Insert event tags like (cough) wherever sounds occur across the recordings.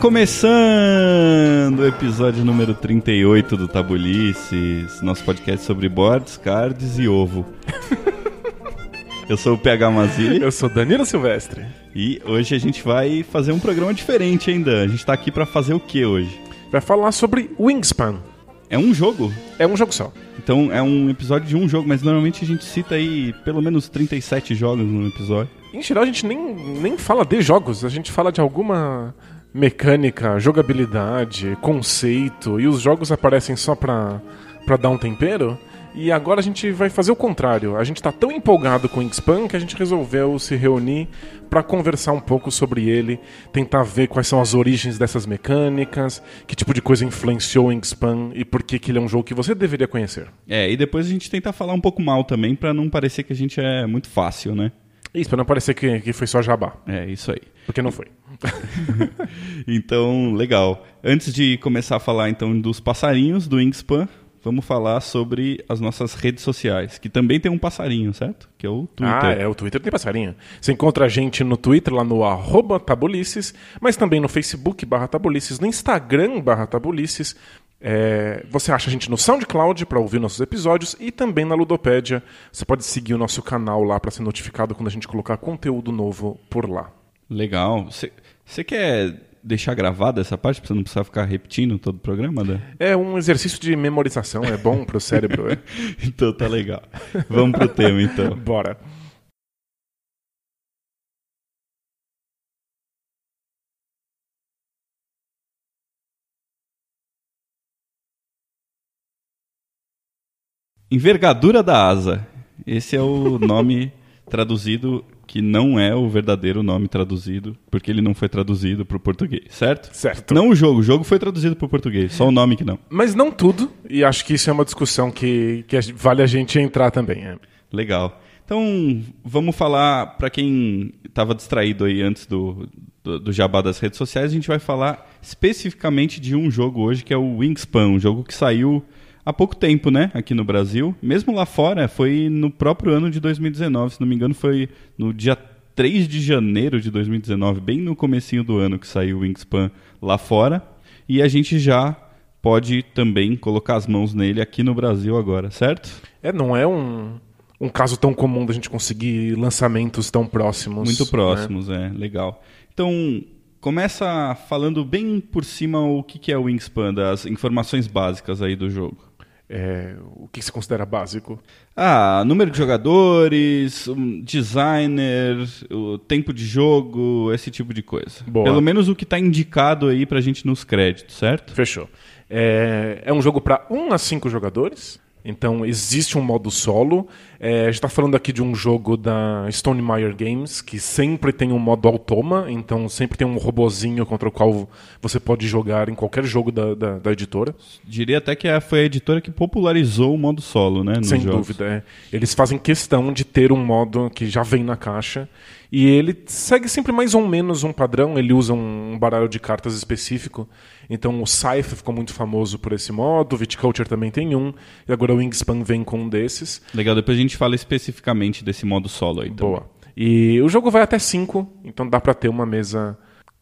começando o episódio número 38 do Tabulices, nosso podcast sobre boards, cards e ovo. Eu sou o PH Mazili Eu sou Danilo Silvestre. e hoje a gente vai fazer um programa diferente ainda. A gente tá aqui pra fazer o que hoje? Vai falar sobre Wingspan. É um jogo. É um jogo só. Então é um episódio de um jogo, mas normalmente a gente cita aí pelo menos 37 jogos no episódio. Em geral, a gente nem, nem fala de jogos, a gente fala de alguma mecânica, jogabilidade, conceito, e os jogos aparecem só pra, pra dar um tempero. E agora a gente vai fazer o contrário. A gente tá tão empolgado com o Wingspan que a gente resolveu se reunir pra conversar um pouco sobre ele, tentar ver quais são as origens dessas mecânicas, que tipo de coisa influenciou o Wingspan e por que, que ele é um jogo que você deveria conhecer. É, e depois a gente tenta falar um pouco mal também pra não parecer que a gente é muito fácil, né? Isso, pra não parecer que, que foi só jabá, É, isso aí. porque não foi. (laughs) Então, legal. Antes de começar a falar então dos passarinhos do Wingspan, vamos falar sobre as nossas redes sociais, que também tem um passarinho, certo? Que é o Twitter. Ah, é, o Twitter tem passarinho. Você encontra a gente no Twitter, lá no arroba tabulices, mas também no Facebook barra tabulices, no Instagram barra tabulices. É, você acha a gente no SoundCloud para ouvir nossos episódios e também na Ludopédia. Você pode seguir o nosso canal lá para ser notificado quando a gente colocar conteúdo novo por lá. Legal. Você quer deixar gravada essa parte pra você não precisar ficar repetindo todo o programa, Dan? É um exercício de memorização, é bom pro cérebro. é. (laughs) Então tá legal. Vamos pro tema então. (laughs) Bora. Envergadura da asa. Esse é o nome traduzido que não é o verdadeiro nome traduzido, porque ele não foi traduzido para o português, certo? Certo. Não o jogo, o jogo foi traduzido para o português, só o nome que não. Mas não tudo, e acho que isso é uma discussão que, que vale a gente entrar também. é. Legal. Então, vamos falar, para quem estava distraído aí antes do, do, do jabá das redes sociais, a gente vai falar especificamente de um jogo hoje, que é o Wingspan, um jogo que saiu há pouco tempo, né, aqui no Brasil. Mesmo lá fora, foi no próprio ano de 2019, se não me engano, foi no dia 3 de janeiro de 2019, bem no comecinho do ano que saiu o Wingspan lá fora. E a gente já pode também colocar as mãos nele aqui no Brasil agora, certo? É, não é um, um caso tão comum da gente conseguir lançamentos tão próximos. Muito né? próximos, é, legal. Então, começa falando bem por cima o que que é o Wingspan, das informações básicas aí do jogo. É, o que você considera básico? Ah, número de jogadores, um designer, o tempo de jogo, esse tipo de coisa. Boa. Pelo menos o que está indicado aí pra gente nos créditos, certo? Fechou. É, é um jogo para 1 a 5 jogadores. Então existe um modo solo. É, a gente está falando aqui de um jogo da Stone Meyer Games, que sempre tem um modo automa, então sempre tem um robozinho contra o qual você pode jogar em qualquer jogo da, da, da editora. Diria até que é- foi a editora que popularizou o modo solo, né? Sem jogos. dúvida. é. Eles fazem questão de ter um modo que já vem na caixa. E ele segue sempre mais ou menos um padrão. Ele usa um baralho de cartas específico. Então o Scythe ficou muito famoso por esse modo. O Viticulture também tem um. E agora o Wingspan vem com um desses. Legal, depois a gente fala especificamente desse modo solo aí. também. Boa. E o jogo vai até 5. Então dá pra ter uma mesa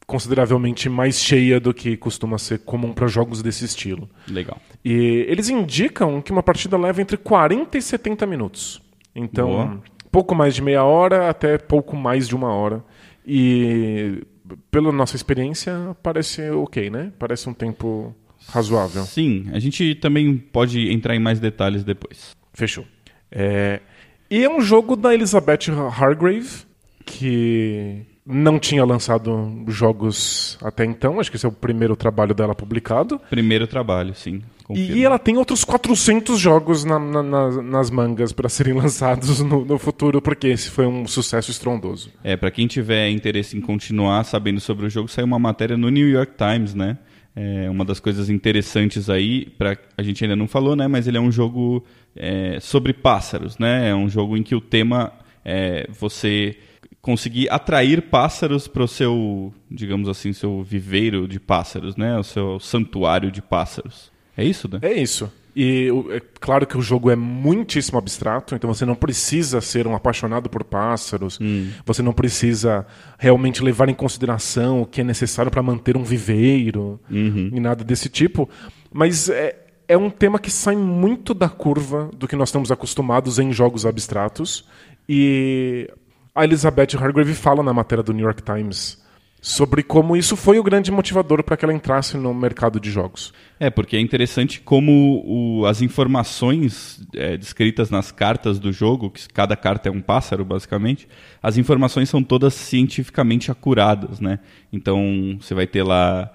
consideravelmente mais cheia do que costuma ser comum para jogos desse estilo. Legal. E eles indicam que uma partida leva entre 40 e 70 minutos. Então, Boa. Pouco mais de meia hora até pouco mais de uma hora. E pela nossa experiência, parece ok, né? Parece um tempo razoável. Sim, a gente também pode entrar em mais detalhes depois. Fechou. É, E é um jogo da Elizabeth Hargrave, que não tinha lançado jogos até então. Acho que esse é o primeiro trabalho dela publicado. Primeiro trabalho, sim. E ela tem outros 400 jogos na- na- na- nas mangas para serem (laughs) lançados no, no futuro, porque esse foi um sucesso estrondoso. É, pra quem tiver interesse em continuar sabendo sobre o jogo, saiu uma matéria no New York Times, né? É uma das coisas interessantes aí, pra, a gente ainda não falou, né? Mas ele é um jogo é, sobre pássaros, né? É um jogo em que o tema é você conseguir atrair pássaros para o seu, digamos assim, seu viveiro de pássaros, né? O seu santuário de pássaros. É isso, né? É isso. E é claro que o jogo é muitíssimo abstrato, então você não precisa ser um apaixonado por pássaros, hum. você não precisa realmente levar em consideração o que é necessário para manter um viveiro uhum. e nada desse tipo. Mas é, é um tema que sai muito da curva do que nós estamos acostumados em jogos abstratos. E a Elizabeth Hargrave fala na matéria do New York Times sobre como isso foi o grande motivador para que ela entrasse no mercado de jogos. É, porque é interessante como o, as informações é, descritas nas cartas do jogo, que cada carta é um pássaro, basicamente, as informações são todas cientificamente acuradas, né? Então, você vai ter lá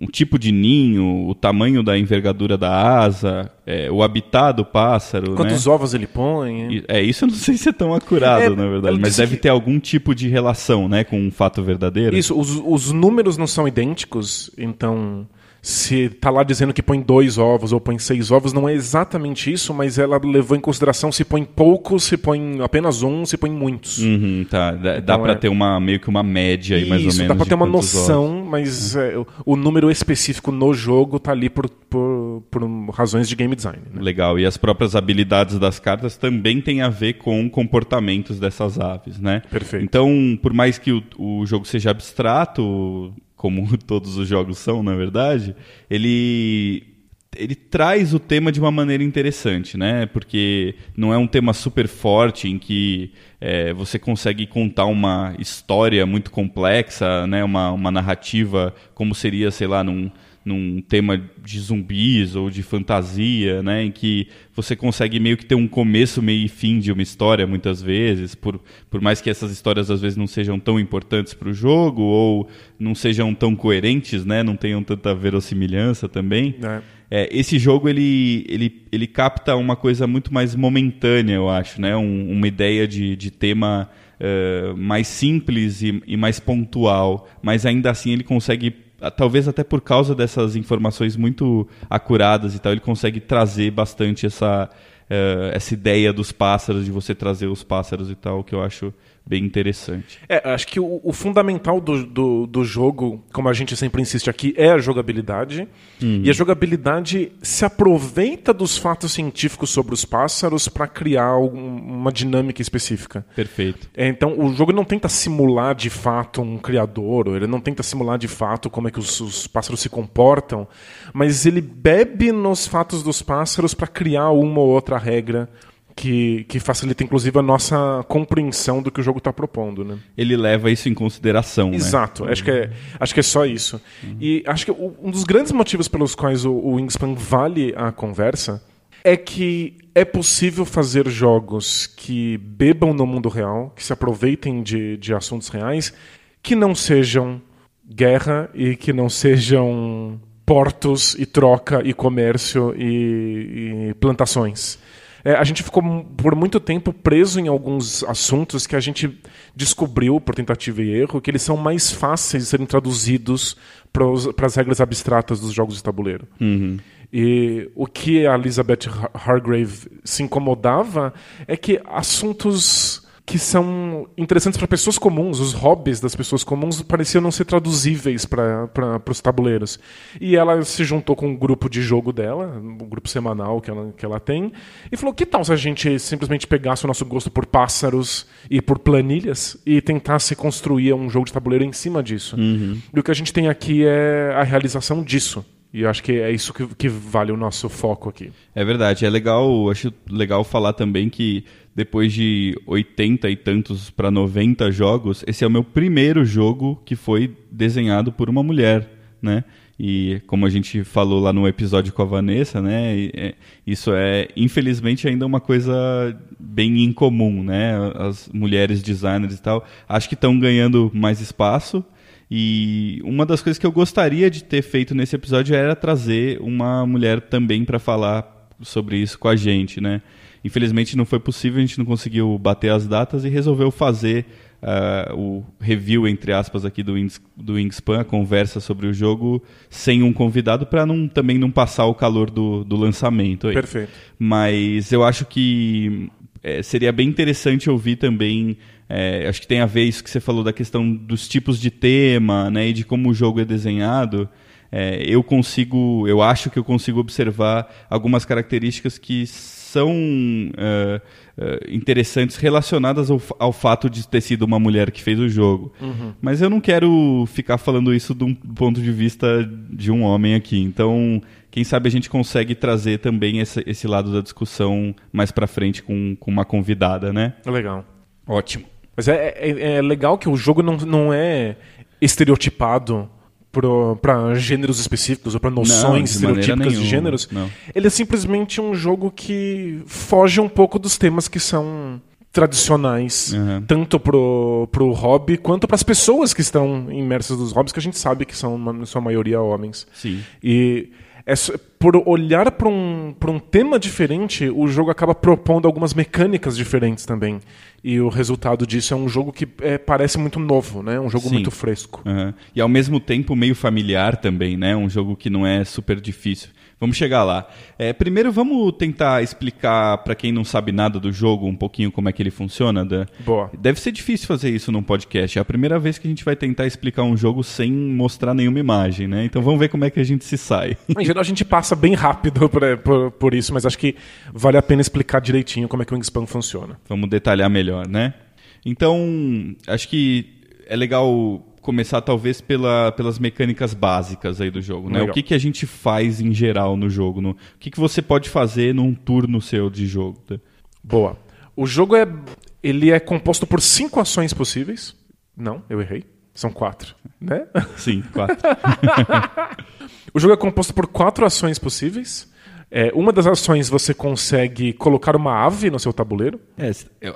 um tipo de ninho, o tamanho da envergadura da asa, é, o habitat do pássaro. Quantos né? ovos ele põe? É, isso eu não (laughs) sei se é tão acurado, é, na verdade, mas deve que... ter algum tipo de relação né, com um fato verdadeiro. Isso, os, os números não são idênticos, então se tá lá dizendo que põe dois ovos ou põe seis ovos, não é exatamente isso, mas ela levou em consideração se põe poucos, se põe apenas um, se põe muitos. Uhum, tá. Dá, então, dá para é... ter uma meio que uma média aí, mais ou menos. Dá para ter uma noção, ovos. mas é. É, o número específico no jogo tá ali por, por, por razões de game design. Né? Legal. E as próprias habilidades das cartas também têm a ver com comportamentos dessas aves, né? Perfeito. Então, por mais que o, o jogo seja abstrato, como (laughs) todos os jogos são, na verdade, ele ele traz o tema de uma maneira interessante, né? Porque não é um tema super forte em que é, você consegue contar uma história muito complexa, né? Uma, uma narrativa como seria, sei lá, num, num tema de zumbis ou de fantasia, né, em que você consegue meio que ter um começo, meio e fim de uma história muitas vezes, por, por mais que essas histórias às vezes não sejam tão importantes para o jogo ou não sejam tão coerentes, né, não tenham tanta verossimilhança também. É. É, esse jogo ele, ele, ele capta uma coisa muito mais momentânea, eu acho, né, um, uma ideia de, de tema uh, mais simples e, e mais pontual, mas ainda assim ele consegue talvez até por causa dessas informações muito acuradas e tal, ele consegue trazer bastante essa, uh, essa ideia dos pássaros, de você trazer os pássaros e tal, que eu acho bem interessante. É, acho que o, o fundamental do, do, do, jogo, como a gente sempre insiste aqui, é a jogabilidade. Uhum. E a jogabilidade se aproveita dos fatos científicos sobre os pássaros para criar um, uma dinâmica específica. Perfeito. É, então, o jogo não tenta simular de fato um criador, ele não tenta simular de fato como é que os, os pássaros se comportam, mas ele bebe nos fatos dos pássaros para criar uma ou outra regra que, que facilita inclusive a nossa compreensão do que o jogo está propondo, né? Ele leva isso em consideração, né? Exato. Né? Acho que é acho que é só isso. Uhum. E acho que um dos grandes motivos pelos quais o, o Wingspan vale a conversa é que é possível fazer jogos que bebam no mundo real, que se aproveitem de, de assuntos reais, que não sejam guerra e que não sejam portos e troca e comércio e, e plantações. É, a gente ficou por muito tempo preso em alguns assuntos que a gente descobriu, por tentativa e erro, que eles são mais fáceis de serem traduzidos para as regras abstratas dos jogos de tabuleiro. Uhum. E o que a Elizabeth Hargrave se incomodava é que assuntos que são interessantes para pessoas comuns, os hobbies das pessoas comuns pareciam não ser traduzíveis para os tabuleiros. E ela se juntou com um grupo de jogo dela, um grupo semanal que ela, que ela tem, e falou: que tal se a gente simplesmente pegasse o nosso gosto por pássaros e por planilhas e tentasse construir um jogo de tabuleiro em cima disso? Uhum. E o que a gente tem aqui é a realização disso. E eu acho que é isso que, que vale o nosso foco aqui. É verdade. É legal, acho legal falar também que depois de 80 e tantos para 90 jogos, esse é o meu primeiro jogo que foi desenhado por uma mulher, né? E como a gente falou lá no episódio com a Vanessa, né? É, isso é, infelizmente, ainda uma coisa bem incomum, né? As mulheres designers e tal, acho que estão ganhando mais espaço. E uma das coisas que eu gostaria de ter feito nesse episódio era trazer uma mulher também para falar sobre isso com a gente, né? Infelizmente não foi possível, a gente não conseguiu bater as datas e resolveu fazer uh, o review, entre aspas, aqui do, Wings, do Wingspan, a conversa sobre o jogo, sem um convidado, para não, também não passar o calor do, do lançamento. Aí. Perfeito. Mas eu acho que é, seria bem interessante ouvir também. É, acho que tem a ver isso que você falou da questão dos tipos de tema né, e de como o jogo é desenhado. É, eu consigo, eu acho que eu consigo observar algumas características que são uh, uh, interessantes relacionadas ao, ao, fato de ter sido uma mulher que fez o jogo. Uhum. Mas eu não quero ficar falando isso de um ponto de vista de um homem aqui. Então, quem sabe a gente consegue trazer também esse, esse lado da discussão mais para frente com, com uma convidada, né? Legal. Ótimo. Mas é, é, é legal que o jogo não, não é estereotipado para gêneros específicos ou para noções não, estereotípicas nenhuma, de gêneros. Não. Ele é simplesmente um jogo que foge um pouco dos temas que são tradicionais, uhum. tanto pro, pro hobby quanto para as pessoas que estão imersas nos hobbies, que a gente sabe que são, na sua maioria, homens. Sim. E é, por olhar para um, um tema diferente, o jogo acaba propondo algumas mecânicas diferentes também. E o resultado disso é um jogo que é, parece muito novo, né? Um jogo Sim. muito fresco. Uhum. E ao mesmo tempo meio familiar também, né? Um jogo que não é super difícil. Vamos chegar lá. É, primeiro, vamos tentar explicar para quem não sabe nada do jogo um pouquinho como é que ele funciona. Da... Boa. Deve ser difícil fazer isso num podcast. É a primeira vez que a gente vai tentar explicar um jogo sem mostrar nenhuma imagem, né? Então vamos ver como é que a gente se sai. Em geral, a gente passa bem rápido por, por, por isso, mas acho que vale a pena explicar direitinho como é que o Wingspan funciona. Vamos detalhar melhor, né? Então, acho que é legal começar talvez pela, pelas mecânicas básicas aí do jogo, né? O que, que a gente faz em geral no jogo? No, o que, que você pode fazer num turno seu de jogo? Tá? Boa. O jogo é ele é composto por cinco ações possíveis. Não, eu errei. São quatro, né? Sim, quatro. (laughs) o jogo é composto por quatro ações possíveis. É, uma das ações você consegue colocar uma ave no seu tabuleiro. É,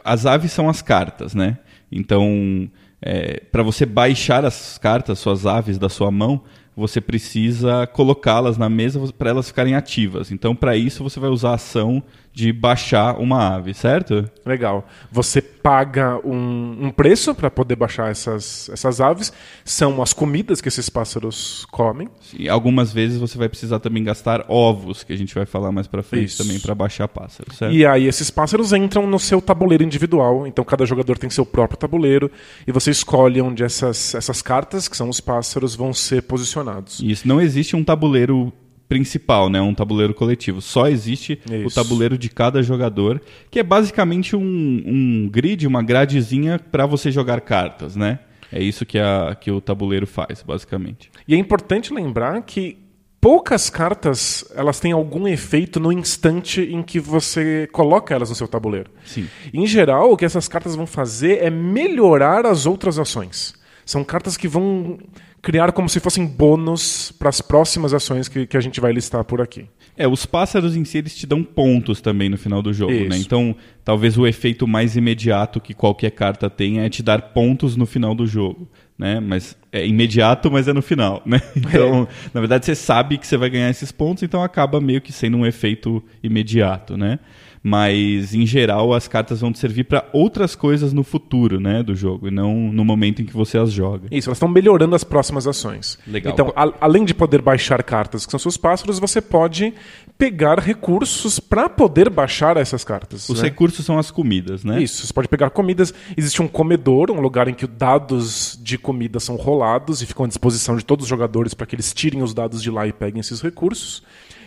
as aves são as cartas, né? Então é, para você baixar as cartas, suas aves da sua mão, você precisa colocá-las na mesa para elas ficarem ativas. Então, para isso, você vai usar a ação de baixar uma ave, certo? Legal. Você paga um, um preço para poder baixar essas, essas aves. São as comidas que esses pássaros comem. E algumas vezes você vai precisar também gastar ovos, que a gente vai falar mais para frente Isso. também para baixar pássaros, certo? E aí esses pássaros entram no seu tabuleiro individual. Então cada jogador tem seu próprio tabuleiro e você escolhe onde essas, essas cartas, que são os pássaros, vão ser posicionados. Isso. Não existe um tabuleiro principal, né? Um tabuleiro coletivo. Só existe Isso. o tabuleiro de cada jogador, que é basicamente um, um grid, uma gradezinha para você jogar cartas, né? É isso que, a, que o tabuleiro faz, basicamente. E é importante lembrar que poucas cartas elas têm algum efeito no instante em que você coloca elas no seu tabuleiro. Sim. Em geral, o que essas cartas vão fazer é melhorar as outras ações. São cartas que vão criar como se fossem bônus para as próximas ações que, que a gente vai listar por aqui. É, os pássaros em si eles te dão pontos também no final do jogo, né? Isso. né? Então, talvez o efeito mais imediato que qualquer carta tem é te dar pontos no final do jogo, né? Mas é imediato, mas é no final, né? (laughs) Então, é. na verdade, você sabe que você vai ganhar esses pontos, então acaba meio que sendo um efeito imediato, né? Mas em geral as cartas vão te servir para outras coisas no futuro, né, do jogo, e não no momento em que você as joga. Isso, elas estão melhorando as próximas ações. Legal. Então, a, além de poder baixar cartas que são seus pássaros, você pode pegar recursos para poder baixar essas cartas. Os né? recursos são as comidas, né? Isso, você pode pegar comidas. Existe um comedor, um lugar em que dados de comida são rolados e ficam à disposição de todos os jogadores para que eles tirem os dados de lá e peguem esses recursos.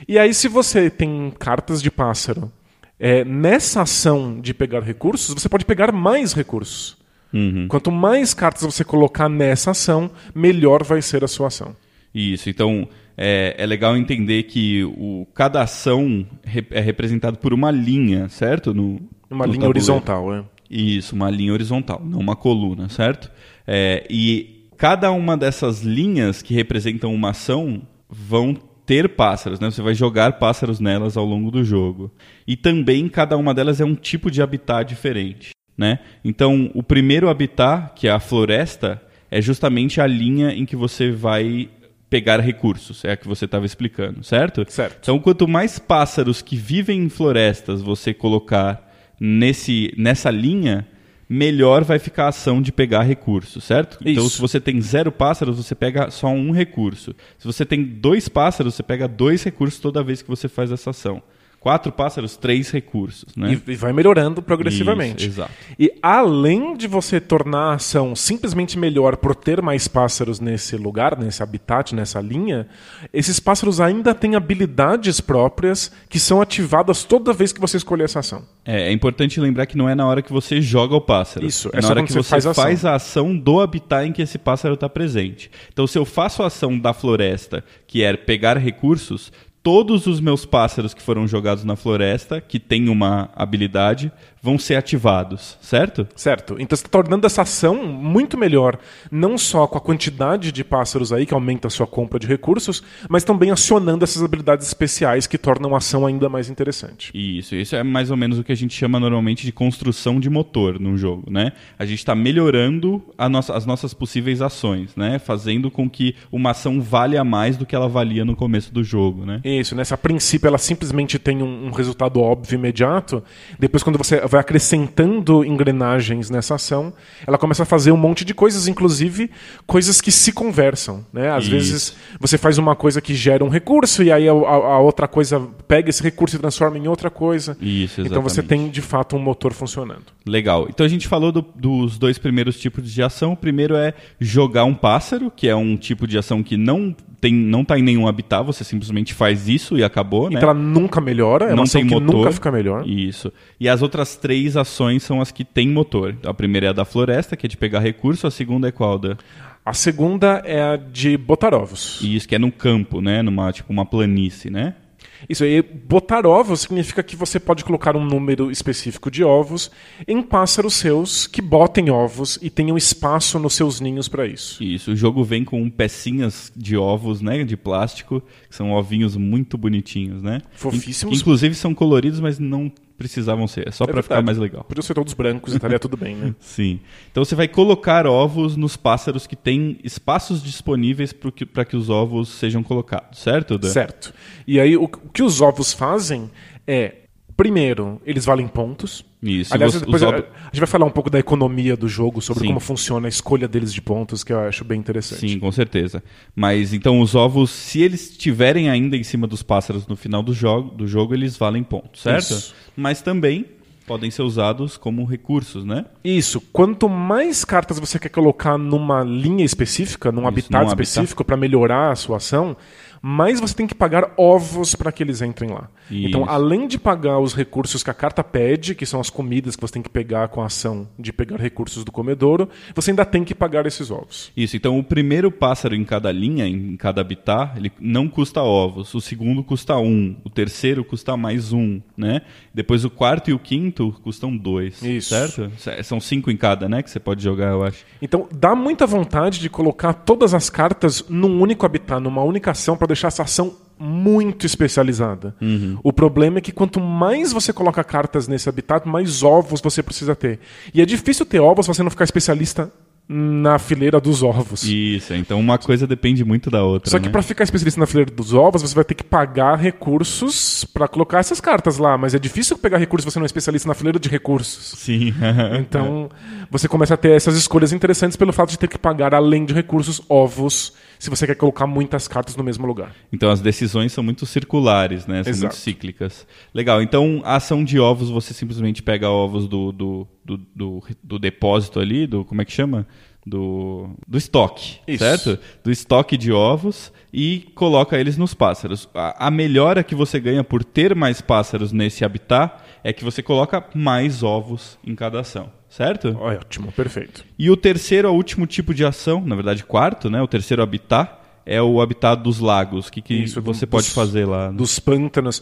E aí, se você tem cartas de pássaro é, nessa ação de pegar recursos, você pode pegar mais recursos. Uhum. Quanto mais cartas você colocar nessa ação, melhor vai ser a sua ação. Isso, então é, é legal entender que o, cada ação é representada por uma linha, certo? No, uma no linha tabuleiro. horizontal, é. Isso, uma linha horizontal, não uma coluna, certo? É, e cada uma dessas linhas que representam uma ação vão ter pássaros, né? Você vai jogar pássaros nelas ao longo do jogo. E também cada uma delas é um tipo de habitat diferente, né? Então, o primeiro habitat, que é a floresta, é justamente a linha em que você vai pegar recursos, é a que você estava explicando, certo? Certo. Então, quanto mais pássaros que vivem em florestas você colocar nesse, nessa linha, melhor vai ficar a ação de pegar recursos, certo? Então, Isso. se você tem zero pássaros, você pega só um recurso. Se você tem dois pássaros, você pega dois recursos toda vez que você faz essa ação. Quatro pássaros, três recursos, né? E, e vai melhorando progressivamente. Isso, exato. E além de você tornar a ação simplesmente melhor por ter mais pássaros nesse lugar, nesse habitat, nessa linha, esses pássaros ainda têm habilidades próprias que são ativadas toda vez que você escolher essa ação. É, é importante lembrar que não é na hora que você joga o pássaro. Isso, é é na hora que você faz a ação. faz a ação do habitat em que esse pássaro está presente. Então, se eu faço a ação da floresta, que é pegar recursos, todos os meus pássaros que foram jogados na floresta, que têm uma habilidade, vão ser ativados, certo? Certo. Então você está tornando essa ação muito melhor, não só com a quantidade de pássaros aí, que aumenta a sua compra de recursos, mas também acionando essas habilidades especiais que tornam a ação ainda mais interessante. Isso, isso é mais ou menos o que a gente chama normalmente de construção de motor num jogo, né? A gente está melhorando nossa- as nossas possíveis ações, né? Fazendo com que uma ação valha mais do que ela valia no começo do jogo, né? Isso, né? Se a princípio ela simplesmente tem um, um resultado óbvio imediato, depois quando você vai acrescentando engrenagens nessa ação, ela começa a fazer um monte de coisas, inclusive coisas que se conversam, né? Às Isso. vezes você faz uma coisa que gera um recurso e aí a, a- outra coisa pega esse recurso e transforma em outra coisa. Isso, Então você exatamente. tem de fato um motor funcionando. Legal. Então a gente falou do- dos dois primeiros tipos de ação. O primeiro é jogar um pássaro, que é um tipo de ação que não tem, não tá em nenhum habitat, você simplesmente faz isso e acabou, né? Então ela nunca melhora, é uma não ação tem que motor. nunca fica melhor. Isso. E as outras três ações são as que têm motor. A primeira é a da floresta, que é de pegar recurso. A segunda é qual? Da... A segunda é a de botar ovos. Isso, que é no campo, né? Numa, tipo, uma planície, né? Isso aí, botar ovos significa que você pode colocar um número específico de ovos em pássaros seus que botem ovos e tenham espaço nos seus ninhos para isso. Isso. O jogo vem com pecinhas de ovos, né? De plástico, que são ovinhos muito bonitinhos, né? Fofíssimos. In- Inclusive são coloridos, mas não precisavam ser. É só pra ficar verdade. mais legal. Podiam ser todos brancos e estaria tudo bem, né? (laughs) Sim. Então você vai colocar ovos nos pássaros que têm espaços disponíveis para que, que os ovos sejam colocados, certo? Dan? Certo. E aí, o, o que os ovos fazem é, primeiro, eles valem pontos. Isso. Aliás, Os- depois os a, gente vai falar um pouco da economia do jogo, sobre Sim. como funciona a escolha deles de pontos, que eu acho bem interessante. Sim, com certeza. Mas então os ovos, se eles estiverem ainda em cima dos pássaros no final do jogo, do jogo eles valem pontos, certo? Isso. Mas também podem ser usados como recursos, né? Isso. Quanto mais cartas você quer colocar numa linha específica, num habitat num habitat. específico para melhorar a sua ação, mais você tem que pagar ovos para que eles entrem lá. Então, Isso. além de pagar os recursos que a carta pede, que são as comidas que você tem que pegar com a ação de pegar recursos do comedouro, você ainda tem que pagar esses ovos. Isso, então o primeiro pássaro em cada linha, em cada habitat, ele não custa ovos. O segundo custa um. O terceiro custa mais um, né? Depois o quarto e o quinto custam dois. Isso. Certo? São cinco em cada, né? Que você pode jogar, eu acho. Então, dá muita vontade de colocar todas as cartas num único habitat, numa única ação, para deixar essa ação muito especializada. O problema é que quanto mais você coloca cartas nesse habitat, mais ovos você precisa ter. E é difícil ter ovos se você não ficar especialista na fileira dos ovos. Isso, então uma coisa depende muito da outra. Só que né? para ficar especialista na fileira dos ovos, você vai ter que pagar recursos para colocar essas cartas lá. Mas é difícil pegar recursos se você não é especialista na fileira de recursos. Sim. (laughs) Então, você começa a ter essas escolhas interessantes pelo fato de ter que pagar, além de recursos, ovos, se você quer colocar muitas cartas no mesmo lugar. Então as decisões são muito circulares, né? São Exato. muito cíclicas. Legal. Então a ação de ovos, você simplesmente pega ovos do, do, do, do, do depósito ali, do. Como é que chama? Do, do estoque, Isso. certo? Do estoque de ovos e coloca eles nos pássaros. A, a melhora que você ganha por ter mais pássaros nesse habitat é que você coloca mais ovos em cada ação, certo? Ótimo, perfeito. E o terceiro, o último tipo de ação, na verdade quarto, né? O terceiro habitat é o habitat dos lagos. O que, que Isso, você dos- pode fazer lá? né? Dos pântanos.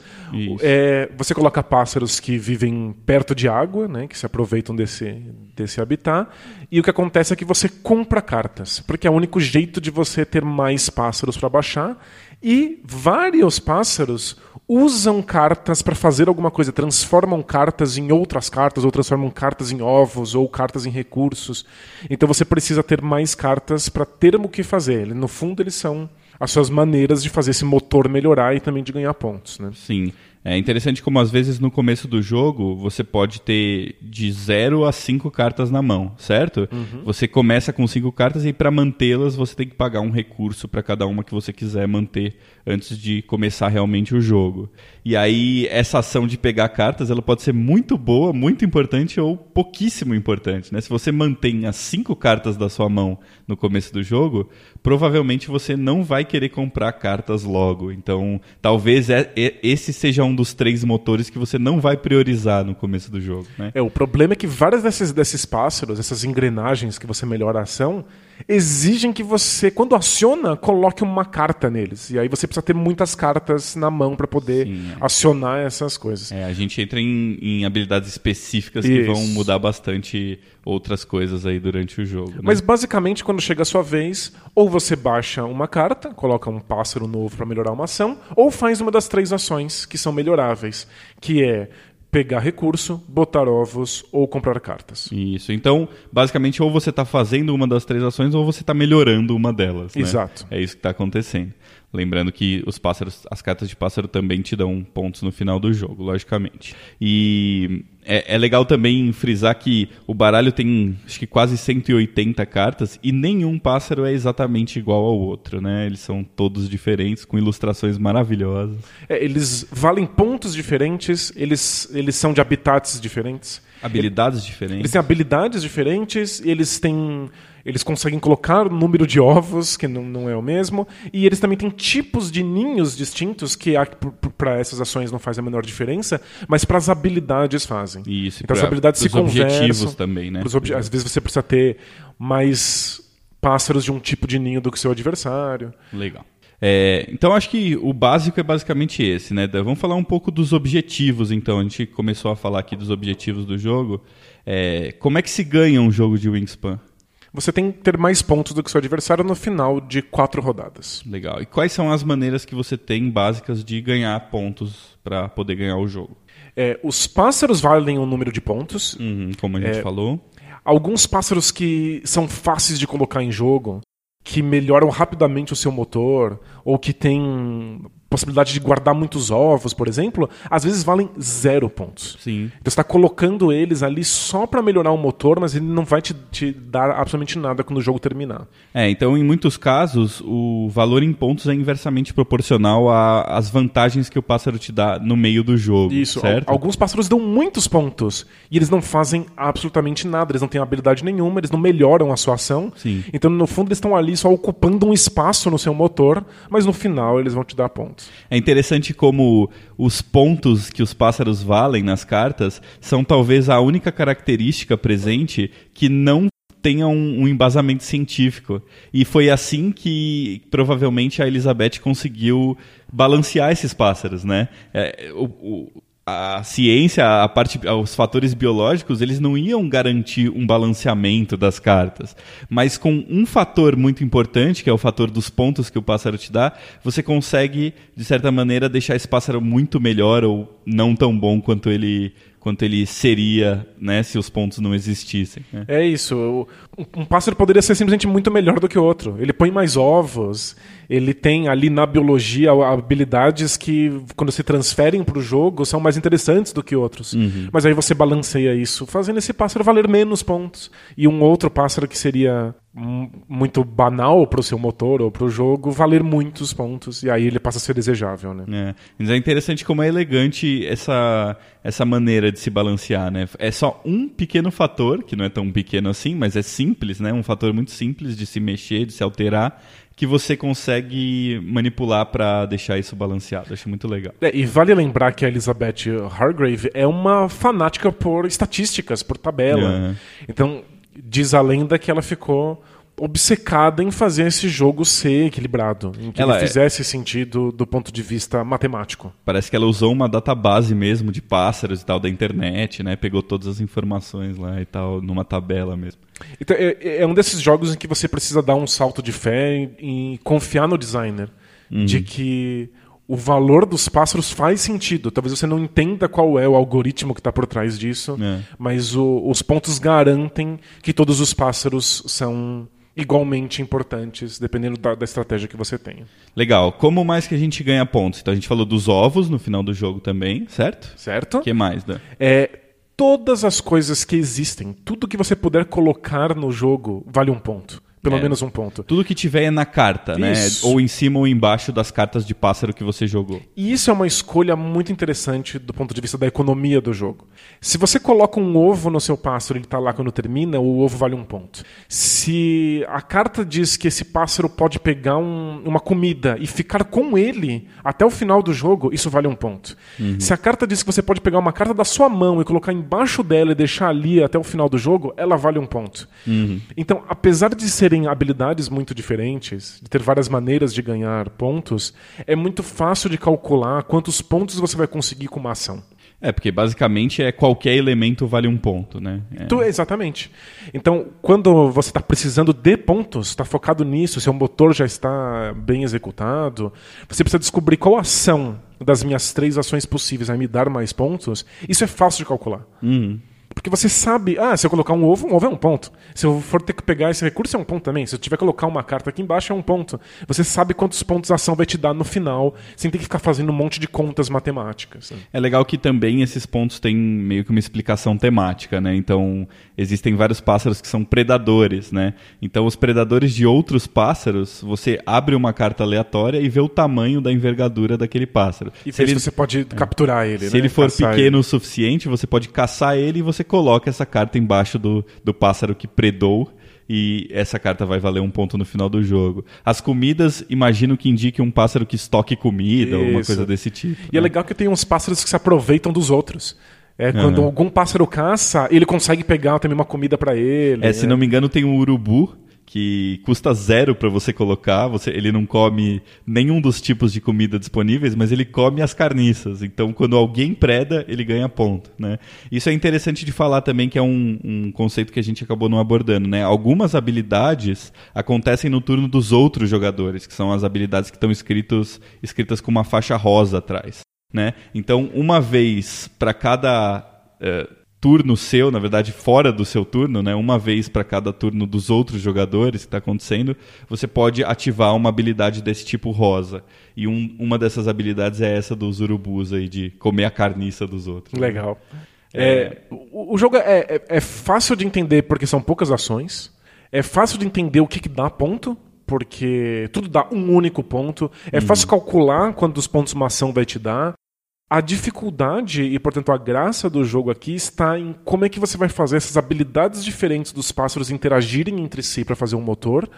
É, você coloca pássaros que vivem perto de água, né, que se aproveitam desse, desse habitat. E o que acontece é que você compra cartas, porque é o único jeito de você ter mais pássaros para baixar. E vários pássaros usam cartas para fazer alguma coisa, transformam cartas em outras cartas, ou transformam cartas em ovos, ou cartas em recursos. Então você precisa ter mais cartas para ter o que fazer. No fundo, eles são as suas maneiras de fazer esse motor melhorar e também de ganhar pontos, né? Sim. É interessante como às vezes no começo do jogo você pode ter de 0 a 5 cartas na mão, certo? Uhum. Você começa com 5 cartas e para mantê-las você tem que pagar um recurso para cada uma que você quiser manter antes de começar realmente o jogo. E aí essa ação de pegar cartas, ela pode ser muito boa, muito importante ou pouquíssimo importante, né? Se você mantém as cinco cartas da sua mão no começo do jogo, provavelmente você não vai querer comprar cartas logo. Então, talvez é, é, esse seja um dos três motores que você não vai priorizar no começo do jogo, né? É, o problema é que vários desses, desses pássaros, essas engrenagens que você melhora a ação, exigem que você, quando aciona, coloque uma carta neles. E aí você precisa ter muitas cartas na mão para poder Sim, é. acionar essas coisas. É, a gente entra em, em habilidades específicas Isso. que vão mudar bastante outras coisas aí durante o jogo. Né? Mas basicamente, quando chega a sua vez, ou você baixa uma carta, coloca um pássaro novo para melhorar uma ação, ou faz uma das três ações que são melhoráveis, que é pegar recurso, botar ovos ou comprar cartas. Isso. Então, basicamente, ou você está fazendo uma das três ações ou você está melhorando uma delas. Né? Exato. É isso que está acontecendo. Lembrando que os pássaros, as cartas de pássaro também te dão pontos no final do jogo, logicamente. E é, é, legal também frisar que o baralho tem acho que quase 180 cartas e nenhum pássaro é exatamente igual ao outro, né? Eles são todos diferentes, com ilustrações maravilhosas. É, eles valem pontos diferentes, eles, eles são de habitats diferentes. Habilidades diferentes. Eles têm habilidades diferentes, eles têm eles conseguem colocar o número de ovos, que não, não é o mesmo, e eles também têm tipos de ninhos distintos que para essas ações não faz a menor diferença, mas para as habilidades fazem. Isso, então as habilidades se conversam. objetivos também, né? Obje às vezes você precisa ter mais pássaros de um tipo de ninho do que seu adversário. Legal. É, então acho que o básico é basicamente esse, né? Vamos falar um pouco dos objetivos, então. A gente começou a falar aqui dos objetivos do jogo. É, como é que se ganha um jogo de Wingspan? você tem que ter mais pontos do que seu adversário no final de quatro rodadas. Legal. E quais são as maneiras que você tem básicas de ganhar pontos para poder ganhar o jogo? É, os pássaros valem um número de pontos. Uhum, como a gente é, falou. Alguns pássaros que são fáceis de colocar em jogo, que melhoram rapidamente o seu motor, ou que tem possibilidade de guardar muitos ovos, por exemplo, às vezes valem zero pontos. Sim. Então você está colocando eles ali só para melhorar o motor, mas ele não vai te, te, dar absolutamente nada quando o jogo terminar. É, então em muitos casos o valor em pontos é inversamente proporcional às vantagens que o pássaro te dá no meio do jogo. Isso. Certo? Alguns pássaros dão muitos pontos e eles não fazem absolutamente nada, eles não têm habilidade nenhuma, eles não melhoram a sua ação. Sim. Então no fundo eles estão ali só ocupando um espaço no seu motor, mas no final eles vão te dar pontos pontos. É interessante como os pontos que os pássaros valem nas cartas são talvez a única característica presente que não tenha um, um, embasamento científico. E foi assim que provavelmente a Elizabeth conseguiu balancear esses pássaros, né? É, o, o, a ciência, a parte, os fatores biológicos, eles não iam garantir um balanceamento das cartas. Mas com um fator muito importante, que é o fator dos pontos que o pássaro te dá, você consegue, de certa maneira, deixar esse pássaro muito melhor ou não tão bom quanto ele quanto ele seria né, se os pontos não existissem. Né? É isso. Um pássaro poderia ser simplesmente muito melhor do que outro. Ele põe mais ovos, ele tem ali na biologia habilidades que, quando se transferem para o jogo, são mais interessantes do que outros. Uhum. Mas aí você balanceia isso, fazendo esse pássaro valer menos pontos. E um outro pássaro que seria muito banal para o seu motor ou para o jogo valer muitos pontos e aí ele passa a ser desejável, né? É. Mas é interessante como é elegante essa essa maneira de se balancear, né? É só um pequeno fator que não é tão pequeno assim, mas é simples, né? Um fator muito simples de se mexer, de se alterar que você consegue manipular para deixar isso balanceado. Acho muito legal. É, e vale lembrar que a Elizabeth Hargrave é uma fanática por estatísticas, por tabela. Então, diz a lenda que ela ficou obcecada em fazer esse jogo ser equilibrado, em que ela ele é- fizesse é... sentido do ponto de vista matemático. Parece que ela usou uma database mesmo de pássaros e tal da internet, né? Pegou todas as informações lá e tal numa tabela mesmo. Então, é, é um desses jogos em que você precisa dar um salto de fé e, e confiar no designer uhum. de que o valor dos pássaros faz sentido. Talvez você não entenda qual é o algoritmo que está por trás disso, é. mas o, os pontos garantem que todos os pássaros são igualmente importantes, dependendo da, da estratégia que você tenha. Legal. Como mais que a gente ganha pontos? Então a gente falou dos ovos no final do jogo também, certo? Certo? O que mais, Dan? É, todas as coisas que existem, tudo que você puder colocar no jogo vale um ponto. Pelo É. menos um ponto. Tudo que tiver é na carta, né? Isso. Ou em cima ou embaixo das cartas de pássaro que você jogou. E isso é uma escolha muito interessante do ponto de vista da economia do jogo. Se você coloca um ovo no seu pássaro e ele está lá quando termina, o ovo vale um ponto. Se a carta diz que esse pássaro pode pegar um- uma comida e ficar com ele até o final do jogo, isso vale um ponto. Se a carta diz que você pode pegar uma carta da sua mão e colocar embaixo dela e deixar ali até o final do jogo, ela vale um ponto. Então, apesar de serem habilidades muito diferentes, de ter várias maneiras de ganhar pontos, é muito fácil de calcular quantos pontos você vai conseguir com uma ação. É, porque basicamente é qualquer elemento vale um ponto, né? É. Tu- exatamente. Então, quando você está precisando de pontos, está focado nisso, seu motor já está bem executado, você precisa descobrir qual ação das minhas três ações possíveis vai me dar mais pontos. Isso é fácil de calcular. Uhum. Porque você sabe, ah, se eu colocar um ovo, um ovo é um ponto. Se eu for ter que pegar esse recurso, é um ponto também. Se eu tiver que colocar uma carta aqui embaixo, é um ponto. Você sabe quantos pontos a ação vai te dar no final, sem ter que ficar fazendo um monte de contas matemáticas. né? É legal que também esses pontos têm meio que uma explicação temática, né? Então, existem vários pássaros que são predadores, né? Então, os predadores de outros pássaros, você abre uma carta aleatória e vê o tamanho da envergadura daquele pássaro. E se ele, você pode capturar ele, se né? ele for Caçar pequeno o suficiente, você pode caçar ele e você coloca essa carta embaixo do, do pássaro que predou. E essa carta vai valer um ponto no final do jogo. As comidas, imagino que indique um pássaro que estoque comida, ou uma Isso. coisa desse tipo. E é né? legal que tem uns pássaros que se aproveitam dos outros. É quando Aham. algum pássaro caça, ele consegue pegar também uma comida pra ele. É, se né? não me engano, tem um urubu que custa zero para você colocar. Você, ele não come nenhum dos tipos de comida disponíveis, mas ele come as carniças. Então, quando alguém preda, ele ganha ponto. Né? Isso é interessante de falar também, que é um, um conceito que a gente acabou não abordando. Né? Algumas habilidades acontecem no turno dos outros jogadores, que são as habilidades que estão escritas com uma faixa rosa atrás. Né? Então, uma vez para cada eh, turno seu, na verdade, fora do seu turno, né? uma vez para cada turno dos outros jogadores que está acontecendo, você pode ativar uma habilidade desse tipo rosa. E um- uma dessas habilidades é essa dos urubus aí, de comer a carniça dos outros. Legal. É, o, o jogo é, é- é fácil de entender porque são poucas ações. É fácil de entender o que, que dá ponto, porque tudo dá um único ponto. É fácil calcular quantos pontos uma ação vai te dar. A dificuldade e, portanto, a graça do jogo aqui está em como é que você vai fazer essas habilidades diferentes dos pássaros interagirem entre si para fazer um motor.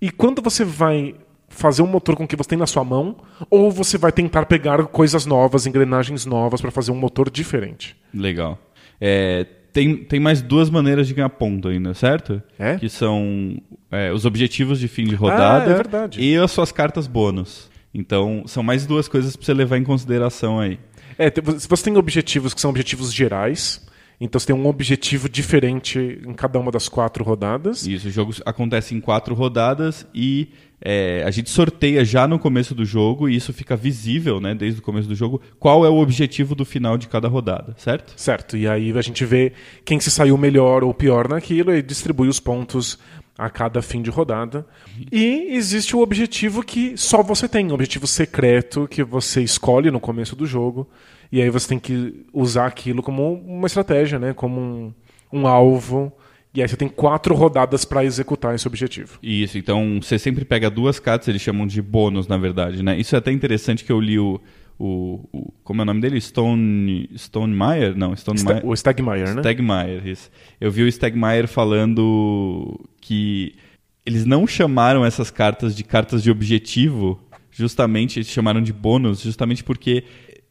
E quando você vai fazer um motor com o que você tem na sua mão, ou você vai tentar pegar coisas novas, engrenagens novas para fazer um motor diferente. Legal. É, tem, tem mais duas maneiras de ganhar ponto ainda, certo? É? Que são é, os objetivos de fim de rodada Ah, é e as suas cartas bônus. Então, são mais duas coisas para você levar em consideração aí. É, você tem objetivos que são objetivos gerais, então você tem um objetivo diferente em cada uma das quatro rodadas. Isso, o jogo acontece em quatro rodadas e é, a gente sorteia já no começo do jogo e isso fica visível, né, desde o começo do jogo, qual é o objetivo do final de cada rodada, certo? Certo, e aí a gente vê quem se saiu melhor ou pior naquilo e distribui os pontos a cada fim de rodada. E existe o objetivo que só você tem, um objetivo secreto que você escolhe no começo do jogo. E aí você tem que usar aquilo como uma estratégia, né? como um, um alvo. E aí você tem quatro rodadas para executar esse objetivo. Isso, então você sempre pega duas cartas, eles chamam de bônus, na verdade, né? Isso é até interessante que eu li o. o, o- como é o nome dele? Stone. Stone Meyer? Não, Stone Meyer. o Stagmeyer, né? Stegmaier, isso. Eu vi o Stegmaier falando que eles não chamaram essas cartas de cartas de objetivo, justamente, eles chamaram de bônus, justamente porque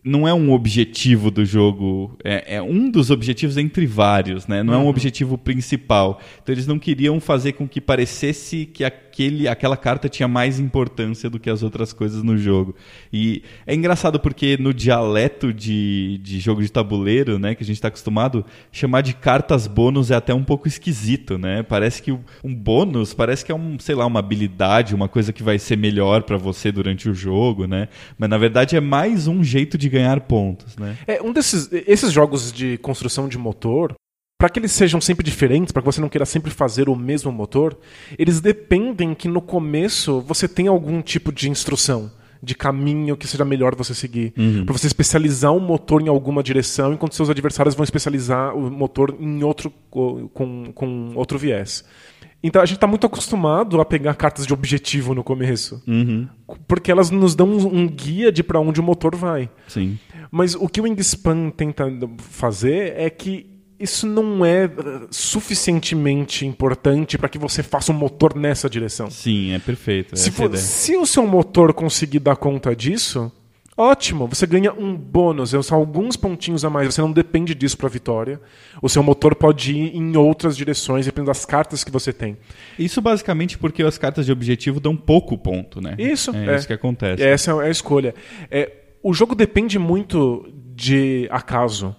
não é um objetivo do jogo, é, é um dos objetivos entre vários, né? Não é um objetivo principal. Então eles não queriam fazer com que parecesse que aquele, aquela carta tinha mais importância do que as outras coisas no jogo. E é engraçado porque no dialeto de, de jogo de tabuleiro, né, que a gente está acostumado, chamar de cartas bônus é até um pouco esquisito, né? Parece que um bônus parece que é um, sei lá, uma habilidade, uma coisa que vai ser melhor para você durante o jogo, né? Mas na verdade é mais um jeito de ganhar pontos, né? É, um desses esses jogos de construção de motor, para que eles sejam sempre diferentes, para que você não queira sempre fazer o mesmo motor, eles dependem que no começo você tenha algum tipo de instrução de caminho que seja melhor você seguir. Uhum. Para você especializar o motor em alguma direção, enquanto seus adversários vão especializar o motor em outro com, com outro viés. Então a gente está muito acostumado a pegar cartas de objetivo no começo. Uhum. Porque elas nos dão um, guia de para onde o motor vai. Sim. Mas o que o Wingspan tenta fazer é que isso não é uh, suficientemente importante para que você faça um motor nessa direção. Sim, é perfeito. Se, for, se, o seu motor conseguir dar conta disso, ótimo, você ganha um bônus, são alguns pontinhos a mais, você não depende disso para a vitória. O seu motor pode ir em outras direções, dependendo das cartas que você tem. Isso basicamente porque as cartas de objetivo dão pouco ponto, né? Isso, é, é. isso que acontece. Essa é a escolha. É, o jogo depende muito de acaso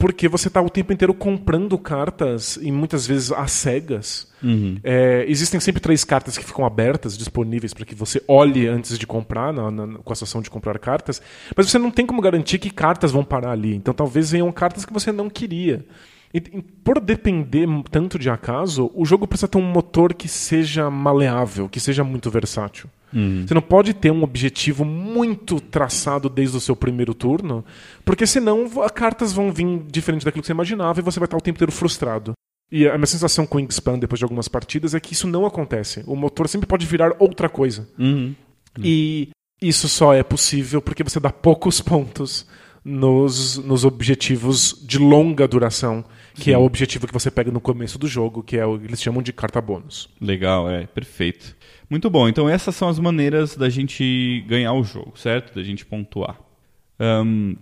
porque você está o tempo inteiro comprando cartas e muitas vezes às cegas. Uhum. É, existem sempre três cartas que ficam abertas, disponíveis para que você olhe antes de comprar, na, na, com a situação de comprar cartas, mas você não tem como garantir que cartas vão parar ali. Então talvez venham cartas que você não queria. E, por depender tanto de acaso, o jogo precisa ter um motor que seja maleável, que seja muito versátil. Uhum. Você não pode ter um objetivo muito traçado desde o seu primeiro turno, porque senão as cartas vão vir diferente daquilo que você imaginava e você vai estar o tempo inteiro frustrado. E a minha sensação com o Wingspan depois de algumas partidas é que isso não acontece. O motor sempre pode virar outra coisa. Uhum. E isso só é possível porque você dá poucos pontos nos, nos objetivos de longa duração, que é o objetivo que você pega no começo do jogo, que é o que eles chamam de carta bônus. Legal, é, perfeito. Muito bom. Então essas são as maneiras da gente ganhar o jogo, certo? Da gente pontuar. Um,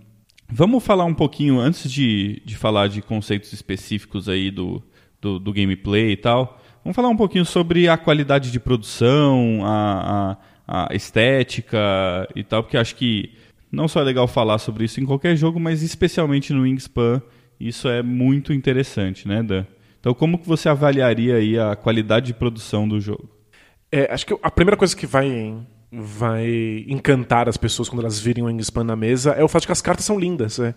vamos falar um pouquinho, antes de, de falar de conceitos específicos aí do, do, do, gameplay e tal, vamos falar um pouquinho sobre a qualidade de produção, a, a, a estética e tal, porque acho que não só é legal falar sobre isso em qualquer jogo, mas especialmente no Wingspan, isso é muito interessante, né, Dan? Então, como que você avaliaria aí a qualidade de produção do jogo? É, acho que a primeira coisa que vai vai encantar as pessoas quando elas virem o Wingspan na mesa é o fato de que as cartas são lindas. É.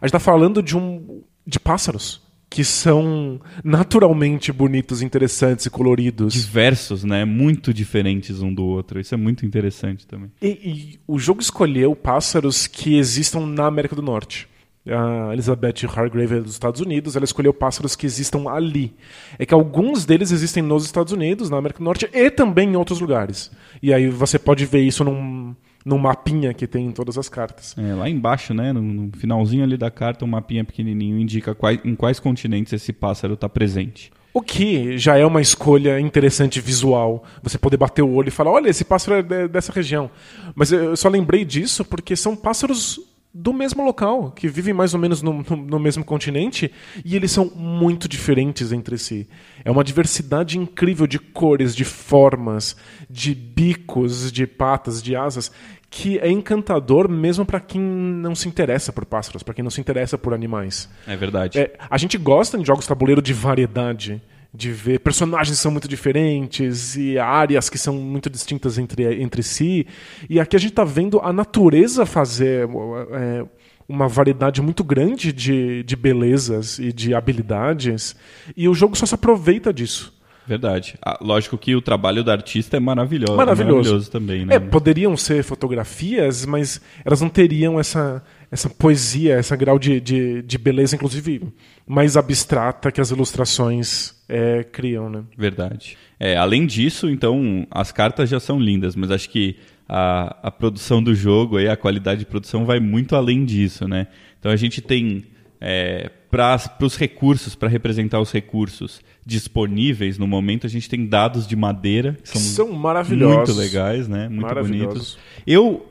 A gente está falando de um de pássaros que são naturalmente bonitos, interessantes e coloridos. Diversos, né? Muito diferentes um do outro. Isso é muito interessante também. E, e o jogo escolheu pássaros que existam na América do Norte a Elizabeth Hargrave é dos Estados Unidos, ela escolheu pássaros que existam ali. É que alguns deles existem nos Estados Unidos, na América do Norte e também em outros lugares. E aí você pode ver isso num, num mapinha que tem em todas as cartas. É, lá embaixo, né, no, no finalzinho ali da carta, um mapinha pequenininho indica quais, em quais continentes esse pássaro está presente. O que já é uma escolha interessante visual. Você poder bater o olho e falar: olha, esse pássaro é dessa região. Mas eu só lembrei disso porque são pássaros do mesmo local, que vivem mais ou menos no, no, no, mesmo continente, e eles são muito diferentes entre si. É uma diversidade incrível de cores, de formas, de bicos, de patas, de asas, que é encantador mesmo para quem não se interessa por pássaros, para quem não se interessa por animais. É verdade. É, a gente gosta de jogos tabuleiro de variedade de ver personagens que são muito diferentes e áreas que são muito distintas entre, entre si. E aqui a gente está vendo a natureza fazer é, uma variedade muito grande de, de belezas e de habilidades, e o jogo só se aproveita disso. Verdade. Ah, lógico que o trabalho da artista é maravilhoso. Maravilhoso, maravilhoso também, né? É, poderiam ser fotografias, mas elas não teriam essa, essa poesia, esse grau de, de, de beleza, inclusive mais abstrata que as ilustrações é, criam, né? Verdade. É, além disso, então, as cartas já são lindas, mas acho que a, a produção do jogo, aí, a qualidade de produção vai muito além disso, né? Então a gente tem é, para os recursos, para representar os recursos disponíveis no momento, a gente tem dados de madeira que são, são maravilhosos. muito legais, né? Muito bonitos. Eu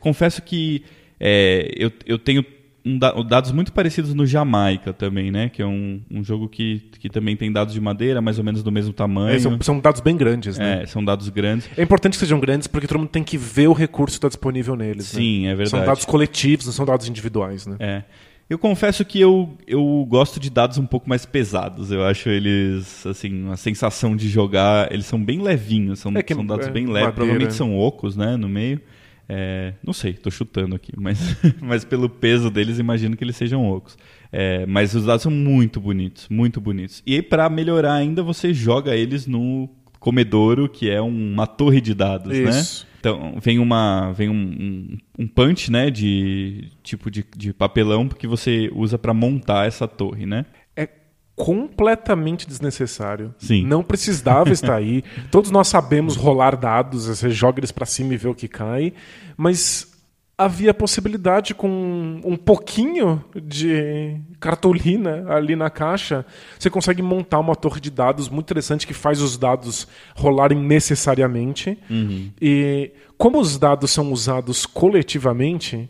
confesso que é, eu, eu tenho um da, dados muito parecidos no Jamaica também, né? Que é um, um jogo que, que também tem dados de madeira, mais ou menos do mesmo tamanho. É, são, são, dados bem grandes, né? É, são dados grandes. É importante que sejam grandes porque todo mundo tem que ver o recurso que está disponível neles. Né? Sim, né? é verdade. São dados coletivos, não são dados individuais, né? É. Eu confesso que eu, eu gosto de dados um pouco mais pesados. Eu acho eles, assim, a sensação de jogar. Eles são bem levinhos, são, é são dados é, bem leves. Provavelmente são ocos, né, no meio. É, não sei, tô chutando aqui, mas, (laughs) mas pelo peso deles, imagino que eles sejam ocos. É, mas os dados são muito bonitos, muito bonitos. E aí, para melhorar ainda, você joga eles no comedouro, que é uma torre de dados, Isso. né? Então, vem uma vem um, um, punch, né, de tipo de, de papelão que você usa para montar essa torre, né? É completamente desnecessário. Sim. Não precisava estar aí. (laughs) Todos nós sabemos rolar dados, você joga eles para cima e vê o que cai, mas havia possibilidade com um pouquinho de cartolina ali na caixa, você consegue montar uma torre de dados muito interessante que faz os dados rolarem necessariamente. Uhum. E como os dados são usados coletivamente,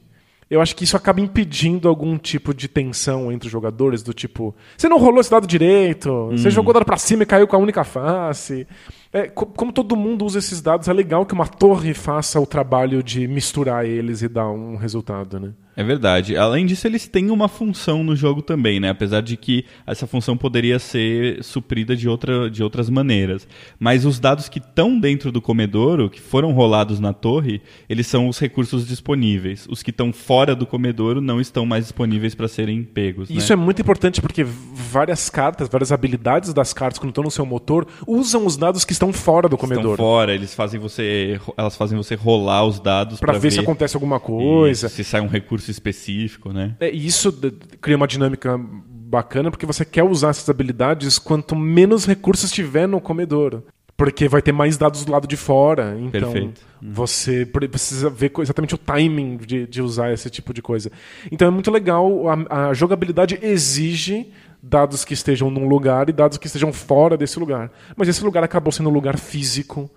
eu acho que isso acaba impedindo algum tipo de tensão entre os jogadores, do tipo, você não rolou esse dado direito, você jogou o dado pra cima e caiu com a única face. É, co- como todo mundo usa esses dados, é legal que uma torre faça o trabalho de misturar eles e dar um resultado, né? É verdade. Além disso, eles têm uma função no jogo também, né? Apesar de que essa função poderia ser suprida de, outra, de outras maneiras. Mas os dados que estão dentro do comedouro, que foram rolados na torre, eles são os recursos disponíveis. Os que estão fora do comedouro não estão mais disponíveis para serem pegos. Isso né? é muito importante porque várias cartas, várias habilidades das cartas quando estão no seu motor usam os dados que estão fora do estão comedor. fora, eles fazem você, elas fazem você rolar os dados para ver se acontece alguma coisa. se sai um recurso específico, né? É, e isso cria uma dinâmica bacana porque você quer usar essas habilidades quanto menos recursos tiver no comedouro. Porque vai ter mais dados do lado de fora. Então Perfeito. você pre- precisa ver exatamente o timing de, de usar esse tipo de coisa. Então é muito legal. A, a jogabilidade exige dados que estejam num lugar e dados que estejam fora desse lugar. Mas esse lugar acabou sendo um lugar físico,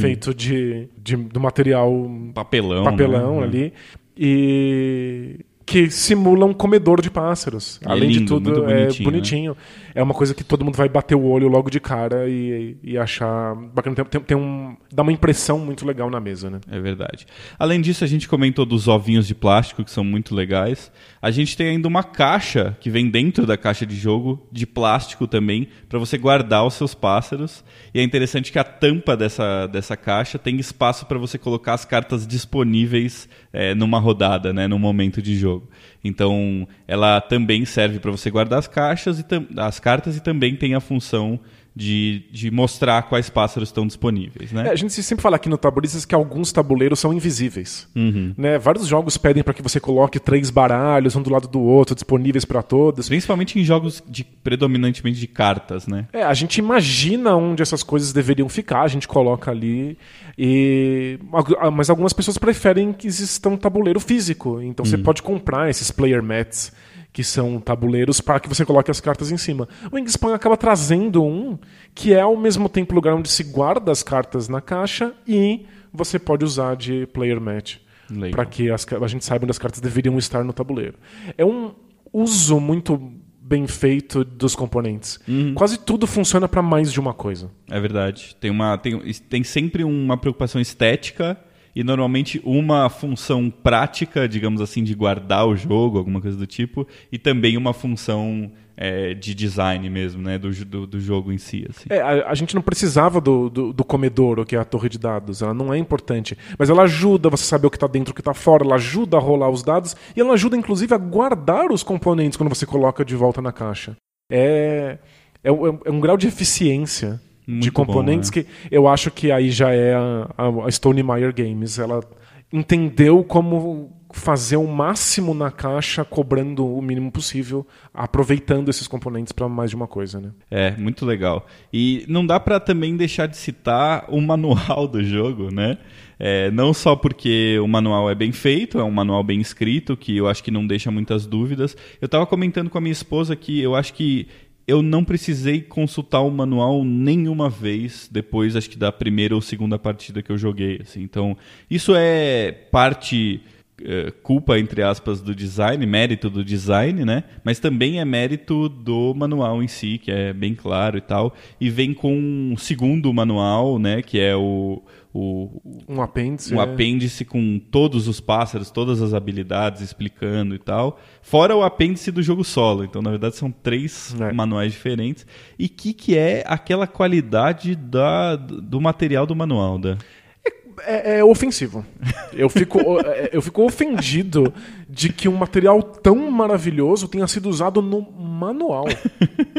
feito de, de, do material Papelão. papelão né? ali e que simula um comedor de pássaros. É Além de lindo, tudo, muito é bonitinho, né? É uma coisa que todo mundo vai bater o olho logo de cara e, e achar bacana. Tem, tem, tem um, dá uma impressão muito legal na mesa, né? É verdade. Além disso, a gente comentou dos ovinhos de plástico, que são muito legais. A gente tem ainda uma caixa que vem dentro da caixa de jogo, de plástico também, para você guardar os seus pássaros. E é interessante que a tampa dessa, dessa caixa tem espaço para você colocar as cartas disponíveis é, numa rodada, né, no momento de jogo. Então, ela também serve para você guardar as caixas e as cartas e também tem a função de, de mostrar quais pássaros estão disponíveis, né? É, a gente sempre fala aqui no Tabulistas que alguns tabuleiros são invisíveis. Uhum. Né? Vários jogos pedem para que você coloque três baralhos, um do lado do outro, disponíveis para todos. Principalmente em jogos de, predominantemente de cartas, né? É, a gente imagina onde essas coisas deveriam ficar, a gente coloca ali. E ah, mas algumas pessoas preferem que exista um tabuleiro físico. Então você pode comprar esses player mats que são tabuleiros para que você coloque as cartas em cima. O Wingspan acaba trazendo um que é ao mesmo tempo o lugar onde se guarda as cartas na caixa e você pode usar de player mat Legal. para que as a gente saiba onde as cartas deveriam estar no tabuleiro. É um uso muito bem feito dos componentes. Quase tudo funciona para mais de uma coisa. É verdade. Tem, uma, tem, tem sempre uma preocupação estética e normalmente uma função prática, digamos assim, de guardar o jogo, alguma coisa do tipo, e também uma função é, de design mesmo, né? Do, do, do jogo em si. Assim. É, a, a gente não precisava do, do, do comedouro, que é a torre de dados. Ela não é importante. Mas ela ajuda você saber o que está dentro o que está fora. Ela ajuda a rolar os dados. E ela ajuda, inclusive, a guardar os componentes quando você coloca de volta na caixa. É, é, é um grau de eficiência de Muito bom, componentes né? que eu acho que aí já é a, a, Stone Meyer Games. Ela entendeu como fazer o máximo na caixa, cobrando o mínimo possível, aproveitando esses componentes para mais de uma coisa, né? É, muito legal. E não dá pra também deixar de citar o manual do jogo, né? É, não só porque o manual é bem feito, é um manual bem escrito, que eu acho que não deixa muitas dúvidas. Eu tava comentando com a minha esposa que eu acho que eu não precisei consultar o manual nenhuma vez depois, acho que da primeira ou segunda partida que eu joguei. Assim. Então, isso é parte eh, culpa, entre aspas, do design, mérito do design, né? Mas também é mérito do manual em si, que é bem claro e tal. E vem com um segundo manual, né? Que é o, o, Um apêndice. um é. apêndice com todos os pássaros, todas as habilidades explicando e tal. Fora o apêndice do jogo solo. Então, na verdade, são três É. manuais diferentes. E que que é aquela qualidade da, do material do manual, da? é, é ofensivo. Eu fico, (laughs) é, eu fico ofendido de que um material tão maravilhoso tenha sido usado no manual. (laughs)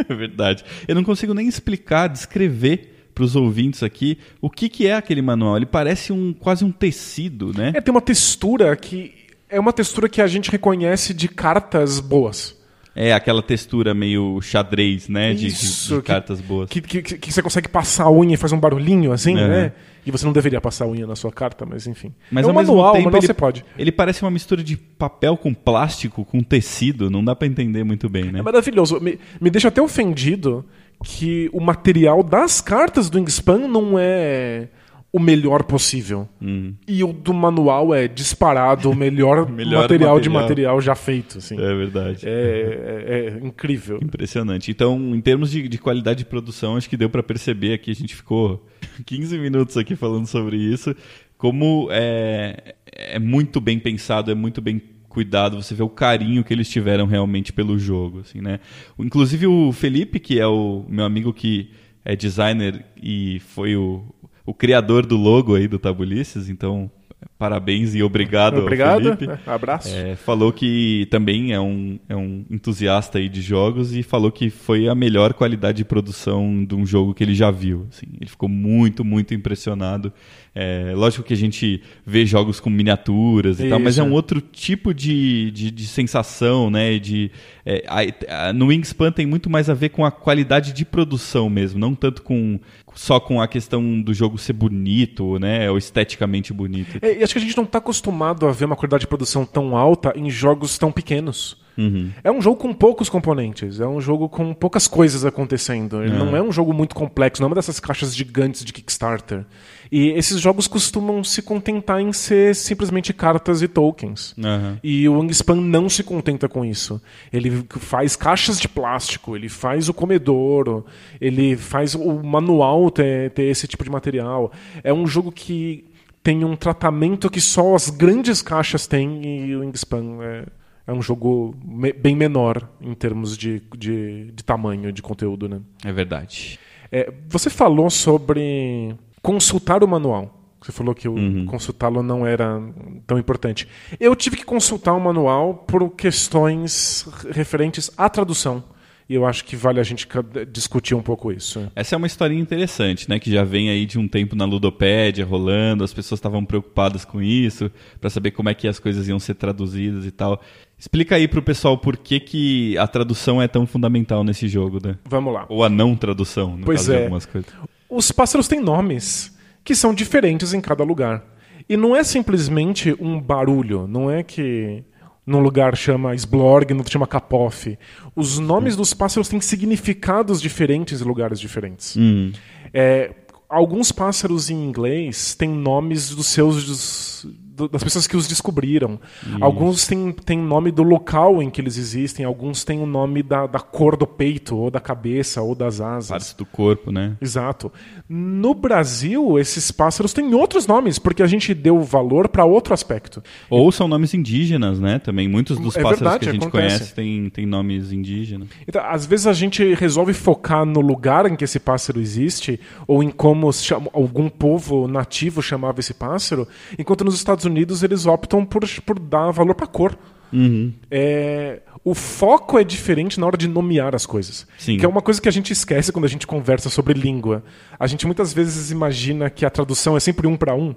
É verdade. Eu não consigo nem explicar, descrever para os ouvintes aqui o que, que é aquele manual. Ele parece um quase um tecido, né? É, tem uma textura que é uma textura que a gente reconhece de cartas boas. É aquela textura meio xadrez, né? De, Isso, de, de que- cartas boas. Que, que, que você consegue passar a unha e faz um barulhinho assim, É. né? E você não deveria passar a unha na sua carta, mas enfim. Mas é um ao mesmo manual, tempo manual ele, você pode. ele parece uma mistura de papel com plástico, com tecido. Não dá para entender muito bem, né? É maravilhoso. Me, me deixa até ofendido que o material das cartas do Wingspan não é o melhor possível. Hum. E o do manual é disparado o melhor, (laughs) Melhor material, de material. material já feito. Assim. É verdade. É, é- é incrível. Impressionante. Então, em termos de, de qualidade de produção, acho que deu para perceber aqui, a gente ficou (laughs) 15 minutos aqui falando sobre isso, como é, é muito bem pensado, é muito bem cuidado, você vê o carinho que eles tiveram realmente pelo jogo, assim, né? Inclusive o Felipe, que é o meu amigo que é designer e foi o, o criador do logo aí do Tabulices, então parabéns e obrigado, Obrigado. Felipe. (laughs) Abraço. É, falou que também é um, é um entusiasta aí de jogos e falou que foi a melhor qualidade de produção de um jogo que ele já viu. assim. Ele ficou muito, muito impressionado. É, lógico que a gente vê jogos com miniaturas e tal, mas Isso. é um outro tipo de, de, de sensação, né? De, é, a- a- no Wingspan tem muito mais a ver com a qualidade de produção mesmo, não tanto com só com a questão do jogo ser bonito, né? Ou esteticamente bonito. É, e acho que a gente não está acostumado a ver uma qualidade de produção tão alta em jogos tão pequenos. Uhum. É um jogo com poucos componentes, é um jogo com poucas coisas acontecendo. Ele não é um jogo muito complexo, não é uma dessas caixas gigantes de Kickstarter. E esses jogos costumam se contentar em ser simplesmente cartas e tokens. Aham. E o Wingspan não se contenta com isso. Ele faz caixas de plástico, ele faz o comedouro, ele faz o manual ter, ter esse tipo de material. É um jogo que tem um tratamento que só as grandes caixas têm e o Wingspan é, é um jogo me- bem menor em termos de, de, de tamanho, de conteúdo. Né? É verdade. É, você falou sobre consultar o manual. Você falou que o consultá-lo não era tão importante. Eu tive que consultar o manual por questões referentes à tradução. E eu acho que vale a gente discutir um pouco isso. Essa é uma historinha interessante, né? Que já vem aí de um tempo na Ludopédia rolando, as pessoas estavam preocupadas com isso, para saber como é que as coisas iam ser traduzidas e tal. Explica aí pro pessoal por que, que a tradução é tão fundamental nesse jogo, né? Vamos lá. Ou a não tradução, no Pois caso de é. algumas coisas. Os pássaros têm nomes que são diferentes em cada lugar. E não é simplesmente um barulho, não é que num lugar chama Sblorg, no outro chama Kapoff. Os nomes dos pássaros têm significados diferentes em lugares diferentes. Hum. É, alguns pássaros em inglês têm nomes dos seus dos- do- das pessoas que os descobriram. Alguns têm, têm nome do local em que eles existem, alguns têm o nome da, da cor do peito, ou da cabeça, ou das asas. Partes do corpo, né? Exato. No Brasil, esses pássaros têm outros nomes, porque a gente deu valor para outro aspecto. Ou são nomes indígenas, né? Também muitos dos É pássaros verdade, que a gente acontece. conhece têm, têm nomes indígenas. Então, às vezes a gente resolve focar no lugar em que esse pássaro existe, ou em como chama- algum povo nativo chamava esse pássaro, enquanto nos Estados Unidos eles optam por, por dar valor para cor. Uhum. É, o foco é diferente na hora de nomear as coisas. Sim. Que é uma coisa que a gente esquece quando a gente conversa sobre língua. A gente muitas vezes imagina que a tradução é sempre um para um.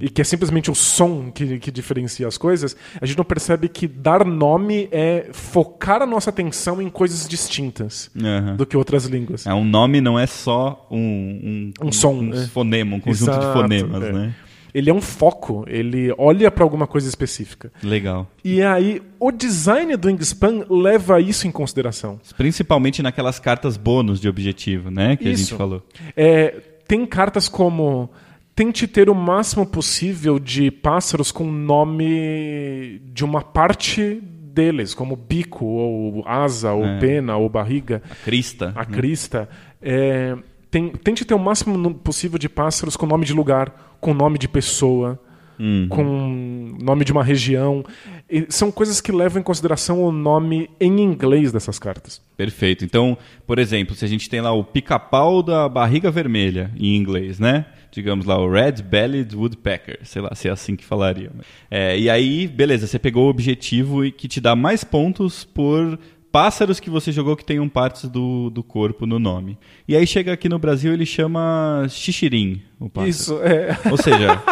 E que é simplesmente o som que, que diferencia as coisas. A gente não percebe que dar nome é focar a nossa atenção em coisas distintas Aham. do que outras línguas. É, um nome não é só um, Um som, um, né? fonema, um conjunto de Exato, fonemas, é. né? Ele é um foco, ele olha para alguma coisa específica. Legal. E aí, o design do Wingspan leva isso em consideração. Principalmente naquelas cartas bônus de objetivo, né? Que a Isso. gente falou. É, tem cartas como tente ter o máximo possível de pássaros com nome de uma parte deles, como bico, ou asa, ou É. pena, ou barriga, Crista. a né? crista. É, tem- tente ter o máximo possível de pássaros com nome de lugar, com nome de pessoa, Uhum. com nome de uma região. E são coisas que levam em consideração o nome em inglês dessas cartas. Perfeito. Então, por exemplo, se a gente tem lá o pica-pau da barriga vermelha, em inglês, né? digamos lá, o Red-Bellied Woodpecker, sei lá se é assim que falaria. É, e aí, beleza, você pegou o objetivo e que te dá mais pontos por pássaros que você jogou que tenham partes do, do corpo no nome. E aí chega aqui no Brasil ele chama xixirim, o pássaro. Isso, é. (laughs) Ou seja,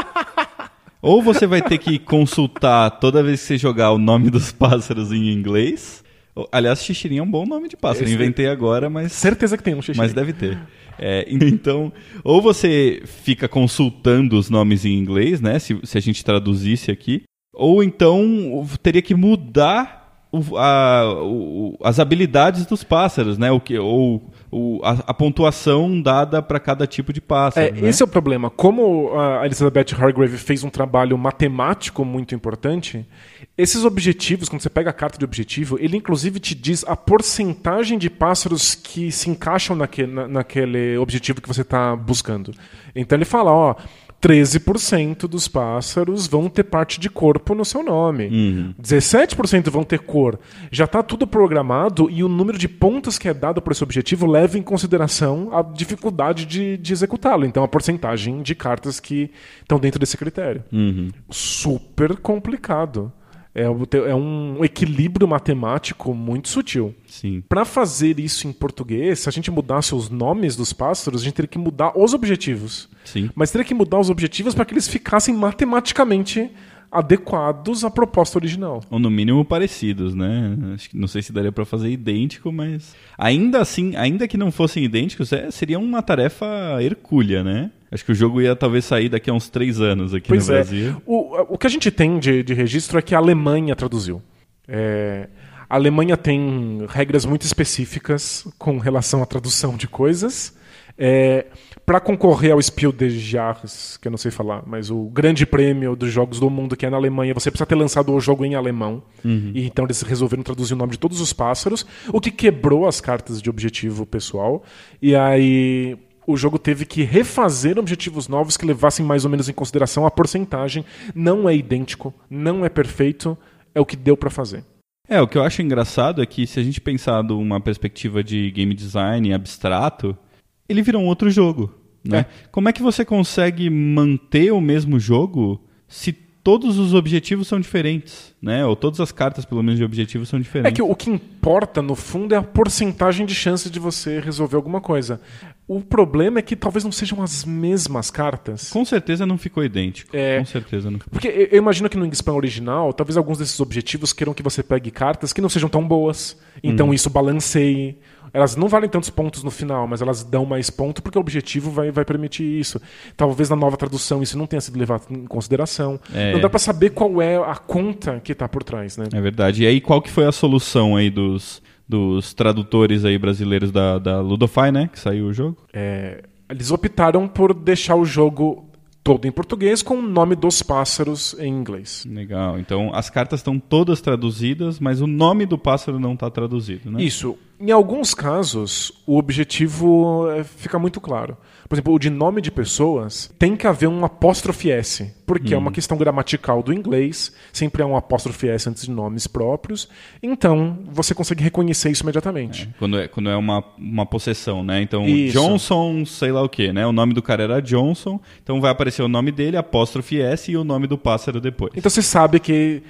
ou você vai ter que consultar toda vez que você jogar o nome dos pássaros em inglês. ou- Aliás, xixirim é um bom nome de pássaro. Esse- Inventei agora, mas Certeza que tem um xixi. mas deve ter. É, então, ou você fica consultando os nomes em inglês, né? Se, se a gente traduzisse aqui, ou então teria que mudar o- a- o- as habilidades dos pássaros, né? O que, ou o- a, a pontuação dada para cada tipo de pássaro. É, né? esse é o problema. Como a Elizabeth Hargrave fez um trabalho matemático muito importante, esses objetivos, quando você pega a carta de objetivo, ele inclusive te diz a porcentagem de pássaros que se encaixam naque, na- naquele objetivo que você está buscando. Então ele fala, ó, 13% dos pássaros vão ter parte de corpo no seu nome. 17% vão ter cor. Já está tudo programado e o número de pontos que é dado por esse objetivo leva em consideração a dificuldade de, de executá-lo. Então, a porcentagem de cartas que estão dentro desse critério. Super complicado. É, é um equilíbrio matemático muito sutil. Sim. Para fazer isso em português, se a gente mudasse os nomes dos pássaros, a gente teria que mudar os objetivos. Sim. Mas teria que mudar os objetivos para que eles ficassem matematicamente adequados à proposta original. Ou no mínimo parecidos, né? Acho que- Não sei se daria para fazer idêntico, mas ainda assim, ainda que não fossem idênticos, é, seria uma tarefa hercúlea, né? Acho que o jogo ia talvez sair daqui a uns três anos aqui Pois no é. Brasil. O, o que a gente tem de, de registro é que a Alemanha traduziu. É, a Alemanha tem regras muito específicas com relação à tradução de coisas. para concorrer ao Spiel des Jahres, que eu não sei falar, mas o grande prêmio dos jogos do mundo que é na Alemanha, você precisa ter lançado o jogo em alemão. E então eles resolveram traduzir o nome de todos os pássaros, o que quebrou as cartas de objetivo pessoal. E aí o jogo teve que refazer objetivos novos que levassem mais ou menos em consideração a porcentagem. Não é idêntico, não é perfeito, é o que deu para fazer. É, o que eu acho engraçado é que se a gente pensar de uma perspectiva de game design abstrato, ele virou um outro jogo. Né? É. Como é que você consegue manter o mesmo jogo se todos os objetivos são diferentes? Né? Ou todas as cartas, pelo menos, de objetivos são É diferentes. que o que importa, no fundo, é a porcentagem de chance de você resolver alguma coisa. O problema é que talvez não sejam as mesmas cartas. Com certeza não ficou idêntico. É. Com certeza não ficou. Porque eu imagino que no Wingspan original, talvez alguns desses objetivos queiram que você pegue cartas que não sejam tão boas. Então isso balanceie. Elas não valem tantos pontos no final, mas elas dão mais ponto porque o objetivo vai, vai permitir isso. Talvez na nova tradução isso não tenha sido levado em consideração. É. Não dá pra saber qual é a conta que tá por trás, né? É verdade. E aí, qual que foi a solução aí dos, dos tradutores aí brasileiros da, da Ludofy, né? Que saiu o jogo? É, eles optaram por deixar o jogo todo em português com o nome dos pássaros em inglês. Legal. Então, as cartas estão todas traduzidas, mas o nome do pássaro não está traduzido, né? Isso. Em alguns casos, o objetivo é, fica muito claro. Por exemplo, o de nome de pessoas tem que haver um apóstrofe S, porque é uma questão gramatical do inglês, sempre há um apóstrofe S antes de nomes próprios. Então, você consegue reconhecer isso imediatamente. Quando é, quando é uma, uma possessão, né? Então, Isso. Johnson, sei lá o que, né? O nome do cara era Johnson, então vai aparecer o nome dele, apóstrofe S e o nome do pássaro depois. Então você sabe que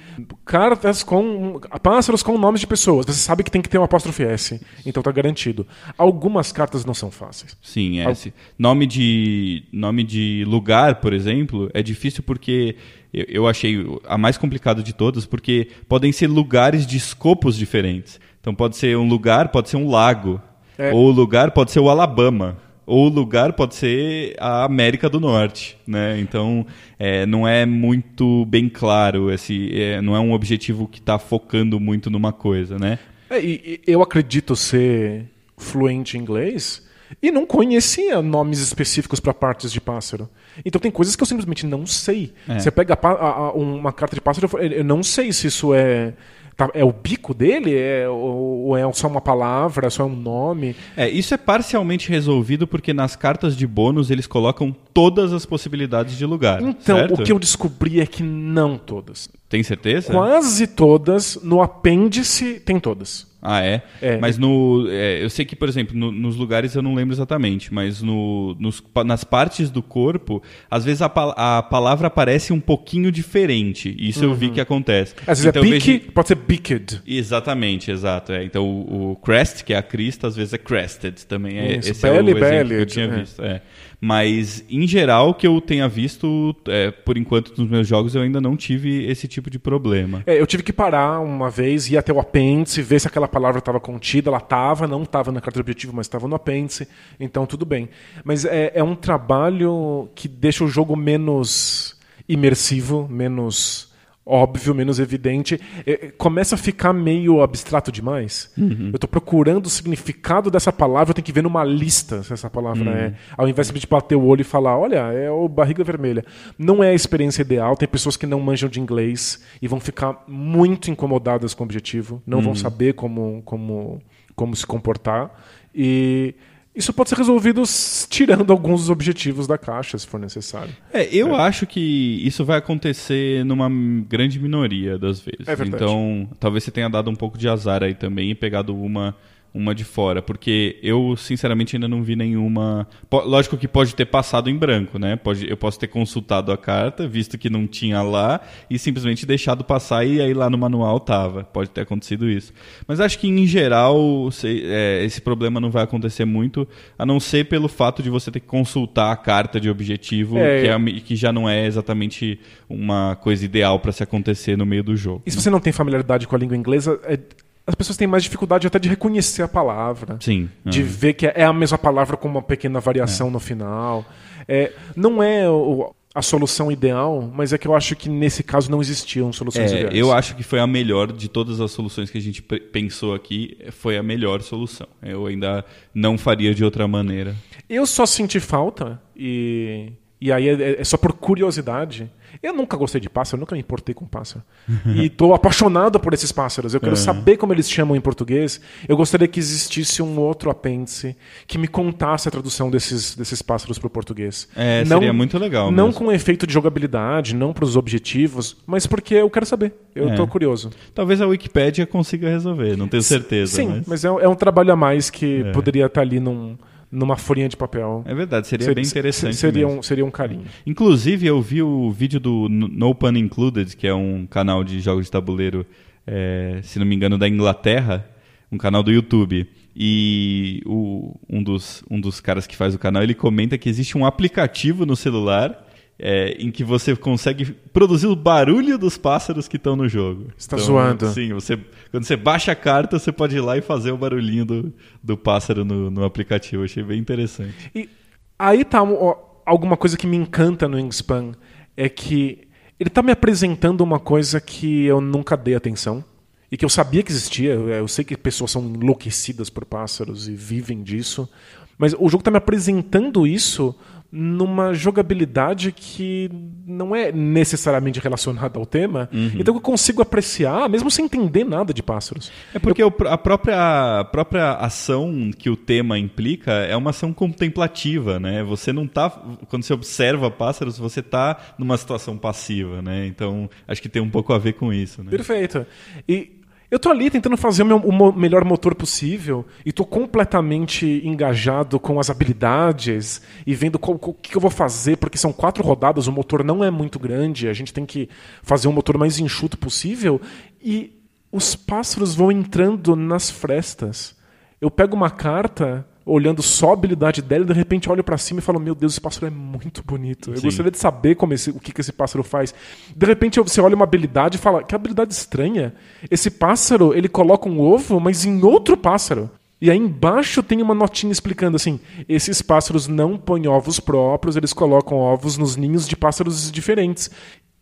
cartas com pássaros com nomes de pessoas, você sabe que tem que ter um apóstrofe S, então tá garantido. Algumas cartas não são fáceis. Sim, S. Nome de, nome de lugar, por exemplo, é difícil porque eu, eu achei a mais complicada de todas, porque podem ser lugares de escopos diferentes. Então pode ser um lugar, pode ser um lago. É. Ou o lugar pode ser o Alabama. Ou o lugar pode ser a América do Norte, né? Então é, não é muito bem claro esse, é, não é um objetivo que está focando muito numa coisa, né? É, e, eu acredito ser fluente em inglês e não conhecia nomes específicos para partes de pássaro. Então tem coisas que eu simplesmente não sei. É. Você pega a a- uma carta de pássaro, eu não sei se isso é tá- é o bico dele, é, ou, é só uma palavra, só um nome. É, isso é parcialmente resolvido porque nas cartas de bônus eles colocam todas as possibilidades de lugar. Então, certo? o que eu descobri é que não todas. Tem certeza? Quase todas. No apêndice tem todas. Ah, é? É. Mas no. é, eu sei que, por exemplo, no- nos lugares eu não lembro exatamente, mas no, nos nas partes do corpo, às vezes a, a palavra aparece um pouquinho diferente. Isso eu vi que acontece. Às vezes Então, é eu pique, vejo- pode ser beaked. Exatamente, exato. É. Então o, o crest, que é a crista, às vezes é crested também. É, Isso, esse é o belly, exemplo que eu tinha é. visto. é. Mas, em geral, que eu tenha visto, é, por enquanto, nos meus jogos, eu ainda não tive esse tipo de problema. É, eu tive que parar uma vez, ir até o apêndice, ver se aquela palavra estava contida. Ela estava, não estava na carta de objetivo, mas estava no apêndice. Então tudo bem. Mas é, é um trabalho que deixa o jogo menos imersivo, menos óbvio, menos evidente. É, é, começa a ficar meio abstrato demais. Eu estou procurando o significado dessa palavra, eu tenho que ver numa lista se essa palavra é. Ao invés de bater o olho e falar, olha, é o barriga vermelha. Não é a experiência ideal. Tem pessoas que não manjam de inglês e vão ficar muito incomodadas com o objetivo, não vão saber como, como, como se comportar. E isso pode ser resolvido tirando alguns dos objetivos da caixa, se for necessário. É, eu acho que isso vai acontecer numa grande minoria das vezes. É verdade. Então, talvez você tenha dado um pouco de azar aí também e pegado uma, uma de fora. Porque eu, sinceramente, ainda não vi nenhuma. Lógico que pode ter passado em branco, né? Pode, eu posso ter consultado a carta, visto que não tinha lá, e simplesmente deixado passar e aí lá no manual tava. Pode ter acontecido isso. Mas acho que, em geral, se- é, esse problema não vai acontecer muito, a não ser pelo fato de você ter que consultar a carta de objetivo, É, que, é, que já não é exatamente uma coisa ideal para se acontecer no meio do jogo. E se você não tem familiaridade com a língua inglesa, é- as pessoas têm mais dificuldade até de reconhecer a palavra. Sim. de Aham. ver que é a mesma palavra com uma pequena variação no final. É, não é o- a solução ideal, mas é que eu acho que nesse caso não existiam soluções É, ideais. eu acho que foi a melhor de todas as soluções que a gente pe- pensou aqui, foi a melhor solução. Eu ainda não faria de outra maneira. Eu só senti falta, e, e aí é, é só por curiosidade. Eu nunca gostei de pássaro, nunca me importei com pássaro. e estou apaixonado por esses pássaros. Eu quero saber como eles chamam em português. Eu gostaria que existisse um outro apêndice que me contasse a tradução desses, desses pássaros para o português. É, seria muito legal Não mesmo. com efeito de jogabilidade, não para os objetivos, mas porque eu quero saber. Eu É. estou curioso. Talvez a Wikipédia consiga resolver, não tenho certeza. Sim, mas... mas, é, é um trabalho a mais que poderia estar ali num, numa folhinha de papel. É verdade, seria Ser- bem interessante. Seria mesmo. um, seria um carinho. Inclusive, eu vi o vídeo do No Pun Included, que é um canal de jogos de tabuleiro, é, se não me engano, da Inglaterra, um canal do YouTube. E o- um, dos, um dos caras que faz o canal, ele comenta que existe um aplicativo no celular é, em que você consegue produzir o barulho dos pássaros que estão no jogo. Você tá zoando. Sim, você, quando você baixa a carta, você pode ir lá e fazer o barulhinho do, do pássaro no, no aplicativo. Achei bem interessante. E aí tá ó, alguma coisa que me encanta no Wingspan, é que ele tá me apresentando uma coisa que eu nunca dei atenção e que eu sabia que existia. Eu, eu sei que pessoas são enlouquecidas por pássaros e vivem disso, mas o jogo tá me apresentando isso numa jogabilidade que não é necessariamente relacionada ao tema, então eu consigo apreciar, mesmo sem entender nada de pássaros. É porque pr- a própria, a própria ação que o tema implica é uma ação contemplativa, né? Você não tá. Quando você observa pássaros, você tá numa situação passiva, né? Então, acho que tem um pouco a ver com isso, né? Perfeito. E eu tô ali tentando fazer o, meu, o melhor motor possível e tô completamente engajado com as habilidades e vendo o que eu vou fazer, porque são quatro rodadas, o motor não é muito grande, a gente tem que fazer um motor mais enxuto possível e os pássaros vão entrando nas frestas. Eu pego uma carta olhando só a habilidade dela e de repente olho pra cima e falo: Meu Deus, esse pássaro é muito bonito. Eu Sim. gostaria de saber como esse- o que, que esse pássaro faz. De repente você olha uma habilidade e fala: Que habilidade estranha. Esse pássaro ele coloca um ovo, mas em outro pássaro. E aí embaixo tem uma notinha explicando assim: esses pássaros não põem ovos próprios, eles colocam ovos nos ninhos de pássaros diferentes.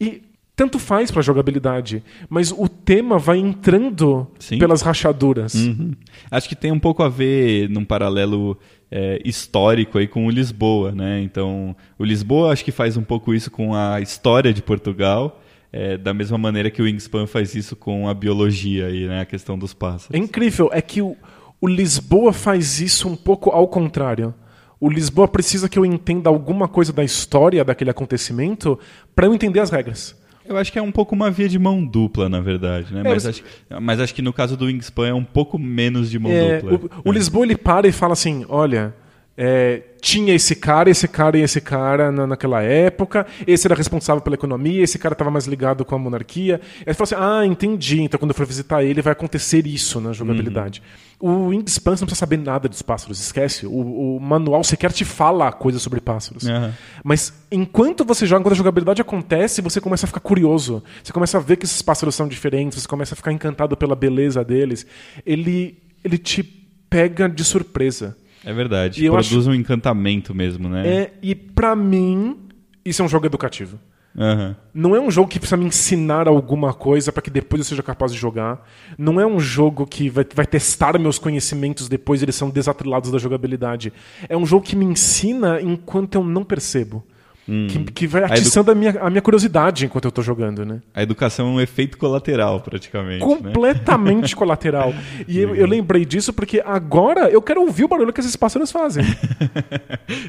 E tanto faz pra jogabilidade, mas o tema vai entrando Sim. pelas rachaduras. Uhum. Acho que tem um pouco a ver num paralelo é, histórico aí com o Lisboa, né? Então, o Lisboa acho que faz um pouco isso com a história de Portugal, é, da mesma maneira que o Wingspan faz isso com a biologia aí, né? A questão dos pássaros. É incrível, é que o, o Lisboa faz isso um pouco ao contrário. O Lisboa precisa que eu entenda alguma coisa da história daquele acontecimento para eu entender as regras. Eu acho que é um pouco uma via de mão dupla, na verdade, né? É, mas, acho, mas acho que no caso do Wingspan é um pouco menos de mão É, dupla. o, o Lisboa ele para e fala assim: olha, é, tinha esse cara, esse cara e esse cara na, naquela época, esse era responsável pela economia, esse cara estava mais ligado com a monarquia. Ele fala assim: ah, entendi, então quando eu for visitar ele vai acontecer isso na jogabilidade. O Wingspan você não precisa saber nada dos pássaros, esquece. O, o manual sequer te fala coisa sobre pássaros. Aham. Mas enquanto você joga, enquanto a jogabilidade acontece, você começa a ficar curioso. Você começa a ver que esses pássaros são diferentes, você começa a ficar encantado pela beleza deles. Ele, ele te pega de surpresa. É verdade. E Produz um encantamento mesmo, né? É, e pra mim, isso é um jogo educativo. Aham. Não é um jogo que precisa me ensinar alguma coisa para que depois eu seja capaz de jogar. Não é um jogo que vai, vai testar meus conhecimentos depois eles são desatrelados da jogabilidade. É um jogo que me ensina enquanto eu não percebo. Que, que vai edu- atiçando a, minha, a minha curiosidade enquanto eu tô jogando, né? A educação é um efeito colateral, praticamente. né? Completamente (laughs) colateral. E eu, eu lembrei disso porque agora eu quero ouvir o barulho que esses pássaros fazem. (laughs)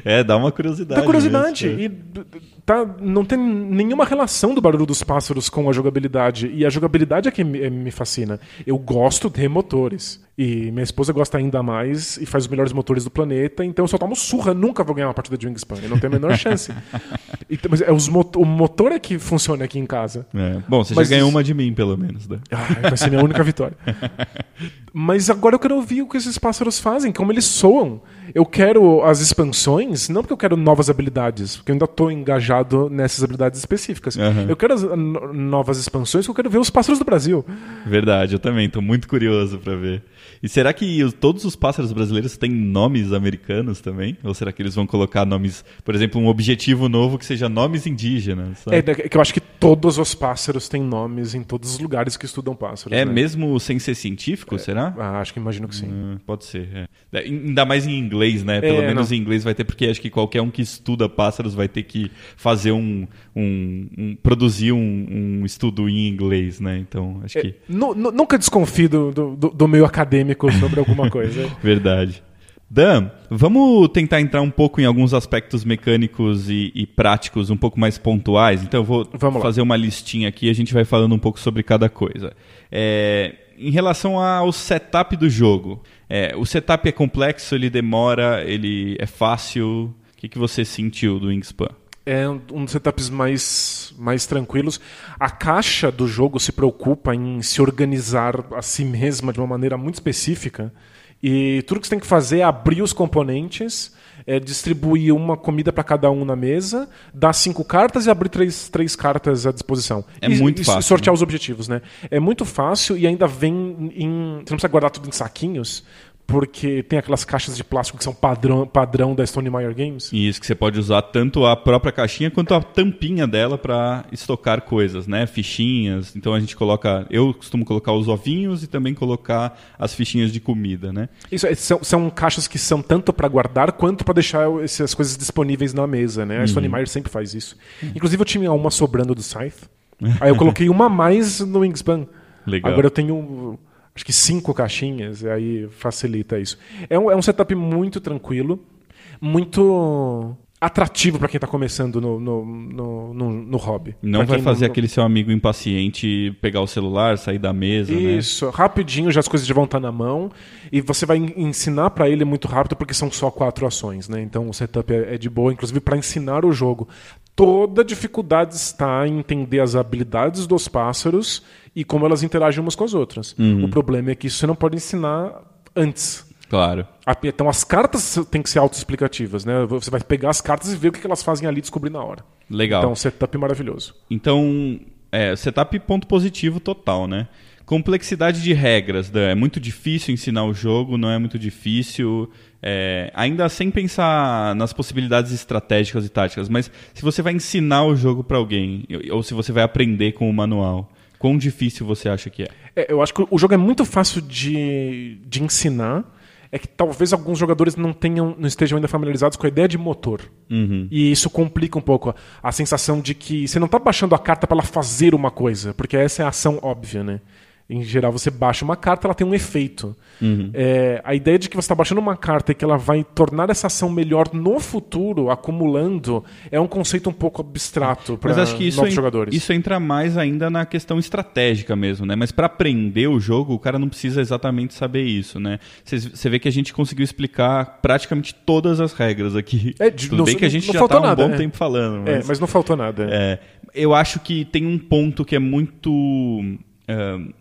É, dá uma curiosidade. Dá curiosidade. mesmo. E d- d- tá, não tem nenhuma relação do barulho dos pássaros com a jogabilidade. E a jogabilidade é que me, me fascina. Eu gosto de motores. E minha esposa gosta ainda mais e faz os melhores motores do planeta. Então eu só tomo surra. Nunca vou ganhar uma partida de Wingspan. Eu não tenho a menor (laughs) chance. Mas é os mot- o motor é que funciona aqui em casa. É. Bom, você Mas já ganhou uma de mim, pelo menos, né? Ai, vai ser minha única vitória. (laughs) Mas agora eu quero ouvir o que esses pássaros fazem, como eles soam. Eu quero as expansões, não porque eu quero novas habilidades, porque eu ainda estou engajado nessas habilidades específicas. Aham. Eu quero as no- novas expansões, porque eu quero ver os pássaros do Brasil. Verdade, eu também, tô muito curioso pra ver. E será que os- todos os pássaros brasileiros têm nomes americanos também? Ou será que eles vão colocar nomes, por exemplo, um objetivo novo que seja nomes indígenas? sabe? É, é que eu acho que todos os pássaros têm nomes em todos os lugares que estudam pássaros. É né? mesmo sem ser científico, será? Ah, acho que imagino que sim. Hum, pode ser. é. É, Ainda mais em inglês, né? Pelo É, menos não. em inglês vai ter, porque acho que qualquer um que estuda pássaros vai ter que fazer um. um- um- produzir um, um estudo em inglês, né? Então, acho que. Nu- nu- nunca desconfio do, do, do- meio acadêmico sobre alguma coisa. (laughs) Verdade. Dan, vamos tentar entrar um pouco em alguns aspectos mecânicos e, e práticos um pouco mais pontuais. Então eu vou fazer uma listinha aqui e a gente vai falando um pouco sobre cada coisa. É, em relação ao setup do jogo, é, o setup é complexo, ele demora, ele é fácil. O que, que você sentiu do Wingspan? é um dos setups mais, mais tranquilos. A caixa do jogo se preocupa em se organizar a si mesma de uma maneira muito específica. E tudo que você tem que fazer é abrir os componentes, é distribuir uma comida para cada um na mesa, dar cinco cartas e abrir três, três cartas à disposição. É e, muito e fácil, sortear né? os objetivos, né? É muito fácil e ainda vem em. Você não precisa guardar tudo em saquinhos, porque tem aquelas caixas de plástico que são padrão, padrão da Stone Meyer Games. E isso que você pode usar tanto a própria caixinha quanto a tampinha dela para estocar coisas, né? Fichinhas. Então a gente coloca, eu costumo colocar os ovinhos e também colocar as fichinhas de comida, né? Isso, é, são, são caixas que são tanto para guardar quanto para deixar essas coisas disponíveis na mesa, né? A Stone Meyer sempre faz isso. Inclusive eu tinha uma sobrando do Scythe. (laughs) Aí eu coloquei uma a mais no Wingspan. Legal. Agora eu tenho acho que cinco caixinhas, e aí facilita isso. É um, é um setup muito tranquilo, muito atrativo para quem está começando no, no, no, no, no hobby. Não vai fazer aquele seu amigo impaciente pegar o celular, sair da mesa, né? Isso, rapidinho já as coisas já vão estar na mão e você vai en- ensinar para ele muito rápido porque são só quatro ações, né? Então o setup é, é de boa, inclusive para ensinar o jogo. Toda dificuldade está em entender as habilidades dos pássaros e como elas interagem umas com as outras. O problema é que isso você não pode ensinar antes. Claro. Então as cartas têm que ser autoexplicativas, né? Você vai pegar as cartas e ver o que que elas fazem ali e descobrir na hora. Legal. Então setup maravilhoso. Então, é, setup ponto positivo total, né? Complexidade de regras, Dan. É muito difícil ensinar o jogo, não é muito difícil. é, ainda sem pensar nas possibilidades estratégicas e táticas, mas se você vai ensinar o jogo para alguém, ou se você vai aprender com o manual, quão difícil você acha que é? É, eu acho que o jogo é muito fácil de, de ensinar. É que talvez alguns jogadores não tenham, não estejam ainda familiarizados com a ideia de motor. E isso complica um pouco a, a sensação de que você não está baixando a carta para ela fazer uma coisa, porque essa é a ação óbvia, né? Em geral, você baixa uma carta, ela tem um efeito. Uhum. É, a ideia de que você está baixando uma carta e que ela vai tornar essa ação melhor no futuro, acumulando, é um conceito um pouco abstrato para Mas acho que isso, novos jogadores. isso entra mais ainda na questão estratégica mesmo, né? Mas para aprender o jogo, o cara não precisa exatamente saber isso, né? Você vê que a gente conseguiu explicar praticamente todas as regras aqui. (laughs) É, de- Tudo não- bem que a gente já faltou tá um nada, bom é. tempo falando, É, mas, mas não faltou nada. é, eu acho que tem um ponto que é muito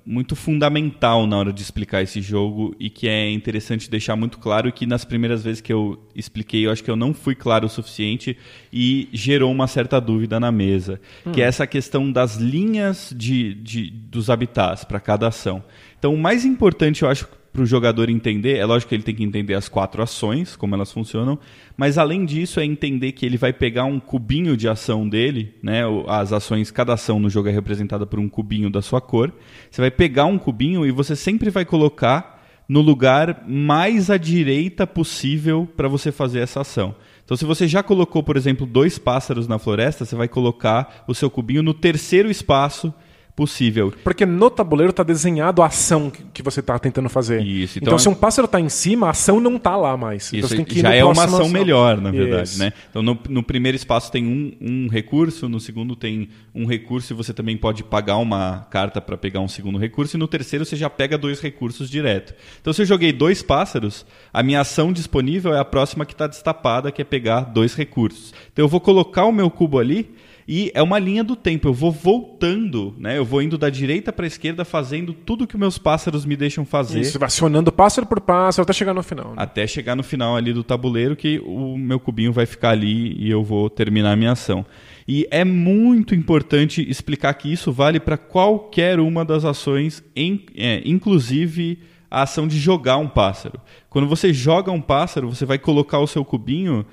muito fundamental na hora de explicar esse jogo e que é interessante deixar muito claro que nas primeiras vezes que eu expliquei eu acho que eu não fui claro o suficiente e gerou uma certa dúvida na mesa que é essa questão das linhas de, de- dos habitats para cada ação. Então o mais importante eu acho para o jogador entender, é lógico que ele tem que entender as quatro ações, como elas funcionam, mas além disso é entender que ele vai pegar um cubinho de ação dele, né? As ações, cada ação no jogo é representada por um cubinho da sua cor. Você vai pegar um cubinho e você sempre vai colocar no lugar mais à direita possível para você fazer essa ação. Então, se você já colocou, por exemplo, dois pássaros na floresta, você vai colocar o seu cubinho no terceiro espaço possível. Porque no tabuleiro está desenhado a ação que- você está tentando fazer. Isso, então, então- se um pássaro está em cima, a ação não está lá mais. então Isso você tem que ir já é uma próximo ação melhor, na verdade, Isso. né? Então, no, no primeiro espaço tem um, um recurso, no segundo tem um recurso e você também pode pagar uma carta para pegar um segundo recurso, e no terceiro você já pega dois recursos direto. Então, se eu joguei dois pássaros, a minha ação disponível é a próxima que está destapada, que é pegar dois recursos. Então, eu vou colocar o meu cubo ali e é uma linha do tempo. Eu vou voltando, né? Eu vou indo da direita para a esquerda, fazendo tudo que meus pássaros me deixam fazer Isso, acionando pássaro por pássaro até chegar no final. né? até chegar no final ali do tabuleiro que o meu cubinho vai ficar ali e eu vou terminar a minha ação. E é muito importante explicar que isso vale para qualquer uma das ações, em- é, inclusive a ação de jogar um pássaro. Quando você joga um pássaro, você vai colocar o seu cubinho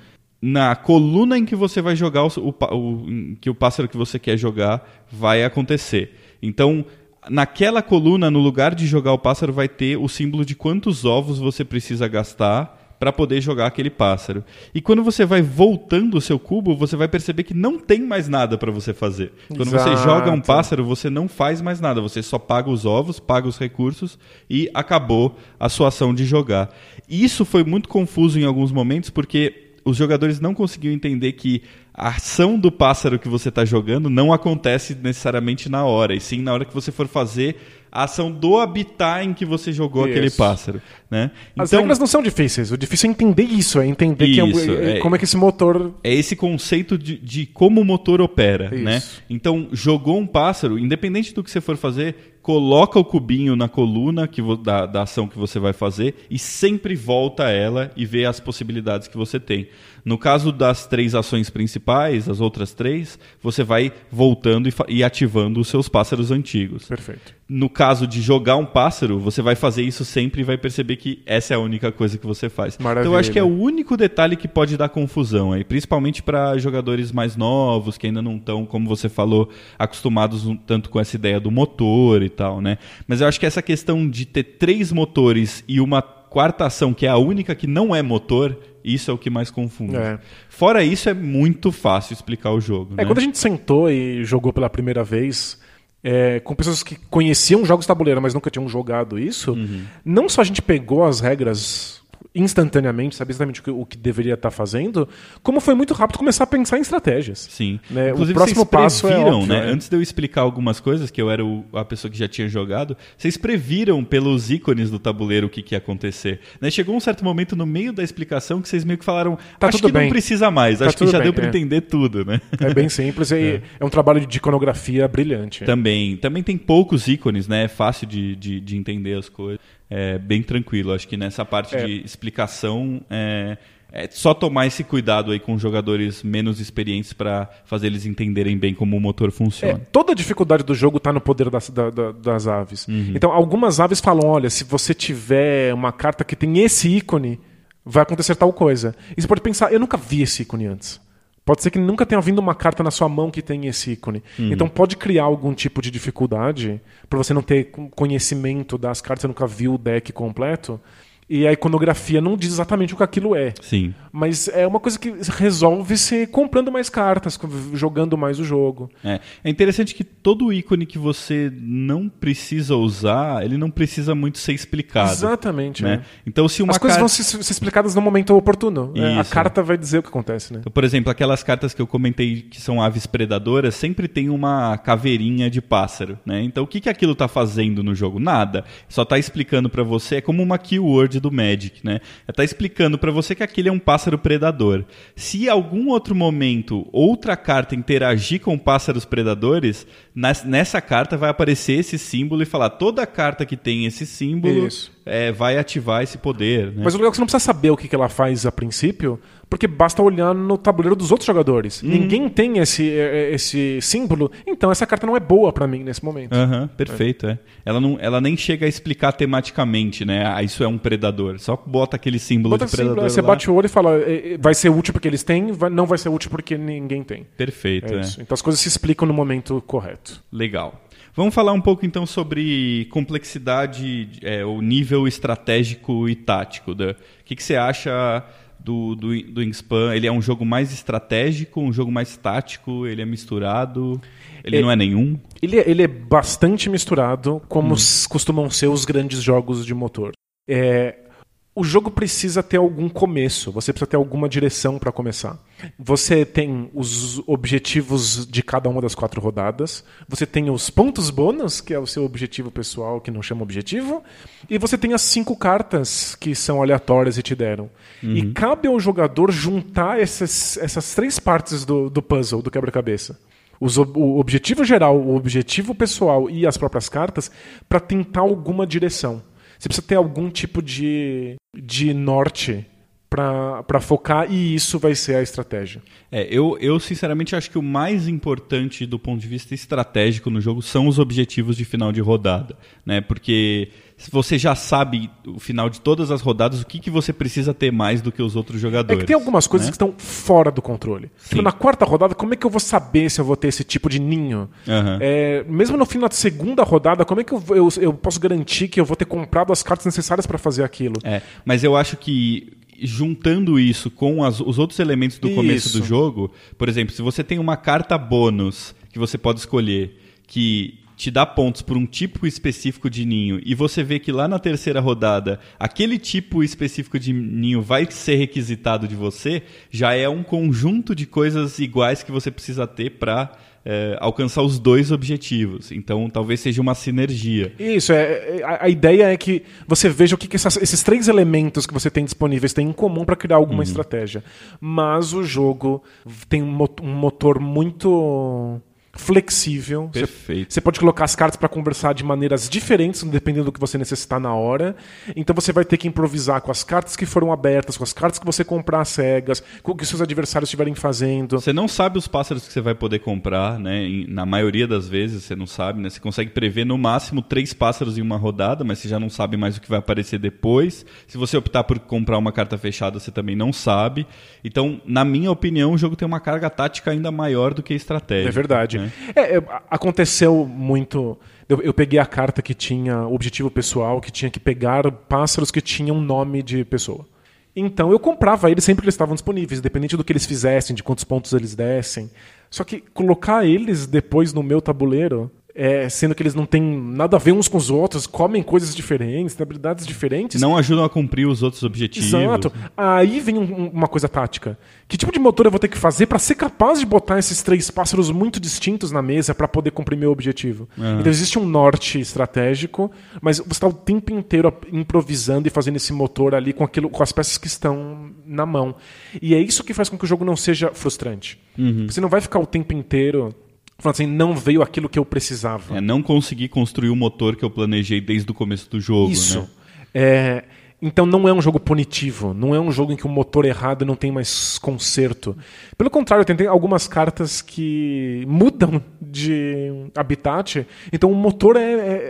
na coluna em que você vai jogar o, o o- que o pássaro que você quer jogar vai acontecer. Então, naquela coluna, no lugar de jogar o pássaro, vai ter o símbolo de quantos ovos você precisa gastar para poder jogar aquele pássaro. E quando você vai voltando o seu cubo, você vai perceber que não tem mais nada para você fazer. Quando você joga um pássaro, você não faz mais nada, você só paga os ovos, paga os recursos e acabou a sua ação de jogar. Isso foi muito confuso em alguns momentos porque os jogadores não conseguiam entender que a ação do pássaro que você está jogando não acontece necessariamente na hora, e sim na hora que você for fazer a ação do habitat em que você jogou aquele Isso. pássaro. Né? As regras não são difíceis. O difícil é entender isso, é entender que é Isso, é- é. como é que esse motor. é esse conceito de, de como o motor opera, Isso. né? Então, jogou um pássaro, independente do que você for fazer, coloca o cubinho na coluna que da, da ação que você vai fazer e sempre volta ela e vê as possibilidades que você tem. No caso das três ações principais, as outras três, você vai voltando e, e ativando os seus pássaros antigos. Perfeito. No caso de jogar um pássaro, você vai fazer isso sempre e vai perceber que essa é a única coisa que você faz. Então eu acho que é o único detalhe que pode dar confusão aí, principalmente para jogadores mais novos que ainda não estão, como você falou, acostumados um tanto com essa ideia do motor e tal, né? Mas eu acho que essa questão de ter três motores e uma quarta ação que é a única que não é motor, isso é o que mais confunde. É. Fora isso, é muito fácil explicar o jogo. É, né? quando a gente sentou e jogou pela primeira vez é, com pessoas que conheciam jogos de tabuleiro, mas nunca tinham jogado isso, Uhum. não só a gente pegou as regras instantaneamente, sabia exatamente o que, o que deveria estar fazendo, como foi muito rápido começar a pensar em estratégias. Sim. Né, o Inclusive, próximo vocês passo é previram, óbvio, né? né? Antes de eu explicar algumas coisas, que eu era o- a pessoa que já tinha jogado, vocês previram pelos ícones do tabuleiro o que, que ia acontecer. Né? Chegou um certo momento no meio da explicação que vocês meio que falaram, Tá acho tudo que bem. não precisa mais, Tá acho que já bem, deu para é. entender tudo, né? É bem simples e (laughs) é. um trabalho de iconografia brilhante. Também, também tem poucos ícones, né? É fácil de, de, de entender as coisas. É bem tranquilo. Acho que nessa parte É. de explicação é, é só tomar esse cuidado aí com jogadores menos experientes para fazer eles entenderem bem como o motor É, funciona. toda a dificuldade do jogo está no poder das, da- da- das aves. Então, algumas aves falam: olha, se você tiver uma carta que tem esse ícone, vai acontecer tal coisa. E você pode pensar: eu nunca vi esse ícone antes. Pode ser que nunca tenha vindo uma carta na sua mão que tem esse ícone. Então pode criar algum tipo de dificuldade por você não ter conhecimento das cartas, você nunca viu o deck completo. E a iconografia não diz exatamente o que aquilo é. Sim. Mas é uma coisa que resolve-se comprando mais cartas, jogando mais o jogo. É. é interessante que todo ícone que você não precisa usar, ele não precisa muito ser explicado. Exatamente. Né? é. Então, se uma As coisas carta... vão ser, ser explicadas no momento oportuno. É, a carta vai dizer o que acontece, né? Então, por exemplo, aquelas cartas que eu comentei que são aves predadoras, sempre tem uma caveirinha de pássaro, né? Então, o que, que aquilo tá fazendo no jogo? Nada. Só tá explicando pra você, é como uma keyword do Magic, né? Tá explicando pra você que aquele é um pássaro predador. Se em algum outro momento outra carta interagir com pássaros predadores, nessa carta vai aparecer esse símbolo e falar toda carta que tem esse símbolo é, vai ativar esse poder, né? Mas o legal é que você não precisa saber o que ela faz a princípio, porque basta olhar no tabuleiro dos outros jogadores. Ninguém tem esse, eh, esse símbolo, então essa carta não é boa pra mim nesse momento. Aham, perfeito, é. Ela, não, ela nem chega a explicar tematicamente, né? Ah, isso é um predador. Só bota aquele símbolo Bota de símbolo, predador você lá. bate o olho e fala, eh, vai ser útil porque eles têm, vai- não vai ser útil porque ninguém tem. Perfeito, É é. isso. Então as coisas se explicam no momento correto. Legal. Vamos falar um pouco então sobre complexidade, é, o nível estratégico e tático. Da, o que, que você acha do, do, do Wingspan? Ele é um jogo mais estratégico, um jogo mais tático? Ele é misturado? Ele É- não é nenhum? Ele, é- ele é bastante misturado, como s- costumam ser os grandes jogos de motor. É, o jogo precisa ter algum começo, você precisa ter alguma direção para começar. Você tem os objetivos de cada uma das quatro rodadas, você tem os pontos bônus, que é o seu objetivo pessoal, que não chama objetivo, e você tem as cinco cartas que são aleatórias e te deram. E cabe ao jogador juntar essas, essas três partes do, do puzzle, do quebra-cabeça o objetivo geral, o objetivo pessoal e as próprias cartas para tentar alguma direção. Você precisa ter algum tipo de, de norte para focar e isso vai ser a estratégia. É, eu, eu sinceramente acho que o mais importante do ponto de vista estratégico no jogo são os objetivos de final de rodada, né? Porque se você já sabe o final de todas as rodadas, o que, que você precisa ter mais do que os outros É jogadores? que tem algumas coisas né? que estão fora do controle. Tipo, na quarta rodada, como é que eu vou saber se eu vou ter esse tipo de ninho? Aham. É, mesmo no final da segunda rodada, como é que eu, eu, eu posso garantir que eu vou ter comprado as cartas necessárias para fazer aquilo? É, mas eu acho que juntando isso com as- os outros elementos do começo Isso. do jogo, por exemplo, se você tem uma carta bônus que você pode escolher que te dá pontos por um tipo específico de ninho e você vê que lá na terceira rodada aquele tipo específico de ninho vai ser requisitado de você, já é um conjunto de coisas iguais que você precisa ter para alcançar os dois objetivos. Então talvez seja uma sinergia. Isso, é, é- a, a ideia é que você veja o que, que essas- esses três elementos que você tem disponíveis têm em comum para criar alguma estratégia. Mas o jogo tem um um motor muito flexível. Perfeito. Você pode colocar as cartas para conversar de maneiras diferentes, dependendo do que você necessitar na hora. Então você vai ter que improvisar com as cartas que foram abertas, com as cartas que você comprar cegas, com o que seus adversários estiverem fazendo. Você não sabe os pássaros que você vai poder comprar, né? Na maioria das vezes você não sabe, né? Você consegue prever no máximo três pássaros em uma rodada, mas você já não sabe mais o que vai aparecer depois. Se você optar por comprar uma carta fechada, você também não sabe. Então, na minha opinião, o jogo tem uma carga tática ainda maior do que estratégia. É verdade. né? É, é, a- aconteceu muito. Eu, eu peguei a carta que tinha objetivo pessoal, que tinha que pegar pássaros que tinham nome de pessoa. Então eu comprava eles sempre que eles estavam disponíveis, independente do que eles fizessem, de quantos pontos eles dessem. Só que colocar eles depois no meu tabuleiro, é, sendo que eles não têm nada a ver uns com os outros, comem coisas diferentes, têm habilidades diferentes. Não ajudam a cumprir os outros objetivos. Exato. Aí vem um- uma coisa tática. Que tipo de motor eu vou ter que fazer para ser capaz de botar esses três pássaros muito distintos na mesa para poder cumprir meu objetivo? Então existe um norte estratégico, mas você está o tempo inteiro improvisando e fazendo esse motor ali com aquilo, com as peças que estão na mão. E é isso que faz com que o jogo não seja frustrante. Você não vai ficar o tempo inteiro falando assim, não veio aquilo que eu precisava. É, não conseguir construir o motor que eu planejei desde o começo do jogo. Isso. Né? É, então não é um jogo punitivo, não é um jogo em que o motor errado não tem mais conserto. Pelo contrário, tem, algumas cartas que mudam de habitat, então o motor é,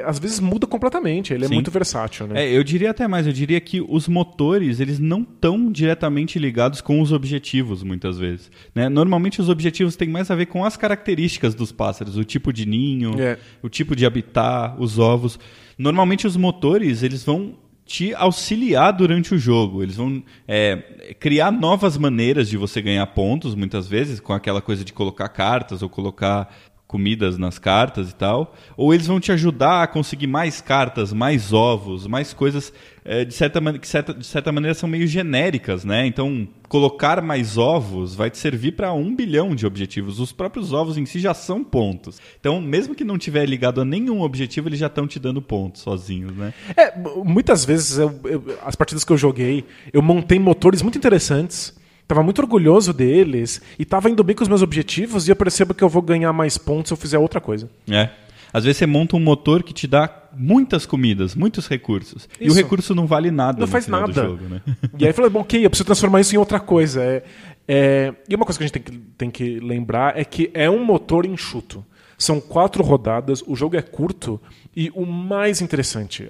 é- às vezes muda completamente, ele é Sim. muito versátil, né? É, eu diria até mais, eu diria que os motores, eles não estão diretamente ligados com os objetivos, muitas vezes. né? Normalmente os objetivos têm mais a ver com as características dos pássaros, o tipo de ninho, É. o tipo de habitat, os ovos. Normalmente os motores, eles vão te auxiliar durante o jogo. Eles vão é, criar novas maneiras de você ganhar pontos, muitas vezes, com aquela coisa de colocar cartas ou colocar comidas nas cartas e tal, ou eles vão te ajudar a conseguir mais cartas, mais ovos, mais coisas é, de, certa, que certa, de certa maneira são meio genéricas, né? Então, colocar mais ovos vai te servir para um bilhão de objetivos. Os próprios ovos em si já são pontos. Então, mesmo que não tiver ligado a nenhum objetivo, eles já estão te dando pontos sozinhos, né? É, muitas vezes, eu, eu, as partidas que eu joguei, eu montei motores muito interessantes Tava muito orgulhoso deles e tava indo bem com os meus objetivos e eu percebo que eu vou ganhar mais pontos se eu fizer outra coisa. É. Às vezes você monta um motor que te dá muitas comidas, muitos recursos. Isso. E o recurso não vale nada não faz nada. Jogo, né? (laughs) E aí falei, bom, ok, eu preciso transformar isso em outra coisa. É, é... E uma coisa que a gente tem que, tem que lembrar é que é um motor enxuto. São quatro rodadas, o jogo é curto e o mais interessante,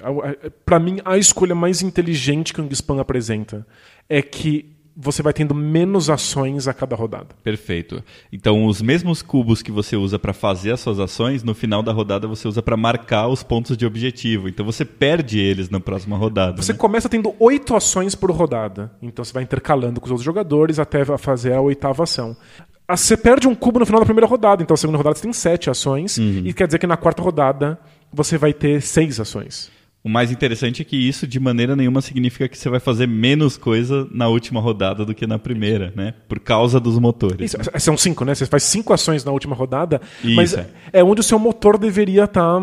para mim, a escolha mais inteligente que o Wingspan apresenta é que você vai tendo menos ações a cada rodada. Perfeito. Então, os mesmos cubos que você usa para fazer as suas ações, no final da rodada você usa para marcar os pontos de objetivo. Então, você perde eles na próxima rodada. Você né? começa tendo oito ações por rodada. Então, você vai intercalando com os outros jogadores até fazer a oitava ação. Ah, você perde um cubo no final da primeira rodada. Então, na segunda rodada você tem sete ações. Uhum. E quer dizer que na quarta rodada você vai ter seis ações. O mais interessante é que isso de maneira nenhuma significa que você vai fazer menos coisa na última rodada do que na primeira, né? Por causa dos motores. Isso, né? São cinco, né? Você faz cinco ações na última rodada, isso. mas é onde o seu motor deveria estar tá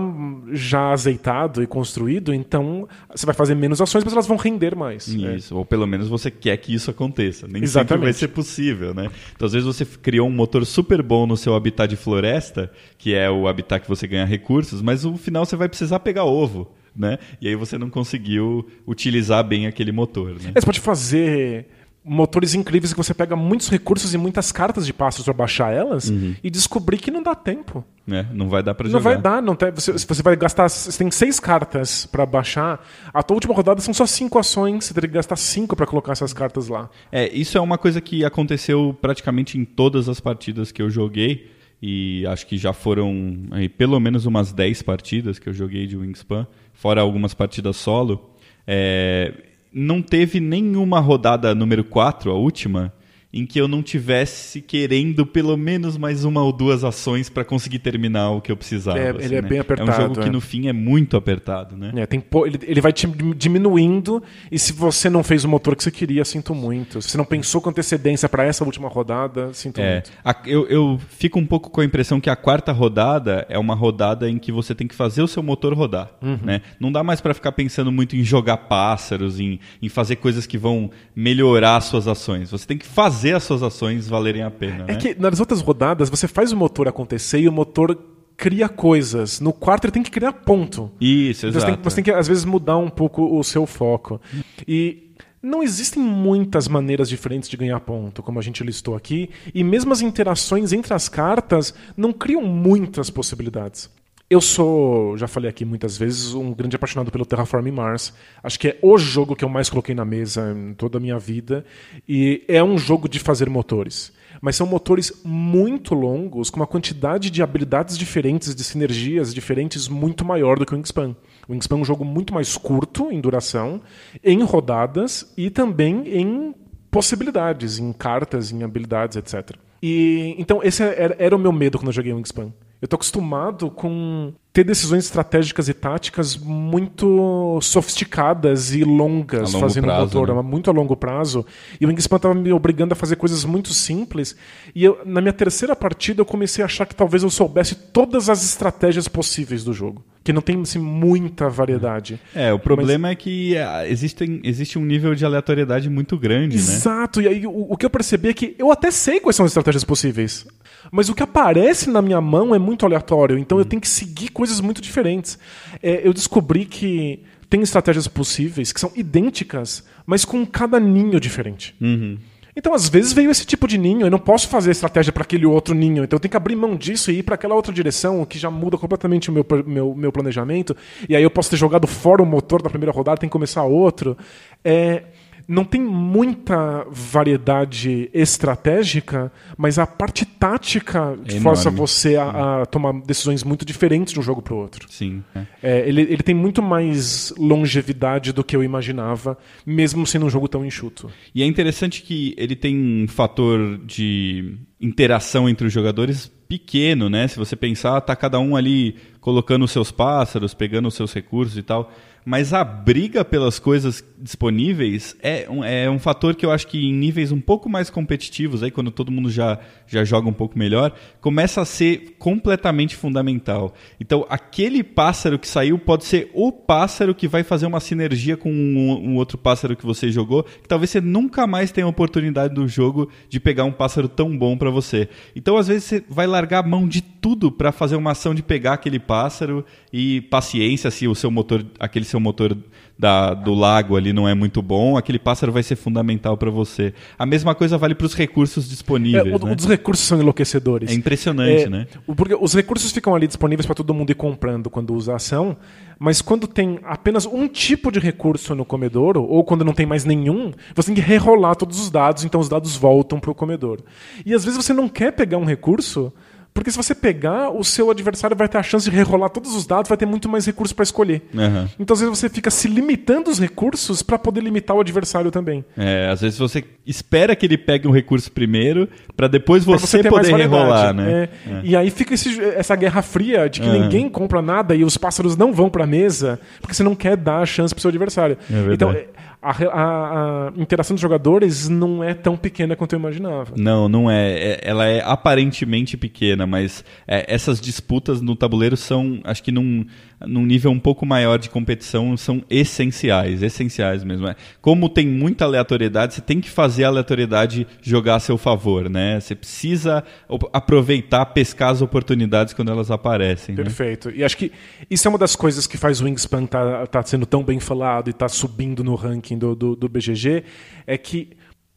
já azeitado e construído, então você vai fazer menos ações, mas elas vão render mais. Né? Isso, é. ou pelo menos você quer que isso aconteça. Nem Exatamente. sempre vai ser possível, né? Então às vezes você criou um motor super bom no seu habitat de floresta, que é o habitat que você ganha recursos, mas no final você vai precisar pegar ovo né? E aí você não conseguiu utilizar bem aquele motor. Né? Você pode fazer motores incríveis que você pega muitos recursos e muitas cartas de passos para baixar elas uhum. e descobrir que não dá tempo. É, não vai dar para jogar. Não vai dar, não tem, você, você vai gastar, você tem seis cartas para baixar. A tua última rodada são só cinco ações, você teria que gastar cinco para colocar essas cartas lá. É, isso é uma coisa que aconteceu praticamente em todas as partidas que eu joguei e acho que já foram aí, pelo menos umas 10 partidas que eu joguei de Wingspan fora algumas partidas solo, é, não teve nenhuma rodada número 4, a última, em que eu não tivesse querendo pelo menos mais uma ou duas ações para conseguir terminar o que eu precisava. É, assim, ele é né? bem apertado. É um jogo que no fim é muito apertado, né? É, tem, ele, ele vai te diminuindo e se você não fez o motor que você queria, sinto muito. Se você não pensou com antecedência para essa última rodada, sinto é, muito. A, eu, eu fico um pouco com a impressão que a quarta rodada é uma rodada em que você tem que fazer o seu motor rodar, uhum. né? Não dá mais para ficar pensando muito em jogar pássaros, em, em fazer coisas que vão melhorar suas ações. Você tem que fazer fazer as suas ações valerem a pena. É né? que nas outras rodadas você faz o motor acontecer e o motor cria coisas. No quarto ele tem que criar ponto. Isso, então, exato. Você tem, você tem que, às vezes, mudar um pouco o seu foco. E não existem muitas maneiras diferentes de ganhar ponto, como a gente listou aqui, e mesmo as interações entre as cartas não criam muitas possibilidades. Eu sou, já falei aqui muitas vezes, um grande apaixonado pelo Terraforming Mars. Acho que é o jogo que eu mais coloquei na mesa em toda a minha vida. E é um jogo de fazer motores. Mas são motores muito longos, com uma quantidade de habilidades diferentes, de sinergias diferentes, muito maior do que o Wingspan. O Wingspan é um jogo muito mais curto em duração, em rodadas e também em possibilidades, em cartas, em habilidades, etc. E então esse era, era o meu medo quando eu joguei Wingspan. Eu estou acostumado com ter decisões estratégicas e táticas muito sofisticadas e longas fazendo prazo, motor, né? muito a longo prazo. E o Wingspan estava me obrigando a fazer coisas muito simples. E eu, na minha terceira partida eu comecei a achar que talvez eu soubesse todas as estratégias possíveis do jogo. Que não tem assim, muita variedade. É, o problema Mas... é que é, existe, existe um nível de aleatoriedade muito grande, Exato. né? Exato. E aí o, o que eu percebi é que eu até sei quais são as estratégias possíveis. Mas o que aparece na minha mão é muito aleatório, então eu tenho que seguir coisas muito diferentes. É, eu descobri que tem estratégias possíveis que são idênticas, mas com cada ninho diferente. Uhum. Então, às vezes veio esse tipo de ninho, eu não posso fazer estratégia para aquele outro ninho, então eu tenho que abrir mão disso e ir para aquela outra direção, que já muda completamente o meu, meu, meu planejamento, e aí eu posso ter jogado fora o motor da primeira rodada, tem que começar outro. É, não tem muita variedade estratégica, mas a parte tática É força você a, a tomar decisões muito diferentes de um jogo para o outro. Sim. é. É, ele, ele tem muito mais longevidade do que eu imaginava, mesmo sendo um jogo tão enxuto. E é interessante que ele tem um fator de interação entre os jogadores pequeno, né? Se você pensar, tá cada um ali colocando os seus pássaros, pegando os seus recursos e tal. Mas a briga pelas coisas disponíveis é um, é um fator que eu acho que em níveis um pouco mais competitivos, aí quando todo mundo já, já joga um pouco melhor, começa a ser completamente fundamental. Então, aquele pássaro que saiu pode ser o pássaro que vai fazer uma sinergia com um, um outro pássaro que você jogou, que talvez você nunca mais tenha a oportunidade do jogo de pegar um pássaro tão bom para você. Então, às vezes, você vai largar a mão de tudo para fazer uma ação de pegar aquele pássaro e paciência se o seu motor, aquele seu motor da, do lago ali não é muito bom, aquele pássaro vai ser fundamental para você. A mesma coisa vale para os recursos É, disponíveis. o- né? Os recursos são enlouquecedores. É impressionante, É, né? o- Porque os recursos ficam ali disponíveis para todo mundo ir comprando quando usa a ação, mas quando tem apenas um tipo de recurso no comedouro, ou quando não tem mais nenhum, você tem que rerolar todos os dados, então os dados voltam para o comedouro. E às vezes você não quer pegar um recurso, porque se você pegar, o seu adversário vai ter a chance de rerolar todos os dados, vai ter muito mais recursos para escolher. Aham. Então às vezes você fica se limitando os recursos para poder limitar o adversário também. É, às vezes você espera que ele pegue um recurso primeiro para depois você, ter poder rerolar, né? É. E aí fica esse- essa guerra fria de que É. ninguém compra nada e os pássaros não vão pra mesa porque você não quer dar a chance pro seu adversário. É então, é, a, a- a interação dos jogadores não é tão pequena quanto eu imaginava. Não, não é. É- Ela é aparentemente pequena, mas é, essas disputas no tabuleiro são, acho que num, num nível um pouco maior de competição, são essenciais, essenciais mesmo. É, Como tem muita aleatoriedade, você tem que fazer a aleatoriedade jogar a seu favor, né? Você precisa aproveitar, pescar as oportunidades quando elas aparecem. né? Perfeito. E acho que isso é uma das coisas que faz o Wingspan tá, tá sendo tão bem falado e tá subindo no ranking do, do, do BGG, é que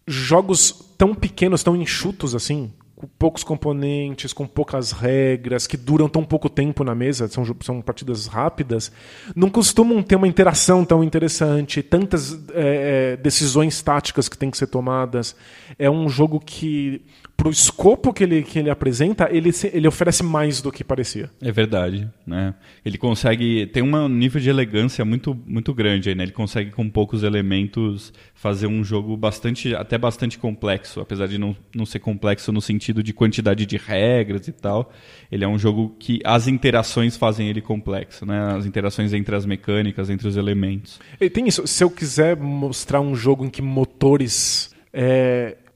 jogos tão pequenos, tão enxutos assim, com poucos componentes, com poucas regras, que duram tão pouco tempo na mesa, são, são partidas rápidas, não costumam ter uma interação tão interessante, tantas é, decisões táticas que têm que ser tomadas. É um jogo que, pro escopo que ele, que ele apresenta, ele, se- ele oferece mais do que parecia. É verdade, né? Ele consegue tem um nível de elegância muito muito grande aí, né? Ele consegue com poucos elementos fazer um jogo bastante até bastante complexo, apesar de não, não ser complexo no sentido de quantidade de regras e tal. Ele é um jogo que as interações fazem ele complexo, né? As interações entre as mecânicas, entre os elementos. E tem isso. Se eu quiser mostrar um jogo em que motores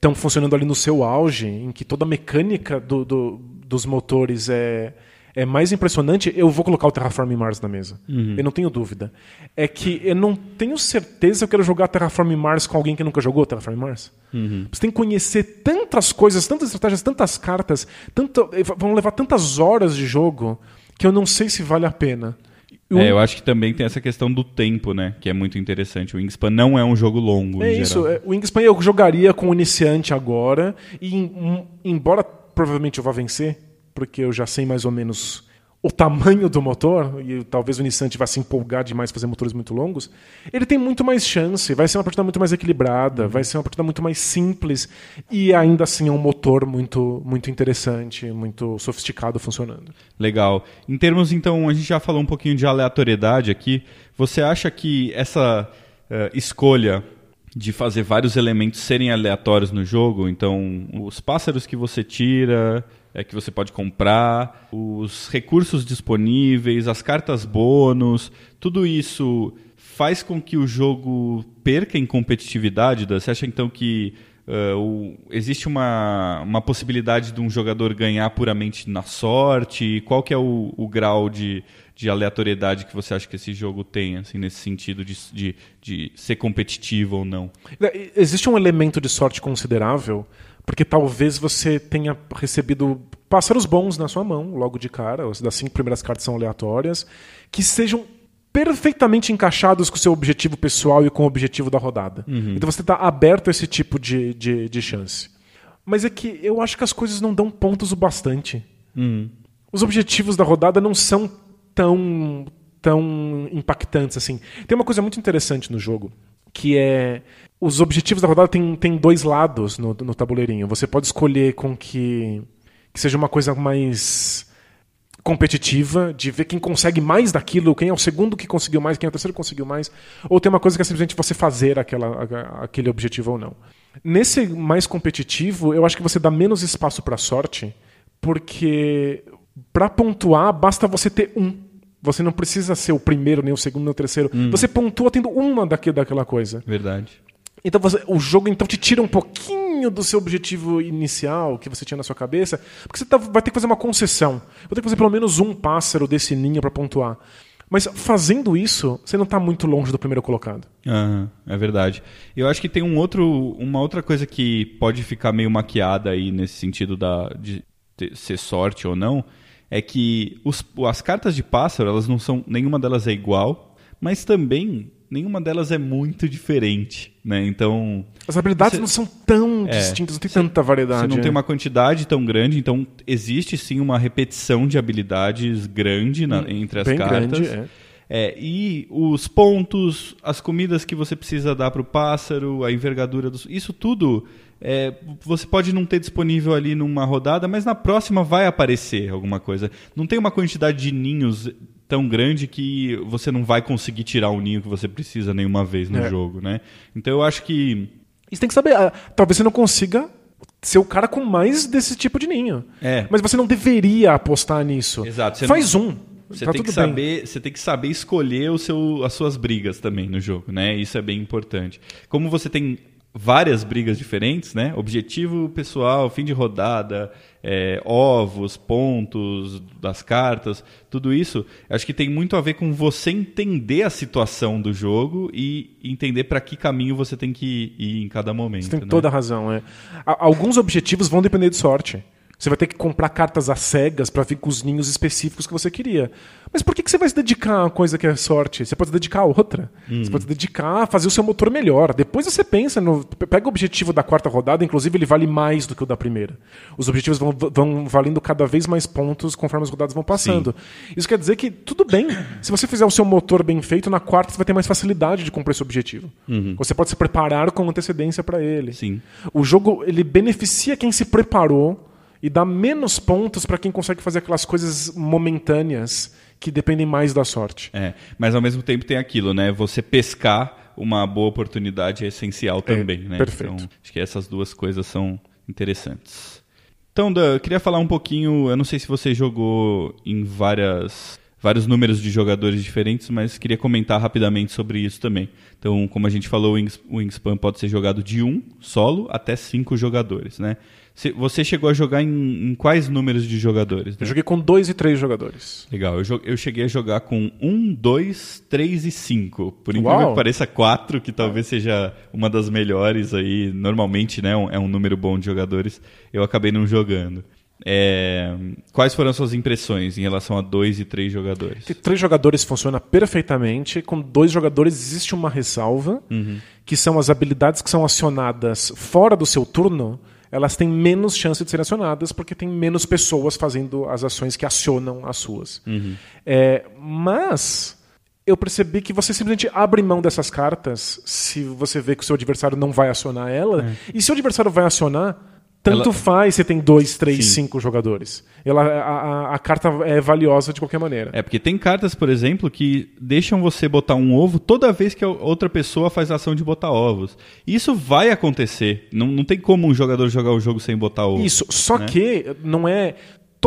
estão funcionando ali no seu auge, em que toda a mecânica do- do- dos motores é, é mais impressionante, eu vou colocar o Terraforming Mars na mesa. Eu não tenho dúvida. É que eu não tenho certeza que eu quero jogar Terraforming Mars com alguém que nunca jogou Terraforming Mars. Você tem que conhecer tantas coisas, tantas estratégias, tantas cartas, tanto, vão levar tantas horas de jogo que eu não sei se vale a pena. O É, eu acho que também tem essa questão do tempo, né? Que é muito interessante. O Wingspan não é um jogo longo. É isso. geral. é, O Wingspan eu jogaria com o iniciante agora. E em- em- embora provavelmente eu vá vencer, porque eu já sei mais ou menos o tamanho do motor, e talvez o iniciante vá se empolgar demais fazer motores muito longos, ele tem muito mais chance, vai ser uma partida muito mais equilibrada, vai ser uma partida muito mais simples, e ainda assim é um motor muito, muito interessante, muito sofisticado funcionando. Legal. Em termos, então, a gente já falou um pouquinho de aleatoriedade aqui. Você acha que essa eh, escolha de fazer vários elementos serem aleatórios no jogo, então os pássaros que você tira, é, que você pode comprar, os recursos disponíveis, as cartas bônus, tudo isso faz com que o jogo perca em competitividade? Você acha então que Uh, o- existe uma, uma possibilidade de um jogador ganhar puramente na sorte? Qual que é o, o grau de, de aleatoriedade que você acha que esse jogo tem, assim, nesse sentido de, de, de ser competitivo ou não? Existe um elemento de sorte considerável, porque talvez você tenha recebido pássaros bons na sua mão, logo de cara, as das cinco primeiras cartas são aleatórias, que sejam perfeitamente encaixados com o seu objetivo pessoal e com o objetivo da rodada. Então você está aberto a esse tipo de, de, de chance. Mas é que eu acho que as coisas não dão pontos o bastante. Os objetivos da rodada não são tão, tão impactantes assim. Tem uma coisa muito interessante no jogo, que é os objetivos da rodada tem, tem dois lados no, no tabuleirinho. Você pode escolher com que, que seja uma coisa mais competitiva, de ver quem consegue mais daquilo, quem é o segundo que conseguiu mais, quem é o terceiro que conseguiu mais, ou tem uma coisa que é simplesmente você fazer aquela, aquele objetivo ou não. Nesse mais competitivo, eu acho que você dá menos espaço para sorte, porque para pontuar basta você ter um. Você não precisa ser o primeiro, nem o segundo, nem o terceiro. Hum. Você pontua tendo uma daquela coisa. Verdade. Então você, o jogo então te tira um pouquinho do seu objetivo inicial que você tinha na sua cabeça, porque você tá, vai ter que fazer uma concessão. Vou ter que fazer pelo menos um pássaro desse ninho para pontuar. Mas fazendo isso, você não está muito longe do primeiro colocado. Uhum, é verdade. Eu acho que tem um outro, uma outra coisa que pode ficar meio maquiada aí nesse sentido da, de ser sorte ou não, é que os, as cartas de pássaro, elas não são. Nenhuma delas é igual, mas também nenhuma delas é muito diferente, né? Então as habilidades você, não são tão é, distintas, não tem você, tanta variedade. Você não é. tem uma quantidade tão grande, então existe sim uma repetição de habilidades grande na, hum, entre as cartas. Grande, é. É, e os pontos, as comidas que você precisa dar para o pássaro, a envergadura dos. Isso tudo é, você pode não ter disponível ali numa rodada, mas na próxima vai aparecer alguma coisa. Não tem uma quantidade de ninhos tão grande que você não vai conseguir tirar o ninho que você precisa nenhuma vez no é. jogo, né? Então eu acho que. Você tem que saber. Uh, talvez você não consiga ser o cara com mais desse tipo de ninho. É. Mas você não deveria apostar nisso. Exato. Faz não... um. Você, tá tem que saber, você tem que saber escolher o seu, as suas brigas também no jogo, né? Isso é bem importante. Como você tem várias brigas diferentes, né? Objetivo pessoal, fim de rodada, é, ovos, pontos das cartas, tudo isso, acho que tem muito a ver com você entender a situação do jogo e entender para que caminho você tem que ir em cada momento. Você tem né? toda a razão. É. Alguns objetivos vão depender de sorte. Você vai ter que comprar cartas às cegas para vir com os ninhos específicos que você queria. Mas por que, que você vai se dedicar a uma coisa que é sorte? Você pode se dedicar a outra. Uhum. Você pode se dedicar a fazer o seu motor melhor. Depois você pensa, no, pega o objetivo da quarta rodada, inclusive ele vale mais do que o da primeira. Os objetivos vão, vão valendo cada vez mais pontos conforme as rodadas vão passando. Sim. Isso quer dizer que tudo bem. Se você fizer o seu motor bem feito, na quarta você vai ter mais facilidade de cumprir esse objetivo. Uhum. Você pode se preparar com antecedência para ele. Sim. O jogo ele beneficia quem se preparou e dá menos pontos para quem consegue fazer aquelas coisas momentâneas que dependem mais da sorte. É, mas ao mesmo tempo tem aquilo, né? Você pescar uma boa oportunidade é essencial é, também, é, né? Perfeito. Então, acho que essas duas coisas são interessantes. Então, Dan, eu queria falar um pouquinho, eu não sei se você jogou em várias vários números de jogadores diferentes, mas queria comentar rapidamente sobre isso também. Então, como a gente falou, o Wingspan pode ser jogado de um solo até cinco jogadores, né? Você chegou a jogar em, em quais números de jogadores? Né? Eu joguei com dois e três jogadores. Legal, eu, eu cheguei a jogar com um, dois, três e cinco. Por incrível Uau. que pareça, quatro, que talvez seja uma das melhores aí. Normalmente, né, é um número bom de jogadores. Eu acabei não jogando. É... Quais foram as suas impressões em relação a dois e três jogadores? Que três jogadores funciona perfeitamente. Com dois jogadores existe uma ressalva, uhum. que são as habilidades que são acionadas fora do seu turno elas têm menos chance de serem acionadas porque tem menos pessoas fazendo as ações que acionam as suas. Uhum. É, mas eu percebi que você simplesmente abre mão dessas cartas se você vê que o seu adversário não vai acionar ela. É. E se o adversário vai acionar, tanto ela... faz se tem dois, três, Sim. cinco jogadores. Ela, a, a, a, carta é valiosa de qualquer maneira. É, porque tem cartas, por exemplo, que deixam você botar um ovo toda vez que a outra pessoa faz a ação de botar ovos. Isso vai acontecer. Não, não tem como um jogador jogar o jogo sem botar ovo. Isso, só né? que não é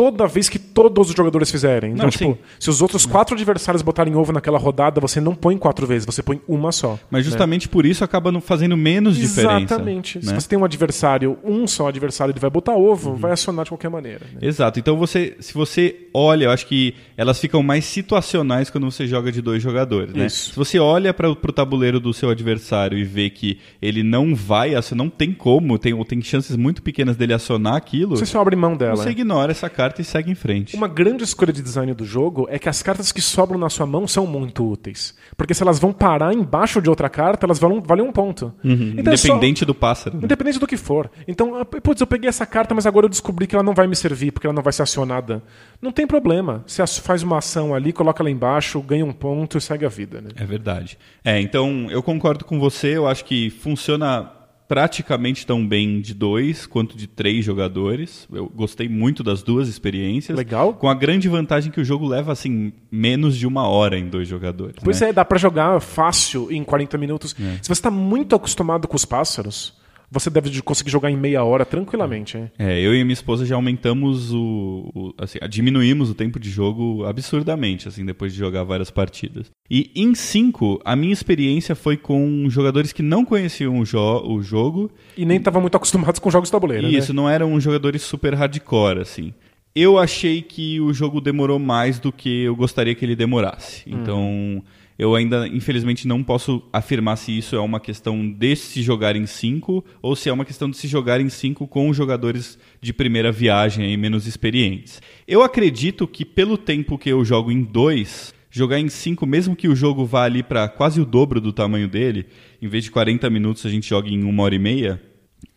toda vez que todos os jogadores fizerem. Então, não, tipo, sim. se os outros quatro adversários botarem ovo naquela rodada, você não põe quatro vezes, você põe uma só. Mas né? justamente né? por isso acaba fazendo menos Exatamente. diferença. Exatamente. Né? Se você tem um adversário, um só adversário, ele vai botar ovo, uhum. vai acionar de qualquer maneira. Né? Exato. Então você, se você olha, eu acho que elas ficam mais situacionais quando você joga de dois jogadores. Né? Se você olha para o tabuleiro do seu adversário e vê que ele não vai, não tem como, tem, tem chances muito pequenas dele acionar aquilo. Você só abre mão dela. Você ignora essa carta carta e segue em frente. Uma grande escolha de design do jogo é que as cartas que sobram na sua mão são muito úteis. Porque se elas vão parar embaixo de outra carta, elas valem, valem um ponto. Uhum, então independente é só... do pássaro. Né? Independente do que for. Então, ah, putz, eu peguei essa carta, mas agora eu descobri que ela não vai me servir, porque ela não vai ser acionada. Não tem problema. Você faz uma ação ali, coloca lá embaixo, ganha um ponto e segue a vida. Né? É verdade. É, então eu concordo com você, eu acho que funciona praticamente tão bem de dois quanto de três jogadores. Eu gostei muito das duas experiências. Legal. Com a grande vantagem que o jogo leva assim menos de uma hora em dois jogadores. Pois né? é, dá para jogar fácil em 40 minutos. É. Se você está muito acostumado com os pássaros, você deve conseguir jogar em meia hora tranquilamente. Hein? É, eu e minha esposa já aumentamos o, o assim, diminuímos o tempo de jogo absurdamente, assim, depois de jogar várias partidas. E em 5, a minha experiência foi com jogadores que não conheciam o, jo o jogo. E nem estavam muito acostumados com jogos de tabuleiro. Né? Isso, né? não eram jogadores super hardcore, assim. Eu achei que o jogo demorou mais do que eu gostaria que ele demorasse. Hum. Eu ainda, infelizmente, não posso afirmar se isso é uma questão de se jogar em 5 ou se é uma questão de se jogar em 5 com jogadores de primeira viagem e menos experientes. Eu acredito que pelo tempo que eu jogo em 2, jogar em 5, mesmo que o jogo vá ali para quase o dobro do tamanho dele, em vez de 40 minutos a gente joga em uma hora e meia,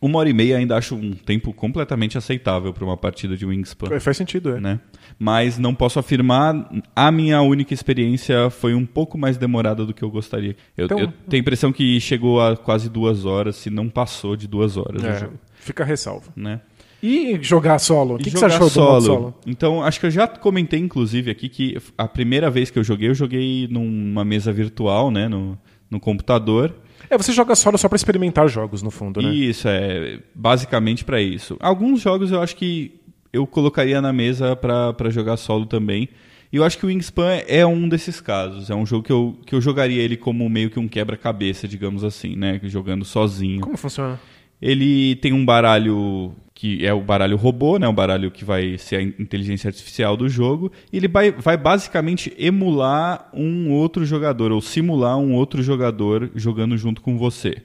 uma hora e meia ainda acho um tempo completamente aceitável para uma partida de Wingspan. Faz sentido, é. Né? Mas não posso afirmar. A minha única experiência foi um pouco mais demorada do que eu gostaria. Eu, então... eu tenho a impressão que chegou a quase duas horas, se não passou de duas horas é, o jogo. Fica a ressalva. Né? E jogar solo? O que, que você achou solo. do solo? Então, acho que eu já comentei, inclusive, aqui que a primeira vez que eu joguei, eu joguei numa mesa virtual, né? No, no computador. É, você joga solo só para experimentar jogos, no fundo, né? Isso, é basicamente para isso. Alguns jogos eu acho que eu colocaria na mesa para jogar solo também. E eu acho que o Wingspan é um desses casos. É um jogo que eu, que eu jogaria ele como meio que um quebra-cabeça, digamos assim, né? Jogando sozinho. Como funciona? Ele tem um baralho que é o baralho robô, né, o baralho que vai ser a inteligência artificial do jogo, e ele vai, vai basicamente emular um outro jogador, ou simular um outro jogador jogando junto com você.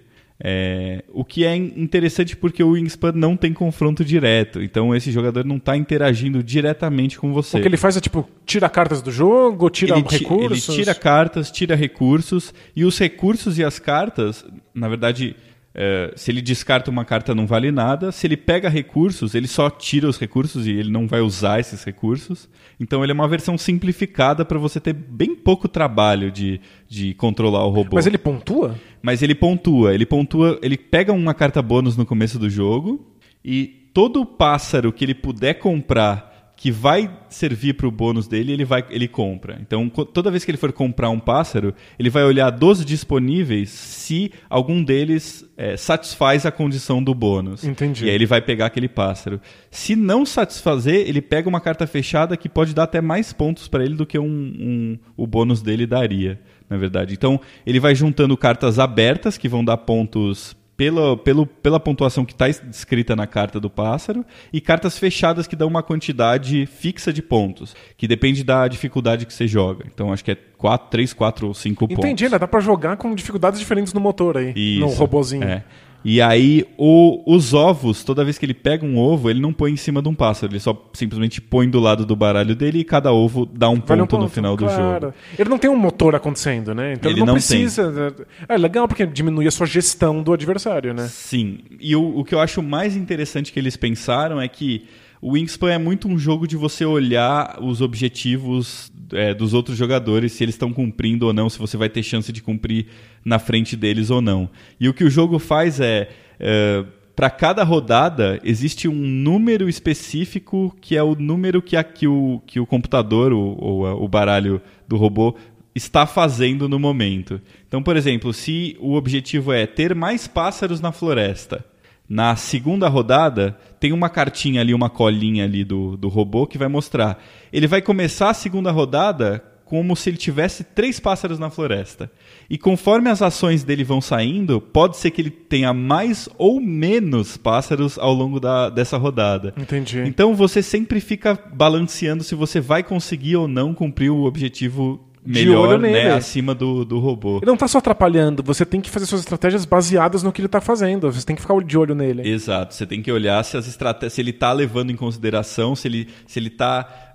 É, o que é interessante porque o Wingspan não tem confronto direto, então esse jogador não está interagindo diretamente com você. O que ele faz é tipo, tira cartas do jogo, tira ele recursos. Ele tira cartas, tira recursos, e os recursos e as cartas, na verdade, é, se ele descarta uma carta, não vale nada. Se ele pega recursos, ele só tira os recursos e ele não vai usar esses recursos. Então, ele é uma versão simplificada para você ter bem pouco trabalho de, de controlar o robô. Mas ele pontua? Mas ele pontua. Ele pontua. Ele pega uma carta bônus no começo do jogo e todo pássaro que ele puder comprar que vai servir para o bônus dele, ele vai ele compra. Então, toda vez que ele for comprar um pássaro, ele vai olhar dos disponíveis se algum deles é, satisfaz a condição do bônus. Entendi. E aí ele vai pegar aquele pássaro. Se não satisfazer, ele pega uma carta fechada que pode dar até mais pontos para ele do que um, um, o bônus dele daria, na verdade. Então, ele vai juntando cartas abertas que vão dar pontos pela, pelo, pela pontuação que está escrita na carta do pássaro e cartas fechadas que dão uma quantidade fixa de pontos, que depende da dificuldade que você joga. Então acho que é 4, 3, 4 ou 5 pontos. Entendi, ainda dá para jogar com dificuldades diferentes no motor aí, Isso, no robozinho. É. E aí, o, os ovos, toda vez que ele pega um ovo, ele não põe em cima de um pássaro. Ele só simplesmente põe do lado do baralho dele e cada ovo dá um, ponto, um ponto, no final claro. do jogo. Ele não tem um motor acontecendo, né? Então ele, ele não, não, precisa. Tem. É legal porque diminui a sua gestão do adversário, né? Sim. E o, o que eu acho mais interessante que eles pensaram é que o Wingspan é muito um jogo de você olhar os objetivos é, dos outros jogadores, se eles estão cumprindo ou não, se você vai ter chance de cumprir na frente deles ou não. E o que o jogo faz é. é para cada rodada existe um número específico que é o número que, a, que, o, que o computador ou o baralho do robô está fazendo no momento. Então, por exemplo, se o objetivo é ter mais pássaros na floresta, na segunda rodada, tem uma cartinha ali, uma colinha ali do, do robô que vai mostrar. Ele vai começar a segunda rodada como se ele tivesse três pássaros na floresta. E conforme as ações dele vão saindo, pode ser que ele tenha mais ou menos pássaros ao longo da, dessa rodada. Entendi. Então você sempre fica balanceando se você vai conseguir ou não cumprir o objetivo melhor, nele. né, acima do, do robô. Ele não tá só atrapalhando, você tem que fazer suas estratégias baseadas no que ele tá fazendo. Você tem que ficar de olho nele. Exato, você tem que olhar se as estratégias, se ele está levando em consideração, se ele se ele está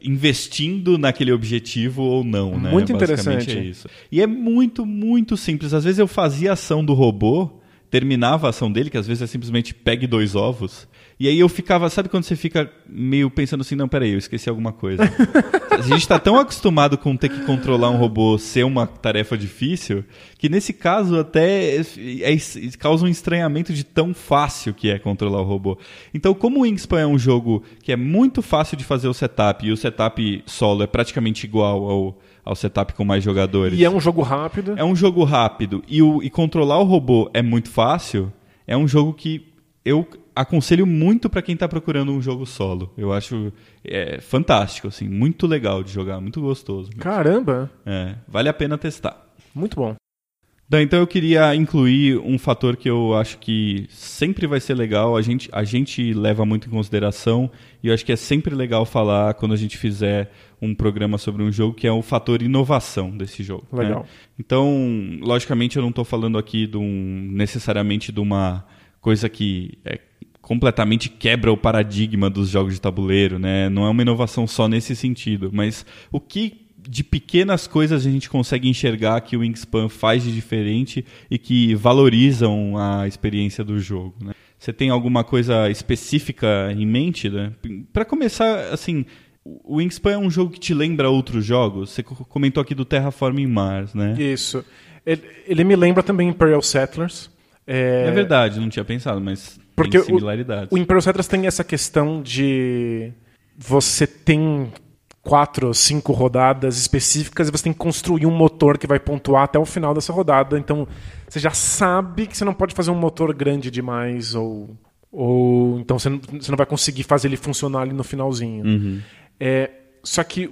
investindo naquele objetivo ou não, né? Muito interessante. É isso. E é muito muito simples. Às vezes eu fazia a ação do robô, terminava a ação dele, que às vezes é simplesmente pegue dois ovos. E aí eu ficava, sabe quando você fica meio pensando assim, não, peraí, eu esqueci alguma coisa. (laughs) a gente está tão acostumado com ter que controlar um robô ser uma tarefa difícil, que nesse caso até é, é- causa um estranhamento de tão fácil que é controlar o robô. Então, como o Wingspan é um jogo que é muito fácil de fazer o setup, e o setup solo é praticamente igual ao, ao setup com mais jogadores. E é um jogo rápido. É um jogo rápido e, o, e controlar o robô é muito fácil. É um jogo que eu aconselho muito para quem está procurando um jogo solo. Eu acho é, fantástico, assim, muito legal de jogar, muito gostoso. Caramba, É, vale a pena testar. muito bom. Dan, então eu queria incluir um fator que eu acho que sempre vai ser legal, a gente, a gente leva muito em consideração, e eu acho que é sempre legal falar quando a gente fizer um programa sobre um jogo, que é o fator inovação desse jogo. né? Legal. Então, logicamente, eu não estou falando aqui de um, necessariamente de uma coisa que é, completamente quebra o paradigma dos jogos de tabuleiro, né? Não é uma inovação só nesse sentido, mas o que de pequenas coisas a gente consegue enxergar que o Wingspan faz de diferente e que valorizam a experiência do jogo, né? Você tem alguma coisa específica em mente, né? Para começar, assim, o Wingspan é um jogo que te lembra outros jogos. Você co- comentou aqui do Terraforming Mars, né? Isso. Ele, ele me lembra também Imperial Settlers. É verdade, não tinha pensado, mas Porque tem similaridades. O, o Imperial Settlers tem essa questão de você tem quatro, cinco rodadas específicas e você tem que construir um motor que vai pontuar até o final dessa rodada. Então você já sabe que você não pode fazer um motor grande demais ou ou então você não, você não vai conseguir fazer ele funcionar ali no finalzinho. Uhum. É, só que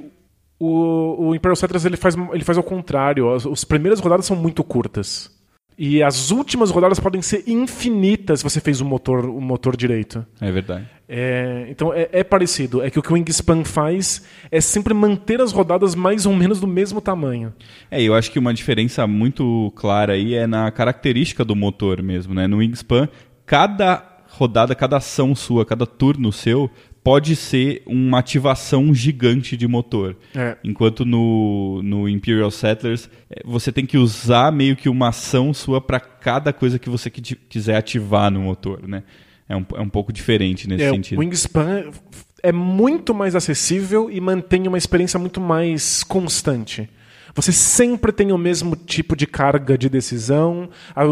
o, o Imperial Settlers ele faz, ele faz ao contrário. As, as primeiras rodadas são muito curtas. E as últimas rodadas podem ser infinitas se você fez o motor, o motor direito. É verdade. É, então é, é parecido. É que o que o Wingspan faz é sempre manter as rodadas mais ou menos do mesmo tamanho. É, eu acho que uma diferença muito clara aí é na característica do motor mesmo, né? No Wingspan, cada rodada, cada ação sua, cada turno seu pode ser uma ativação gigante de motor. É. Enquanto no, no Imperial Settlers, eh, você tem que usar meio que uma ação sua para cada coisa que você qui- quiser ativar no motor, né? É um, é um pouco diferente nesse É, sentido. o Wingspan é muito mais acessível e mantém uma experiência muito mais constante. Você sempre tem o mesmo tipo de carga de decisão,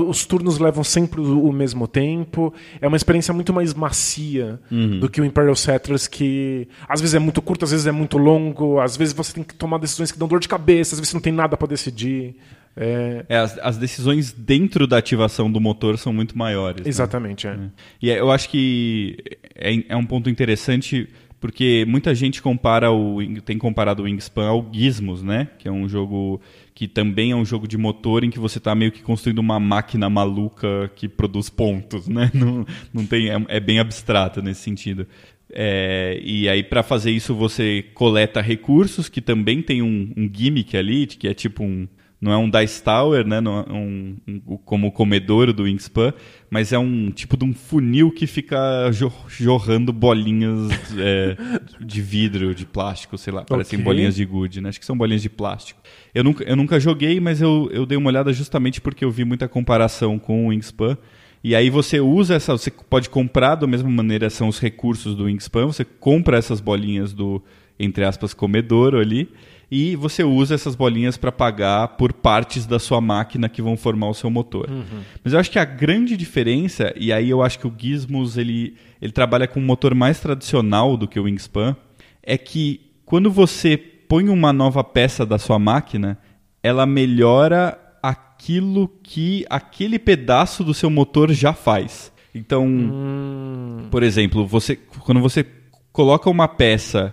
os turnos levam sempre o, mesmo tempo. É uma experiência muito mais macia Uhum. do que o Imperial Settlers, que às vezes é muito curto, às vezes é muito longo, às vezes você tem que tomar decisões que dão dor de cabeça, às vezes você não tem nada para decidir. É, É, as, as decisões dentro da ativação do motor são muito maiores. né? exatamente, é. E é- eu acho que é, é um ponto interessante porque muita gente compara o tem comparado o Wingspan ao Gizmos, né? Que é um jogo que também é um jogo de motor em que você está meio que construindo uma máquina maluca que produz pontos, né? (laughs) Não, não tem é, é bem abstrato nesse sentido. É, e aí para fazer isso você coleta recursos que também tem um, um gimmick ali que é tipo um não é um Dice Tower, né? Não é um, um- como o comedouro do Wingspan, mas é um tipo de um funil que fica jo- jorrando bolinhas é, de vidro, de plástico, sei lá. Parecem Ok. bolinhas de gude, né? Acho que são bolinhas de plástico. Eu nunca, eu nunca joguei, mas eu, eu dei uma olhada justamente porque eu vi muita comparação com o Wingspan. E aí você usa essa, você pode comprar da mesma maneira, são os recursos do Wingspan, você compra essas bolinhas do, entre aspas, comedouro ali, e você usa essas bolinhas para pagar por partes da sua máquina que vão formar o seu motor. Mas eu acho que a grande diferença, e aí eu acho que o Gizmos ele, ele trabalha com um motor mais tradicional do que o Wingspan, é que quando você põe uma nova peça da sua máquina, ela melhora aquilo que aquele pedaço do seu motor já faz. Então, por exemplo, você quando você coloca uma peça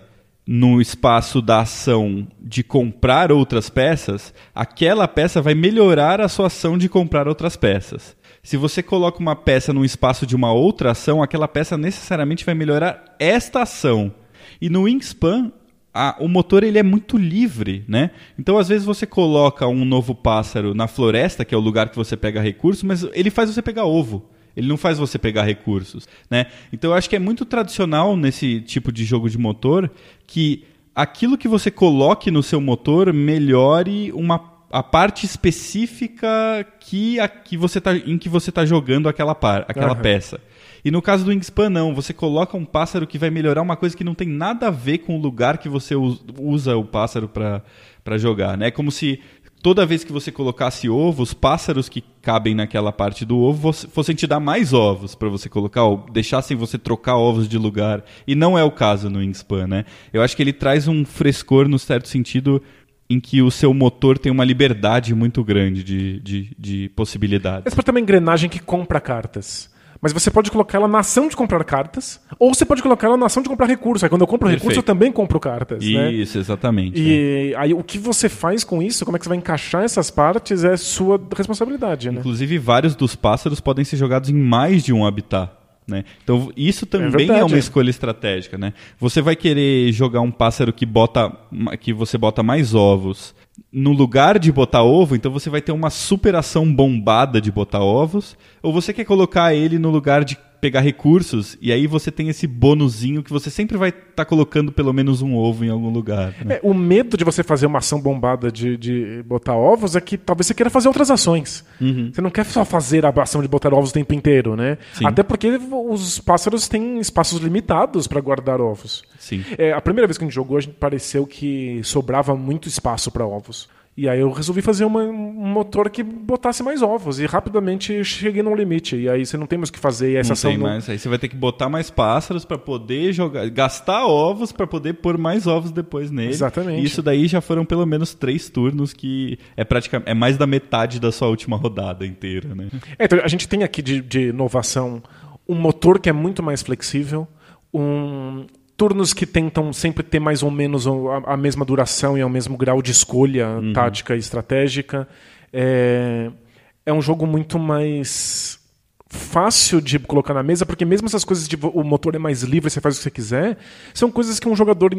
no espaço da ação de comprar outras peças, aquela peça vai melhorar a sua ação de comprar outras peças. Se você coloca uma peça no espaço de uma outra ação, aquela peça necessariamente vai melhorar esta ação. E no Wingspan, a, o motor ele é muito livre, né? Então às vezes você coloca um novo pássaro na floresta, que é o lugar que você pega recursos, mas ele faz você pegar ovo. Ele não faz você pegar recursos, né? Então eu acho que é muito tradicional nesse tipo de jogo de motor que aquilo que você coloque no seu motor melhore uma a parte específica que, a, que você tá, em que você está jogando aquela, par, aquela uhum. peça. E no caso do Wingspan, não. Você coloca um pássaro que vai melhorar uma coisa que não tem nada a ver com o lugar que você usa o pássaro para jogar. Né? É como se toda vez que você colocasse ovos, pássaros que cabem naquela parte do ovo fossem te dar mais ovos para você colocar, ou deixassem você trocar ovos de lugar. E não é o caso no Wingspan, né? Eu acho que ele traz um frescor, no certo sentido, em que o seu motor tem uma liberdade muito grande de, de, de possibilidades. É uma engrenagem que compra cartas. Mas você pode colocar ela na ação de comprar cartas, ou você pode colocar ela na ação de comprar recursos. Aí quando eu compro Perfeito. recurso, eu também compro cartas. Né? Isso, né? exatamente. E é. aí o que você faz com isso, como é que você vai encaixar essas partes, é sua responsabilidade. Né? Inclusive, vários dos pássaros podem ser jogados em mais de um habitat. Né? Então isso também é, é, uma escolha estratégica. Né? Você vai querer jogar um pássaro que bota que você bota mais ovos no lugar de botar ovo, então você vai ter uma superação bombada de botar ovos, ou você quer colocar ele no lugar de pegar recursos, e aí você tem esse bonuzinho que você sempre vai estar tá colocando pelo menos um ovo em algum lugar. Né? É, o medo de você fazer uma ação bombada de, de botar ovos é que talvez você queira fazer outras ações. Uhum. Você não quer só fazer a ação de botar ovos o tempo inteiro, né? Sim. Até porque os pássaros têm espaços limitados para guardar ovos. Sim. É, a primeira vez que a gente jogou, a gente pareceu que sobrava muito espaço para ovos. E aí eu resolvi fazer uma, um motor que botasse mais ovos. E rapidamente cheguei no limite. E aí você não tem mais o que fazer. E essa não ação tem não... mais. Aí você vai ter que botar mais pássaros para poder jogar, gastar ovos para poder pôr mais ovos depois nele. Exatamente. E isso daí já foram pelo menos três turnos que é praticamente é mais da metade da sua última rodada inteira, né? É, então a gente tem aqui de, de inovação um motor que é muito mais flexível, um, turnos que tentam sempre ter mais ou menos a, a mesma duração e o mesmo grau de escolha uhum. tática e estratégica. É, é um jogo muito mais fácil de colocar na mesa, porque mesmo essas coisas de o motor é mais livre, você faz o que você quiser, são coisas que um jogador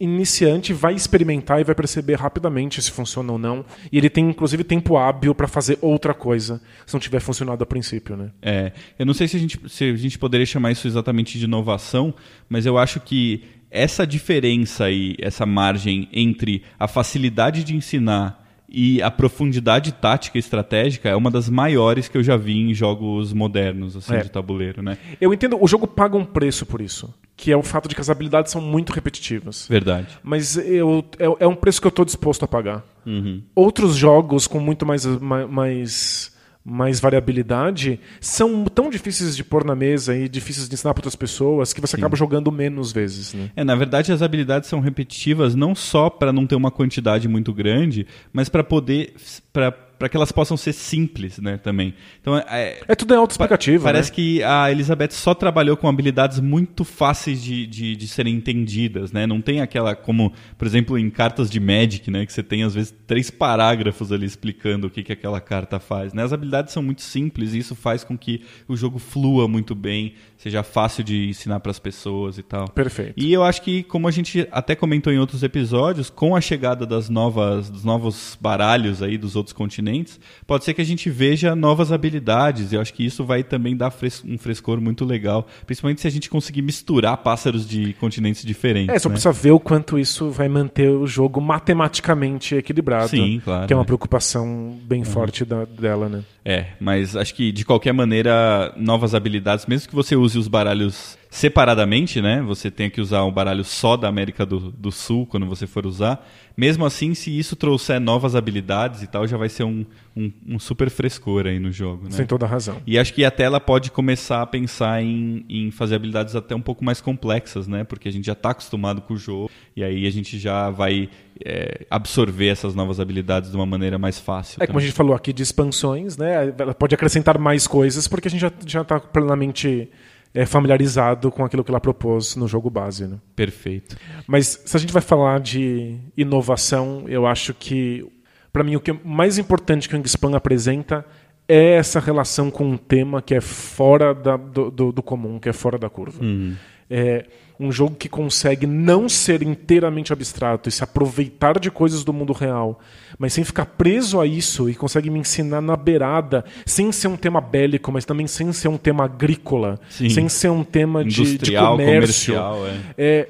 iniciante vai experimentar e vai perceber rapidamente se funciona ou não. E ele tem, inclusive, tempo hábil para fazer outra coisa, se não tiver funcionado a princípio. Né? É, eu não sei se a, gente, se a gente poderia chamar isso exatamente de inovação, mas eu acho que essa diferença e essa margem entre a facilidade de ensinar e a profundidade tática e estratégica é uma das maiores que eu já vi em jogos modernos assim é. de tabuleiro, né? Eu entendo, o jogo paga um preço por isso, que é o fato de que as habilidades são muito repetitivas. Verdade. Mas eu, é, é um preço que eu estou disposto a pagar. Uhum. Outros jogos com muito mais, mais mais variabilidade são tão difíceis de pôr na mesa e difíceis de ensinar para outras pessoas que você Sim. acaba jogando menos vezes. Né? É, na verdade, as habilidades são repetitivas não só para não ter uma quantidade muito grande, mas para poder. Pra para que elas possam ser simples, né, também. Então é, é tudo é autoexplicativo. Pa parece né? que a Elizabeth só trabalhou com habilidades muito fáceis de, de, de, serem entendidas, né? Não tem aquela como, por exemplo, em cartas de Magic, né, que você tem às vezes três parágrafos ali explicando o que, que aquela carta faz. Né? As habilidades são muito simples e isso faz com que o jogo flua muito bem, seja fácil de ensinar para as pessoas e tal. Perfeito. E eu acho que como a gente até comentou em outros episódios, com a chegada das novas dos novos baralhos aí dos outros continentes continentes, pode ser que a gente veja novas habilidades. Eu acho que isso vai também dar fres um frescor muito legal, principalmente se a gente conseguir misturar pássaros de continentes diferentes. É, só né? precisa ver o quanto isso vai manter o jogo matematicamente equilibrado. Sim, claro. Que é uma preocupação bem uhum. forte da, dela, né? É, mas acho que de qualquer maneira, novas habilidades, mesmo que você use os baralhos separadamente, né? Você tem que usar um baralho só da América do, do, Sul quando você for usar. Mesmo assim, se isso trouxer novas habilidades e tal, já vai ser um, um, um super frescor aí no jogo. Né? Sem toda razão. E acho que até ela pode começar a pensar em, em fazer habilidades até um pouco mais complexas, né? Porque a gente já está acostumado com o jogo e aí a gente já vai é, absorver essas novas habilidades de uma maneira mais fácil. É também. como a gente falou aqui de expansões, né? Ela pode acrescentar mais coisas porque a gente já está plenamente é, familiarizado com aquilo que ela propôs no jogo base. Né? Perfeito. Mas se a gente vai falar de inovação, eu acho que, para mim, o que é mais importante que o Wingspan apresenta é essa relação com um tema que é fora da, do, do, do, comum, que é fora da curva. Uhum. É um jogo que consegue não ser inteiramente abstrato e se aproveitar de coisas do mundo real, mas sem ficar preso a isso e consegue me ensinar na beirada, sem ser um tema bélico, mas também sem ser um tema agrícola, Sim. sem ser um tema de, de comércio. é. É,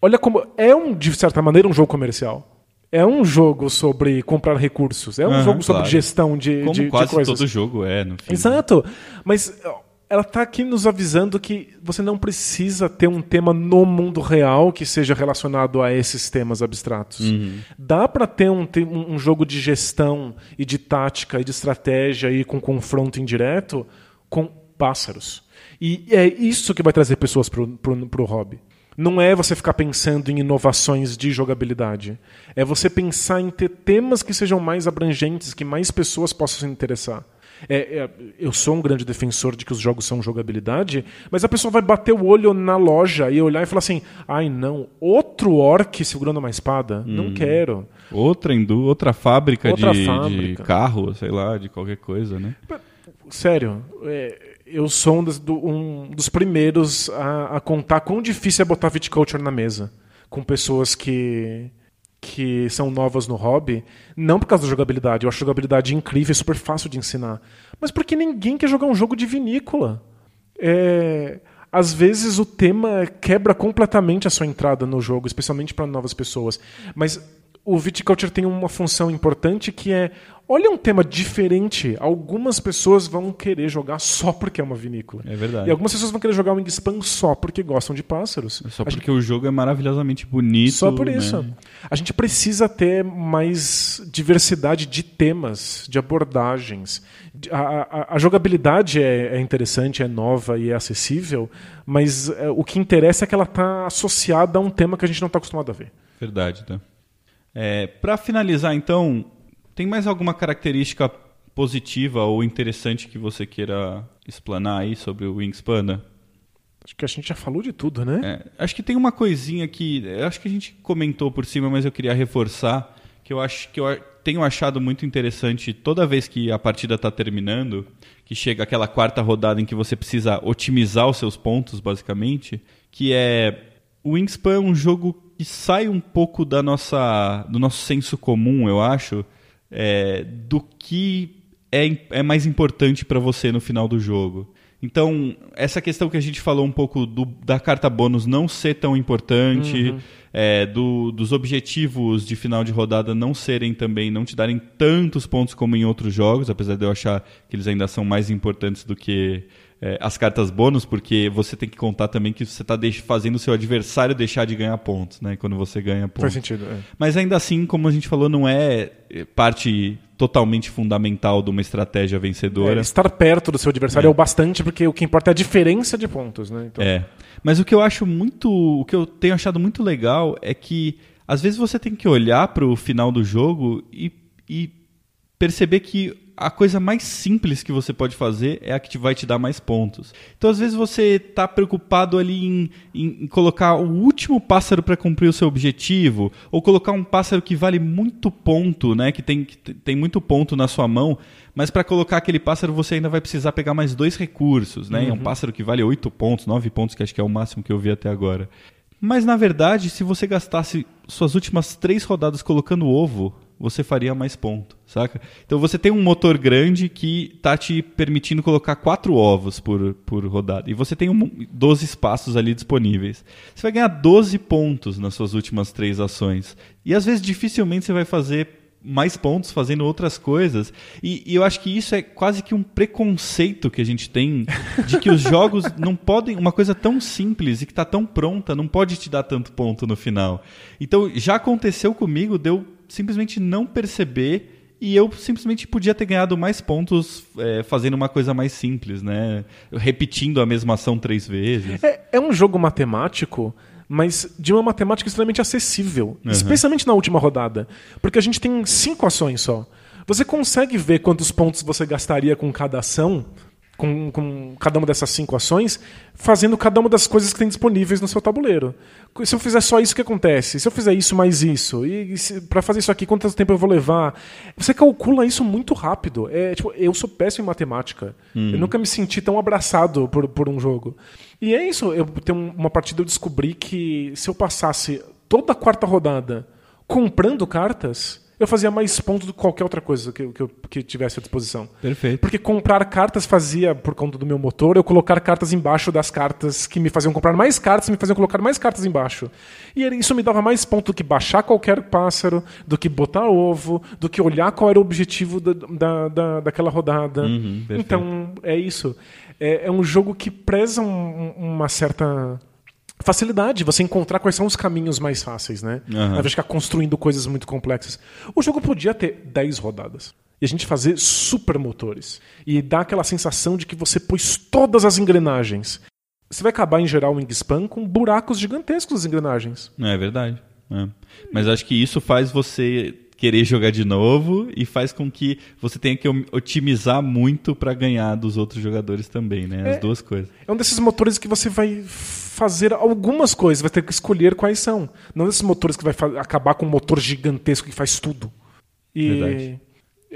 olha como é um de certa maneira um jogo comercial. É um jogo sobre comprar recursos. É um Aham, jogo sobre claro. gestão de, Como de, de quase coisas. todo jogo é, no fim. Exato. Mas ela está aqui nos avisando que você não precisa ter um tema no mundo real que seja relacionado a esses temas abstratos. Dá para ter um, um jogo de gestão e de tática e de estratégia e com confronto indireto com pássaros. E é isso que vai trazer pessoas pro, pro hobby. Não é você ficar pensando em inovações de jogabilidade. É você pensar em ter temas que sejam mais abrangentes, que mais pessoas possam se interessar. É, é, eu sou um grande defensor de que os jogos são jogabilidade, mas a pessoa vai bater o olho na loja e olhar e falar assim: ai não, outro orc segurando uma espada? Não quero. Outra indú outra fábrica, Outra de, fábrica. de carro, sei lá, de qualquer coisa, né? Sério, é, eu sou um dos, do- um dos primeiros a, a contar quão difícil é botar viticulture na mesa com pessoas que que são novas no hobby, não por causa da jogabilidade, eu acho a jogabilidade incrível, é super fácil de ensinar, mas porque ninguém quer jogar um jogo de vinícola. É, às vezes o tema quebra completamente a sua entrada no jogo, especialmente para novas pessoas. Mas o Viticulture tem uma função importante que é, olha um tema diferente, algumas pessoas vão querer jogar só porque é uma vinícola. É verdade. E algumas pessoas vão querer jogar o Wingspan só porque gostam de pássaros. Só A gente- porque o jogo é maravilhosamente bonito. só por isso. né? A gente precisa ter mais diversidade de temas, de abordagens. A, a- a jogabilidade é, é interessante, é nova e é acessível, mas é, o que interessa é que ela está associada a um tema que a gente não está acostumado a ver. Verdade, tá? É, para finalizar, então, tem mais alguma característica positiva ou interessante que você queira explanar aí sobre o Wingspan? Acho que a gente já falou de tudo, né? É, acho que tem uma coisinha que acho que a gente comentou por cima, mas eu queria reforçar que eu acho que eu tenho achado muito interessante toda vez que a partida está terminando, que chega aquela quarta rodada em que você precisa otimizar os seus pontos, basicamente, que é o Wingspan é um jogo que sai um pouco da nossa do nosso senso comum, eu acho, é, do que é, é mais importante para você no final do jogo. Então, essa questão que a gente falou um pouco do- da carta bônus não ser tão importante, é, do- dos objetivos de final de rodada não serem também, não te darem tantos pontos como em outros jogos, apesar de eu achar que eles ainda são mais importantes do que é, as cartas bônus, porque você tem que contar também que você está fazendo o seu adversário deixar de ganhar pontos, né? Quando você ganha pontos. Faz sentido. é. Mas ainda assim, como a gente falou, não é é, parte totalmente fundamental de uma estratégia vencedora. É, estar perto do seu adversário é. o bastante, porque o que importa é a diferença de pontos, né? Então, É. Mas o que eu acho muito. O que eu tenho achado muito legal é que às vezes você tem que olhar para o final do jogo e, e perceber que a coisa mais simples que você pode fazer é a que te vai te dar mais pontos. Então, às vezes, você está preocupado ali em, em- colocar o último pássaro para cumprir o seu objetivo, ou colocar um pássaro que vale muito ponto, né? Que tem, que tem muito ponto na sua mão, mas para colocar aquele pássaro você ainda vai precisar pegar mais dois recursos, né? É um pássaro que vale 8 pontos, 9 pontos, que acho que é o máximo que eu vi até agora. Mas na verdade, se você gastasse suas últimas três rodadas colocando ovo, você faria mais ponto, saca? Então você tem um motor grande que tá te permitindo colocar quatro ovos por, por rodada. E você tem um, 12 espaços ali disponíveis. Você vai ganhar 12 pontos nas suas últimas três ações. E às vezes dificilmente você vai fazer mais pontos fazendo outras coisas. E, e eu acho que isso é quase que um preconceito que a gente tem de que os jogos (laughs) não podem. Uma coisa tão simples e que está tão pronta não pode te dar tanto ponto no final. Então já aconteceu comigo de eu simplesmente não perceber. E eu simplesmente podia ter ganhado mais pontos é, fazendo uma coisa mais simples, né? Repetindo a mesma ação três vezes. É, é um jogo matemático, mas de uma matemática extremamente acessível, especialmente na última rodada, porque a gente tem cinco ações só. Você consegue ver quantos pontos você gastaria com cada ação com, com cada uma dessas cinco ações, fazendo cada uma das coisas que tem disponíveis no seu tabuleiro. Se eu fizer só isso, o que acontece? Se eu fizer isso mais isso, e, e para fazer isso aqui, quanto tempo eu vou levar? Você calcula isso muito rápido. É, tipo, eu sou péssimo em matemática. Hum. Eu nunca me senti tão abraçado por, por um jogo. E é isso. Eu tenho uma partida eu descobri que se eu passasse toda a quarta rodada comprando cartas eu fazia mais pontos do que qualquer outra coisa que, que eu que tivesse à disposição. Perfeito. Porque comprar cartas fazia, por conta do meu motor, eu colocar cartas embaixo das cartas que me faziam comprar mais cartas, me faziam colocar mais cartas embaixo. E isso me dava mais pontos do que baixar qualquer pássaro, do que botar ovo, do que olhar qual era o objetivo da, da, da daquela rodada. Uhum, então, é isso. É, é, um jogo que preza um, uma certa facilidade, você encontrar quais são os caminhos mais fáceis, né? Uhum. Ao invés de ficar construindo coisas muito complexas. O jogo podia ter 10 rodadas. E a gente fazer super motores. E dar aquela sensação de que você pôs todas as engrenagens. Você vai acabar, em geral, o Wingspan com buracos gigantescos nas engrenagens. É verdade. É. Mas acho que isso faz você querer jogar de novo e faz com que você tenha que otimizar muito para ganhar dos outros jogadores também, né? As é, duas coisas. É um desses motores que você vai fazer algumas coisas, vai ter que escolher quais são. Não desses motores que vai acabar com um motor gigantesco que faz tudo. E Verdade.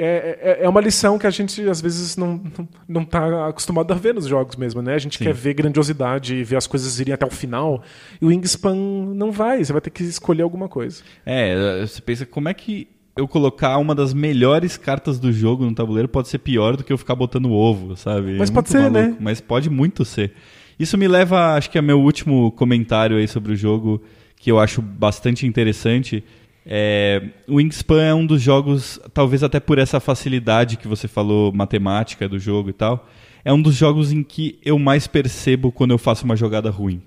É, é, é uma lição que a gente às vezes não não está acostumado a ver nos jogos mesmo, né? A gente Sim. quer ver grandiosidade e ver as coisas irem até o final. E o Wingspan não vai, você vai ter que escolher alguma coisa. É, você pensa como é que eu colocar uma das melhores cartas do jogo no tabuleiro pode ser pior do que eu ficar botando ovo, sabe? Mas é pode ser, maluco, né? Mas pode muito ser. Isso me leva, acho que é meu último comentário aí sobre o jogo, que eu acho bastante interessante. É, Wingspan é um dos jogos, talvez até por essa facilidade que você falou, matemática do jogo e tal, é um dos jogos em que eu mais percebo quando eu faço uma jogada ruim.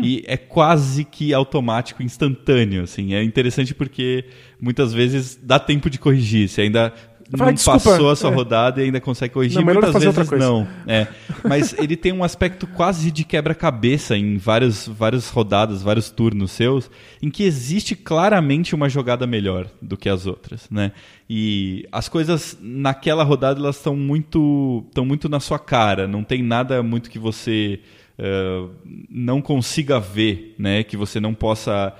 e é quase que automático, instantâneo, assim. É interessante porque muitas vezes dá tempo de corrigir. Você ainda não passou a sua é. rodada e ainda consegue corrigir. Não, Muitas vezes não. É. Mas ele tem um aspecto quase de quebra-cabeça em várias, várias rodadas, vários turnos seus, em que existe claramente uma jogada melhor do que as outras, né? E as coisas naquela rodada elas estão muito, estão muito na sua cara. Não tem nada muito que você uh, não consiga ver, né? Que você não possa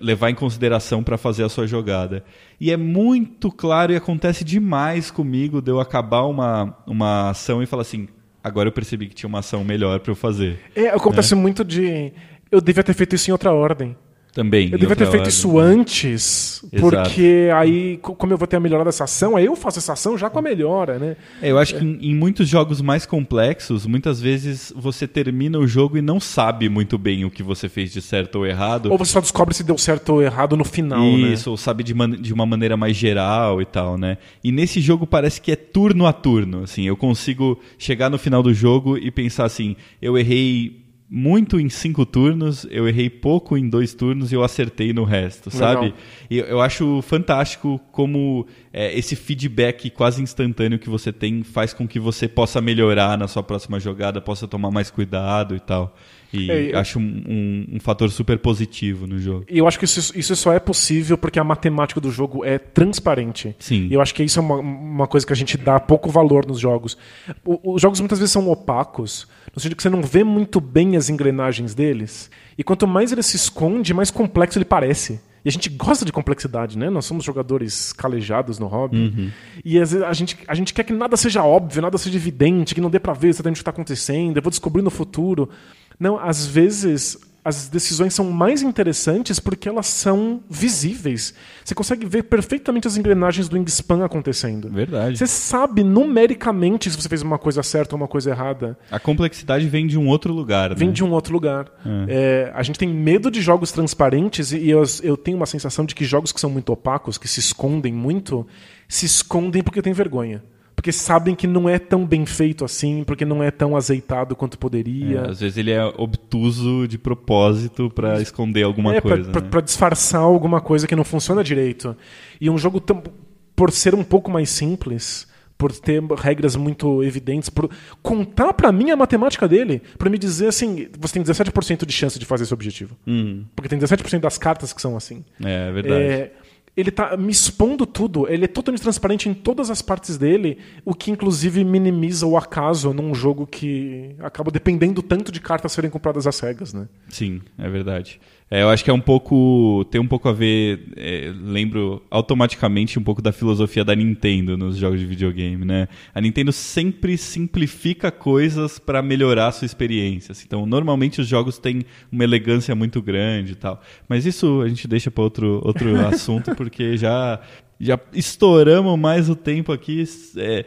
levar em consideração para fazer a sua jogada. E é muito claro e acontece demais comigo de eu acabar uma, uma ação e falar assim: agora eu percebi que tinha uma ação melhor para eu fazer. É, acontece né? muito de. Eu devia ter feito isso em outra ordem. Também. Eu devia ter feito isso antes, Exato. porque aí, como eu vou ter a melhora dessa ação, aí eu faço essa ação já com a melhora, né? É, eu acho que em, em, muitos jogos mais complexos, muitas vezes você termina o jogo e não sabe muito bem o que você fez de certo ou errado. Ou você só descobre se deu certo ou errado no final, isso, né? Isso, ou sabe de, man de uma maneira mais geral e tal, né? E nesse jogo parece que é turno a turno, assim. Eu consigo chegar no final do jogo e pensar assim, eu errei muito em cinco turnos, eu errei pouco em dois turnos e eu acertei no resto, sabe? Legal. E eu acho fantástico como é, esse feedback quase instantâneo que você tem faz com que você possa melhorar na sua próxima jogada, possa tomar mais cuidado e tal. E é, eu... acho um, um, um, fator super positivo no jogo. E eu acho que isso, isso só é possível porque a matemática do jogo é transparente. Sim. E eu acho que isso é uma, uma coisa que a gente dá pouco valor nos jogos. O, os jogos muitas vezes são opacos, no sentido que você não vê muito bem as engrenagens deles. E quanto mais ele se esconde, mais complexo ele parece. E a gente gosta de complexidade, né? Nós somos jogadores calejados no hobby. Uhum. E às vezes a gente, a gente quer que nada seja óbvio, nada seja evidente, que não dê para ver exatamente o que está acontecendo, eu vou descobrir no futuro. Não, às vezes as decisões são mais interessantes porque elas são visíveis. Você consegue ver perfeitamente as engrenagens do Wingspan acontecendo. Verdade. Você sabe numericamente se você fez uma coisa certa ou uma coisa errada. A complexidade vem de um outro lugar. Vem né? de um outro lugar. É. É, a gente tem medo de jogos transparentes e eu, eu tenho uma sensação de que jogos que são muito opacos, que se escondem muito, se escondem porque tem vergonha porque sabem que não é tão bem feito assim, porque não é tão azeitado quanto poderia. É, às vezes ele é obtuso de propósito para esconder alguma é, coisa. Para né? disfarçar alguma coisa que não funciona direito. E um jogo, por ser um pouco mais simples, por ter regras muito evidentes, por contar para mim a matemática dele, para me dizer assim, você tem 17% de chance de fazer esse objetivo. Uhum. Porque tem 17% das cartas que são assim. É, é verdade. É, ele tá me expondo tudo, ele é totalmente transparente em todas as partes dele, o que inclusive minimiza o acaso num jogo que acaba dependendo tanto de cartas serem compradas às cegas, né? Sim, é verdade. É, eu acho que é um pouco. tem um pouco a ver. É, lembro automaticamente um pouco da filosofia da Nintendo nos jogos de videogame, né? A Nintendo sempre simplifica coisas para melhorar a sua experiência. Assim. Então, normalmente os jogos têm uma elegância muito grande e tal. Mas isso a gente deixa para outro, outro (laughs) assunto, porque já, já estouramos mais o tempo aqui. É,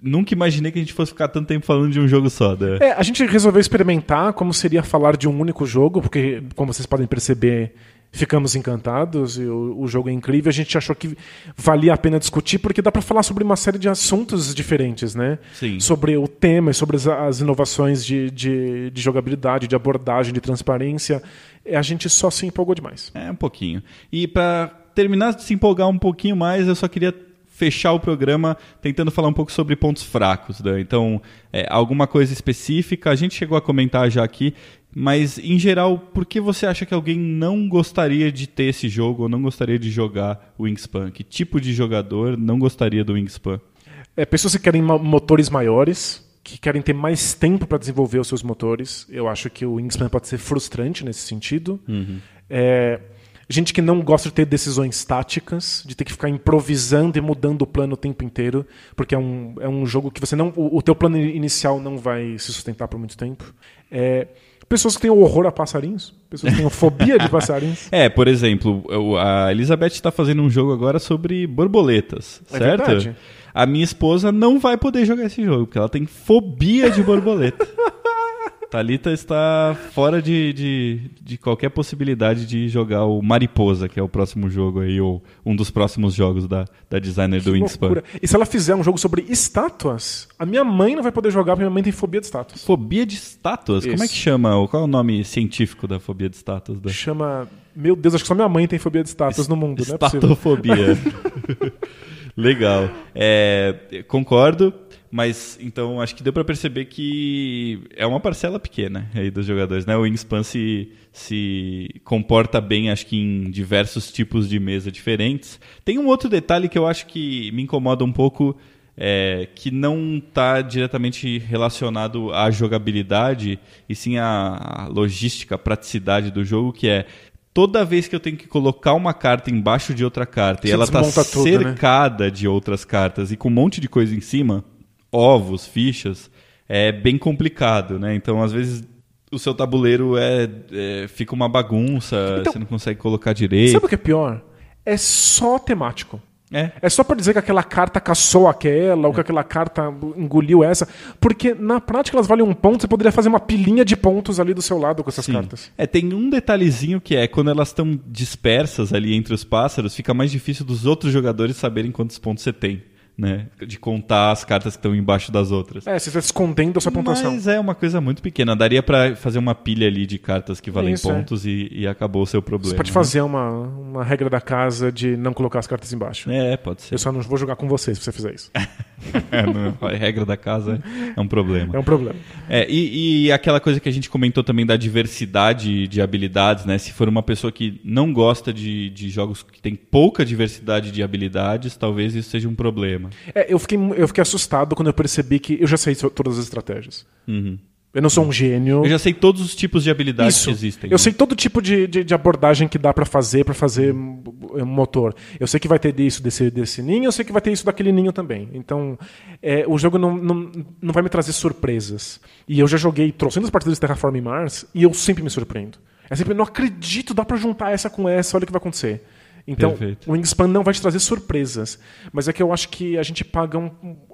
nunca imaginei que a gente fosse ficar tanto tempo falando de um jogo só. Né? É, a gente resolveu experimentar como seria falar de um único jogo, porque, como vocês podem perceber, ficamos encantados e o, o, jogo é incrível. A gente achou que valia a pena discutir porque dá para falar sobre uma série de assuntos diferentes, né? Sim. Sobre o tema, sobre as, as inovações de, de, de, jogabilidade, de abordagem, de transparência. A gente só se empolgou demais. É, um pouquinho. E para terminar de se empolgar um pouquinho mais, eu só queria fechar o programa tentando falar um pouco sobre pontos fracos. Né? Então, é, alguma coisa específica, a gente chegou a comentar já aqui, mas em geral, por que você acha que alguém não gostaria de ter esse jogo ou não gostaria de jogar o Wingspan? Que tipo de jogador não gostaria do Wingspan? É, pessoas que querem motores maiores, que querem ter mais tempo para desenvolver os seus motores. Eu acho que o Wingspan pode ser frustrante nesse sentido. Uhum. É, Gente que não gosta de ter decisões táticas, de ter que ficar improvisando e mudando o plano o tempo inteiro, porque é um, é um jogo que você não. O, o teu plano inicial não vai se sustentar por muito tempo. É, pessoas que têm horror a passarinhos, pessoas que têm fobia de passarinhos. (laughs) É, por exemplo, a Elizabeth está fazendo um jogo agora sobre borboletas, é certo? Verdade. A minha esposa não vai poder jogar esse jogo, porque ela tem fobia de borboleta. (laughs) Thalita está fora de, de, de, qualquer possibilidade de jogar o Mariposa, que é o próximo jogo aí, ou um dos próximos jogos da, da designer que do Wingspan. Loucura. E se ela fizer um jogo sobre estátuas, a minha mãe não vai poder jogar porque minha mãe tem fobia de estátuas. Fobia de estátuas? Isso. Como é que chama? Qual é o nome científico da fobia de estátuas? Da... Chama. Meu Deus, acho que só minha mãe tem fobia de estátuas no mundo, né? Estatofobia. (laughs) Legal. É, concordo. Mas então acho que deu para perceber que é uma parcela pequena aí dos jogadores, né? O Wingspan se, se comporta bem, acho que em diversos tipos de mesa diferentes. Tem um outro detalhe que eu acho que me incomoda um pouco, é, que não está diretamente relacionado à jogabilidade e sim à logística, à praticidade do jogo, que é toda vez que eu tenho que colocar uma carta embaixo de outra carta Você e ela está cercada né? de outras cartas e com um monte de coisa em cima ovos, fichas, é bem complicado, né? Então, às vezes, o seu tabuleiro é, é fica uma bagunça, então, você não consegue colocar direito. Sabe o que é pior? É só temático. É. é só para dizer que aquela carta caçou aquela, é. ou que aquela carta engoliu essa. Porque na prática elas valem um ponto, você poderia fazer uma pilinha de pontos ali do seu lado com essas Sim. cartas. É, tem um detalhezinho que é quando elas estão dispersas ali entre os pássaros, fica mais difícil dos outros jogadores saberem quantos pontos você tem né? De contar as cartas que estão embaixo das outras. É, você está escondendo a sua pontuação. Mas é uma coisa muito pequena. Daria para fazer uma pilha ali de cartas que valem Isso, é. pontos é. e, e, acabou o seu problema. Você pode né? fazer uma, uma regra da casa de não colocar as cartas embaixo. É, pode ser. Eu só não vou jogar com você se você fizer isso. (laughs) (laughs) é, não, a regra da casa é um problema. É um problema. É, e, e aquela coisa que a gente comentou também da diversidade de habilidades, né? Se for uma pessoa que não gosta de, de jogos que tem pouca diversidade de habilidades, talvez isso seja um problema. É, eu fiquei, eu fiquei assustado quando eu percebi que eu já sei todas as estratégias. Uhum. Eu não sou um gênio. Eu já sei todos os tipos de habilidades Isso. que existem. Eu né? sei todo tipo de, de, de abordagem que dá para fazer para fazer um motor. Eu sei que vai ter isso desse, desse ninho, eu sei que vai ter isso daquele ninho também. Então, é, o jogo não, não, não vai me trazer surpresas. E eu já joguei trocentas partidas de Terraform Mars e eu sempre me surpreendo. É sempre, não acredito, dá para juntar essa com essa, olha o que vai acontecer. Então, Perfeito. o Wingspan não vai te trazer surpresas. Mas é que eu acho que a gente paga um.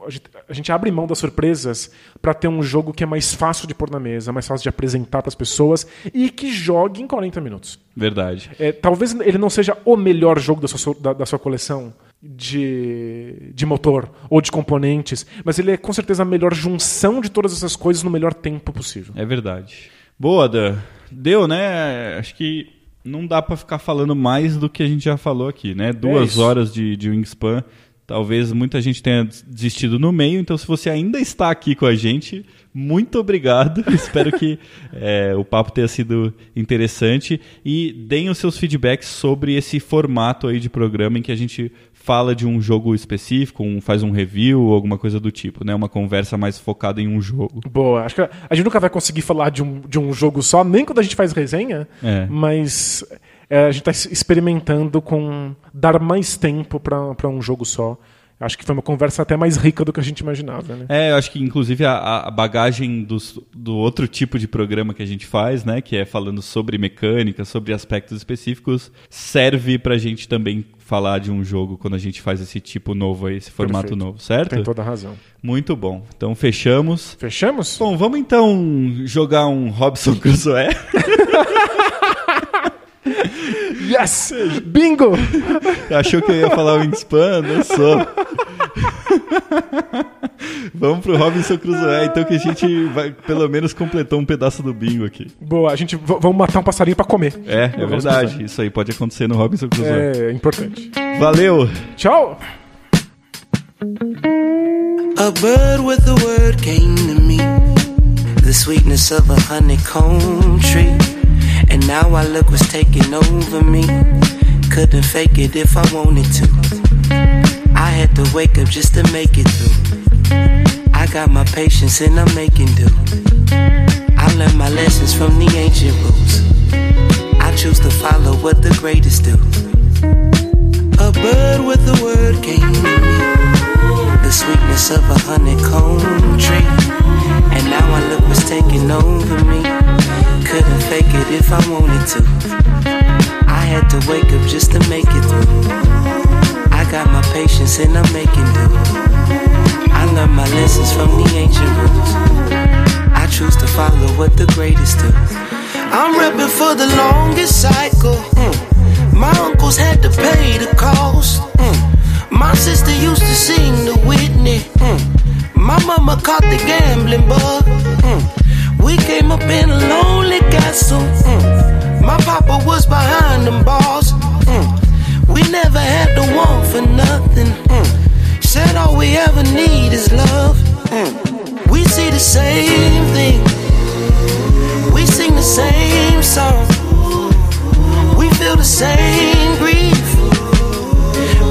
A gente, a gente abre mão das surpresas para ter um jogo que é mais fácil de pôr na mesa, mais fácil de apresentar para as pessoas e que jogue em 40 minutos. Verdade. É, talvez ele não seja o melhor jogo da sua, da, da sua coleção de, de motor ou de componentes, mas ele é com certeza a melhor junção de todas essas coisas no melhor tempo possível. É verdade. Boa, Dan. Deu, né? Acho que não dá para ficar falando mais do que a gente já falou aqui, né? Duas é horas de, de Wingspan Talvez muita gente tenha desistido no meio, então se você ainda está aqui com a gente, muito obrigado. (laughs) Espero que é, o papo tenha sido interessante e deem os seus feedbacks sobre esse formato aí de programa em que a gente fala de um jogo específico, um, faz um review, alguma coisa do tipo, né? Uma conversa mais focada em um jogo. Boa, acho que a gente nunca vai conseguir falar de um, de um jogo só, nem quando a gente faz resenha, é. mas é, a gente está experimentando com dar mais tempo para um jogo só. Acho que foi uma conversa até mais rica do que a gente imaginava. Né? É, eu acho que inclusive a, a bagagem dos, do outro tipo de programa que a gente faz, né, que é falando sobre mecânica, sobre aspectos específicos, serve para a gente também falar de um jogo quando a gente faz esse tipo novo aí, esse formato Perfeito. novo, certo? Tem toda a razão. Muito bom. Então fechamos. Fechamos? Bom, vamos então jogar um Robson Crusoe. (laughs) Yes! Bingo! Achou que eu ia falar o Wingspan? Não sou. Vamos pro Robinson Crusoe, então que a gente vai, pelo menos completou um pedaço do bingo aqui. Boa, a gente vamos matar um passarinho para comer. É, é verdade. Isso aí pode acontecer no Robinson Crusoe. É importante. Valeu. Tchau. A bird with a word came to me. The sweetness of a honeycomb tree. And now I look what's taking over me. Couldn't fake it if I wanted to. I had to wake up just to make it through. I got my patience and I'm making do. I learned my lessons from the ancient rules. I choose to follow what the greatest do. A bird with a word came to me. The sweetness of a honeycomb tree. And now I look what's taking over me couldn't fake it if I wanted to. I had to wake up just to make it through. I got my patience and I'm making do. I learned my lessons from the ancient rules. I choose to follow what the greatest do. I'm repping for the longest cycle. Mm. My uncles had to pay the cost. Mm. My sister used to sing the Whitney. Mm. My mama caught the gambling bug. We came up in a lonely castle. Mm. My papa was behind them bars. Mm. We never had to want for nothing. Mm. Said all we ever need is love. Mm. We see the same thing. We sing the same song. We feel the same grief.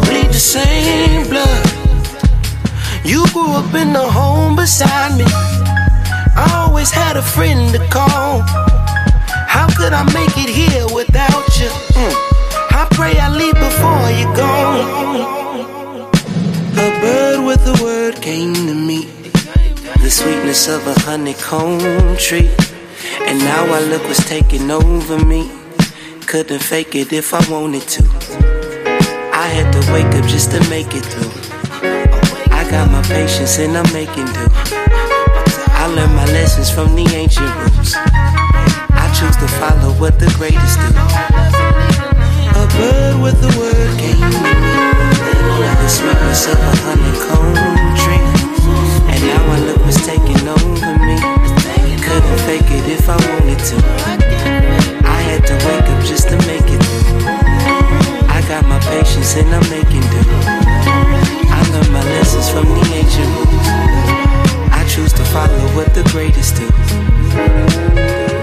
Bleed the same blood. You grew up in the home beside me. I always had a friend to call. How could I make it here without you? Mm. I pray I leave before you go. A bird with a word came to me. The sweetness of a honeycomb tree. And now I look what's taking over me. Couldn't fake it if I wanted to. I had to wake up just to make it through. I got my patience and I'm making do. I learned my lessons from the ancient roots. I choose to follow what the greatest do. A bird with a word came to me. The sweetness of a honeycomb tree. And now I look what's taking over me. Couldn't fake it if I wanted to. I had to wake up just to make it. I got my patience and I'm making do. I learned my lessons from the ancient roots choose to follow what the greatest do.